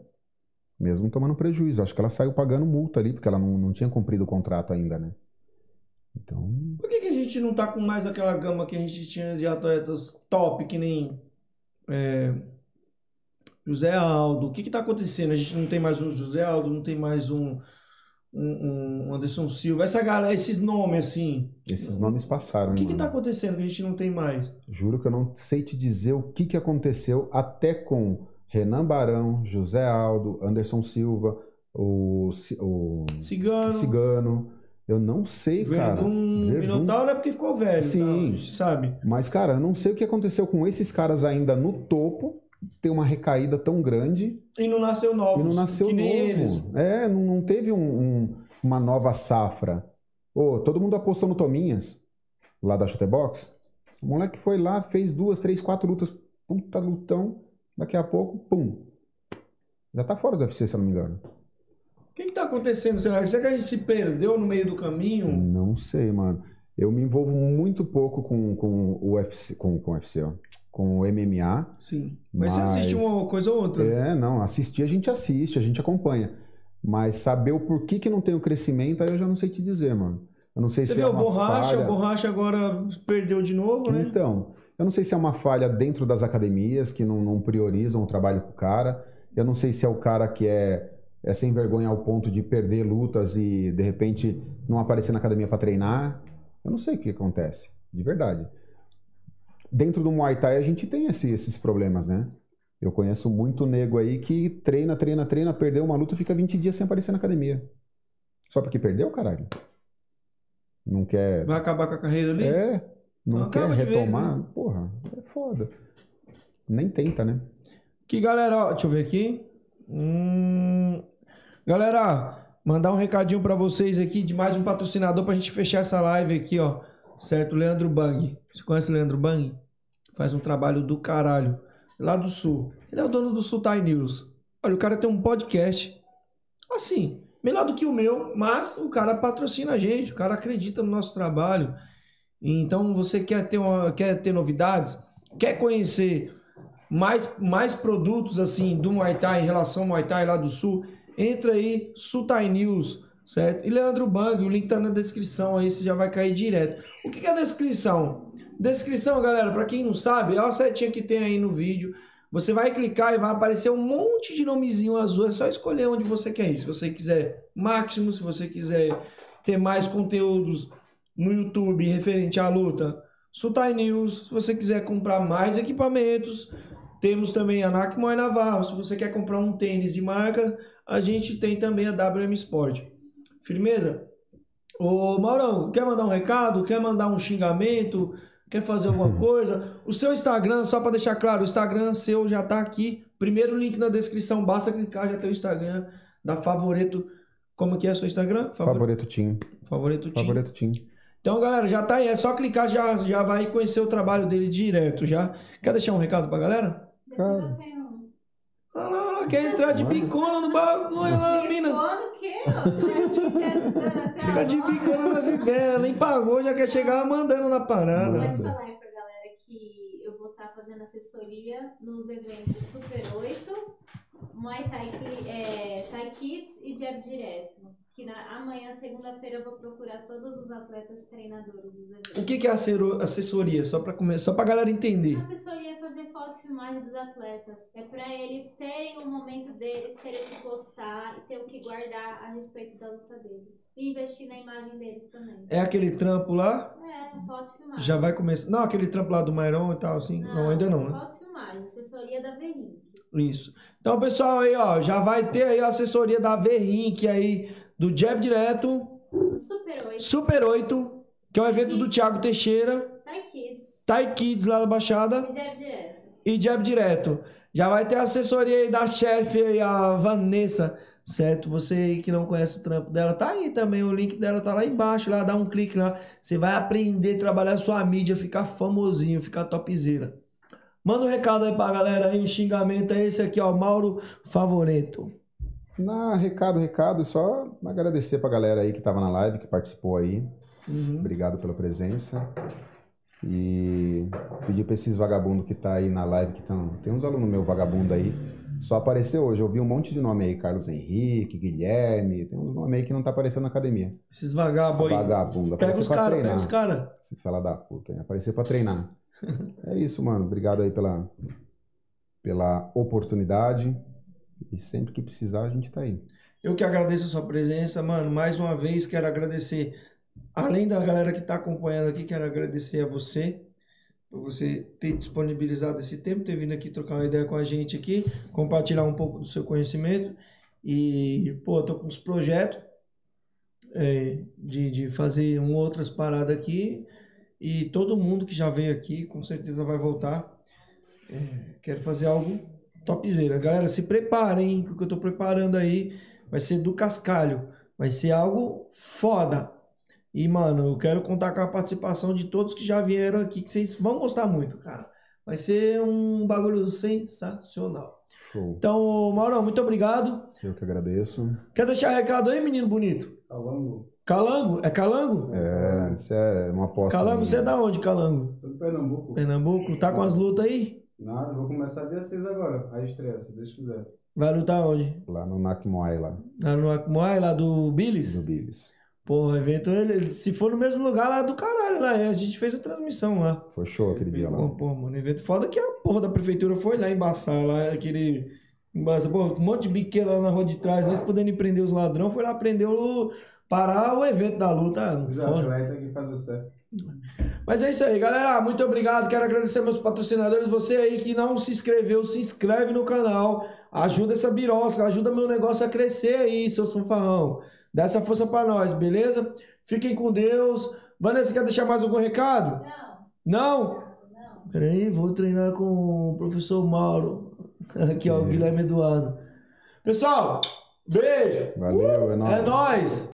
Mesmo tomando prejuízo. Acho que ela saiu pagando multa ali, porque ela não, não tinha cumprido o contrato ainda, né? Então. Por que, que a gente não tá com mais aquela gama que a gente tinha de atletas top, que nem. é, José Aldo. O que que tá acontecendo? A gente não tem mais um José Aldo, não tem mais um, um, um Anderson Silva. Essa galera, esses nomes assim. Esses nomes passaram, O que que mano? tá acontecendo que a gente não tem mais? Juro que eu não sei te dizer o que, que aconteceu até com Renan Barão, José Aldo, Anderson Silva, o, o Cigano. Cigano. Eu não sei, cara. Verdun, Verdun. Minotauro é porque ficou velho, Sim. tá? sabe? Mas, cara, eu não sei o que aconteceu com esses caras ainda no topo. Tem uma recaída tão grande E não nasceu novo. e não nasceu eles. novo. É, não, não teve um- um- uma nova safra. Ô, todo mundo apostou no Tominhas, lá da Chutebox. O moleque foi lá, fez duas, três, quatro lutas. Puta lutão. Daqui a pouco, pum. Já tá fora do UFC, se eu não me engano. O que que tá acontecendo? Será, será que a gente se perdeu no meio do caminho? Não sei, mano. Eu me envolvo muito pouco com, com o UFC, com, com o UFC, ó. Com o MMA. Sim. Mas, você Mas- assiste uma coisa ou outra? É, não, assistir a gente assiste, a gente acompanha. Mas saber o porquê que não tem o crescimento, aí eu já não sei te dizer, mano. Eu não sei Você se viu é uma Borracha? falha. O Borracha agora perdeu de novo, né? Então, eu não sei se é uma falha dentro das academias que não, não priorizam o trabalho com o cara. Eu não sei se é o cara que é, é sem vergonha ao ponto de perder lutas e de repente não aparecer na academia pra treinar. Eu não sei o que acontece, de verdade. Dentro do Muay Thai a gente tem esse- esses problemas, né? Eu conheço muito nego aí que treina, treina, treina, perdeu uma luta, fica 20 dias sem aparecer na academia. Só porque perdeu, caralho? Não quer Vai acabar com a carreira ali? é, não Não quer acaba de vez, retomar? né? Porra, é foda. Nem tenta, né? Que galera, ó, deixa eu ver aqui. Hum, galera, mandar um recadinho pra vocês aqui de mais um patrocinador pra gente fechar essa live aqui, ó. Certo? Leandro Bang. Você conhece o Leandro Bang? Faz um trabalho do caralho. Lá do Sul. Ele é o dono do Sul Thai News. Olha, o cara tem um podcast. Assim, melhor do que o meu, mas o cara patrocina a gente, o cara acredita no nosso trabalho. Então, você quer ter, uma, quer ter novidades? Quer conhecer mais, mais produtos assim do Muay Thai em relação ao Muay Thai lá do Sul, entra aí, Sul Thai News, certo? E Leandro Bang, o link tá na descrição aí, você já vai cair direto. O que que é a descrição? Descrição, galera, para quem não sabe, é uma setinha que tem aí no vídeo. Você vai clicar e vai aparecer um monte de nomezinho azul, é só escolher onde você quer ir. Se você quiser máximo, se você quiser ter mais conteúdos no YouTube referente à luta, Sutai News. Se você quiser comprar mais equipamentos, temos também a NAC Moai Navarro. Se você quer comprar um tênis de marca, a gente tem também a WM Sport. Firmeza? Ô Maurão, quer mandar um recado? Quer mandar um xingamento? Quer fazer alguma coisa? O seu Instagram, só para deixar claro, o Instagram seu já tá aqui. Primeiro link na descrição, basta clicar, já tem o Instagram da Favoreto. Como que é o seu Instagram? Favorito Team. Favorito Team. Favorito Team. Então, galera, já tá aí. É só clicar, já, já vai conhecer o trabalho dele direto já. Quer deixar um recado pra galera? Cara. Olha lá, quer entrar de bicona no bagulho lá, mina. Quando o quê? ó? Já te- te ajudando até Chega de bicona nas ideias, nem pagou, já quer chegar mandando na parada. Pode falar aí pra galera que eu vou estar fazendo assessoria nos eventos Super 8, Muay Thai, é, Thai Kids e Jab Direto. Que na, amanhã, segunda-feira, eu vou procurar todos os atletas treinadores dos eventos. O que, que é assessoria? Só pra, come- só pra galera entender. A assessoria é fazer foto e filmagem dos atletas. É pra eles terem o momento deles, terem o que postar e ter o que guardar a respeito da luta deles. E investir na imagem deles também. É aquele trampo lá? É, foto e filmagem. Já vai começar. Não, aquele trampo lá do Mairon e tal, assim. Não, ainda não, né? Foto e filmagem, assessoria da Verrinque. Isso. Então, pessoal, aí, ó, já vai ter aí a assessoria da Verrink aí, do Jab Direto, Super 8, Super 8, que é o evento do Thiago Teixeira, Thai Kids Thai Kids lá da Baixada. e Jab Direto. e Jab Direto. Já vai ter a assessoria aí da chefe aí, a Vanessa, certo? Você aí que não conhece o trampo dela, tá aí também, o link dela tá lá embaixo, lá, dá um clique lá. Você vai aprender a trabalhar sua mídia, ficar famosinho, ficar topzera. Manda um recado aí pra galera aí, um xingamento é esse aqui, ó, Mauro Favoreto. Na recado, recado, só agradecer pra galera aí que tava na live, que participou aí. Uhum. Obrigado pela presença. E pedir pra esses vagabundos que tá aí na live, que tão, tem uns alunos meu vagabundo aí, só apareceu hoje. Eu vi um monte de nome aí, Carlos Henrique, Guilherme, tem uns nomes aí que não tá aparecendo na academia. Esses vagabos aí. Vagabundo, Pega apareceu os caras, pega os caras. Se fala da puta, hein? Aparecer pra treinar. é isso, mano. Obrigado aí pela, pela oportunidade. E sempre que precisar, a gente tá aí. Eu que agradeço a sua presença, mano. Mais uma vez quero agradecer, além da galera que está acompanhando aqui, quero agradecer a você por você ter disponibilizado esse tempo, ter vindo aqui trocar uma ideia com a gente aqui, compartilhar um pouco do seu conhecimento. E, pô, tô com uns projetos é, de, de fazer um outras paradas aqui. E todo mundo que já veio aqui, com certeza vai voltar. É, quero fazer algo topzera. Galera, se preparem, hein, que o que eu tô preparando aí vai ser do cascalho. Vai ser algo foda. E, mano, eu quero contar com a participação de todos que já vieram aqui, que vocês vão gostar muito, cara. Vai ser um bagulho sensacional. Show. Então, Maurão, muito obrigado. Eu que agradeço. Quer deixar recado aí, menino bonito? Calango. Calango? É Calango? É, isso é uma aposta. Calango, minha. você é da onde, Calango? Pernambuco. Pernambuco? Tá com as lutas aí? Nada, vou começar dia 6 agora. A estreia, se Deus quiser. Vai lutar onde? Lá no Nakmoai, lá, Lá no Acmoai, lá do do Billis? Billis. Porra, evento, ele, se for no mesmo lugar lá do caralho, lá, a gente fez a transmissão lá. Foi show aquele dia lá. pô, mano, evento foda que a porra da prefeitura foi lá embaçar lá, aquele. Embaça, pô, um monte de biqueira lá na rua de trás, nós podendo prender os ladrão, foi lá prender o. parar o evento da luta. Os foda. atletas que faz o certo. Mas é isso aí, galera. Muito obrigado. Quero agradecer meus patrocinadores. Você aí que não se inscreveu, se inscreve no canal. Ajuda essa birosca, ajuda meu negócio a crescer aí, seu fanfarrão. Dá essa força pra nós, beleza? Fiquem com Deus. Vanessa, quer deixar mais algum recado? Não, Não? não. Peraí, vou treinar com o professor Mauro. Aqui, ó, o Guilherme Eduardo. Pessoal, beijo. Valeu, é nóis. É nóis.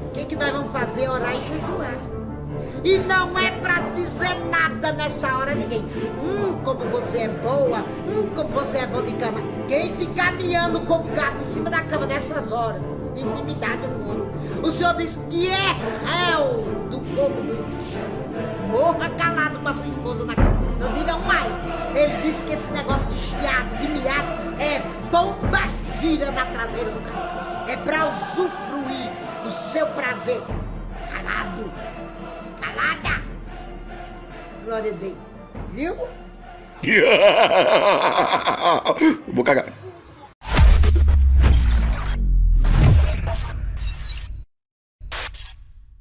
O que, que nós vamos fazer? Orar e jejuar. E não é pra dizer nada nessa hora ninguém. Hum, como você é boa. Hum, como você é bom de cama. Quem ficar miando com o gato em cima da cama nessas horas, de intimidade com o Senhor diz que é réu do fogo do inferno. Morra calado com a sua esposa na cama. Não diga ai. Ele disse que esse negócio de chiado, de miado, é bomba gira na traseira do carro. É pra usufruir seu prazer. Calado. Calada. Glória a Deus. Viu? Vou cagar.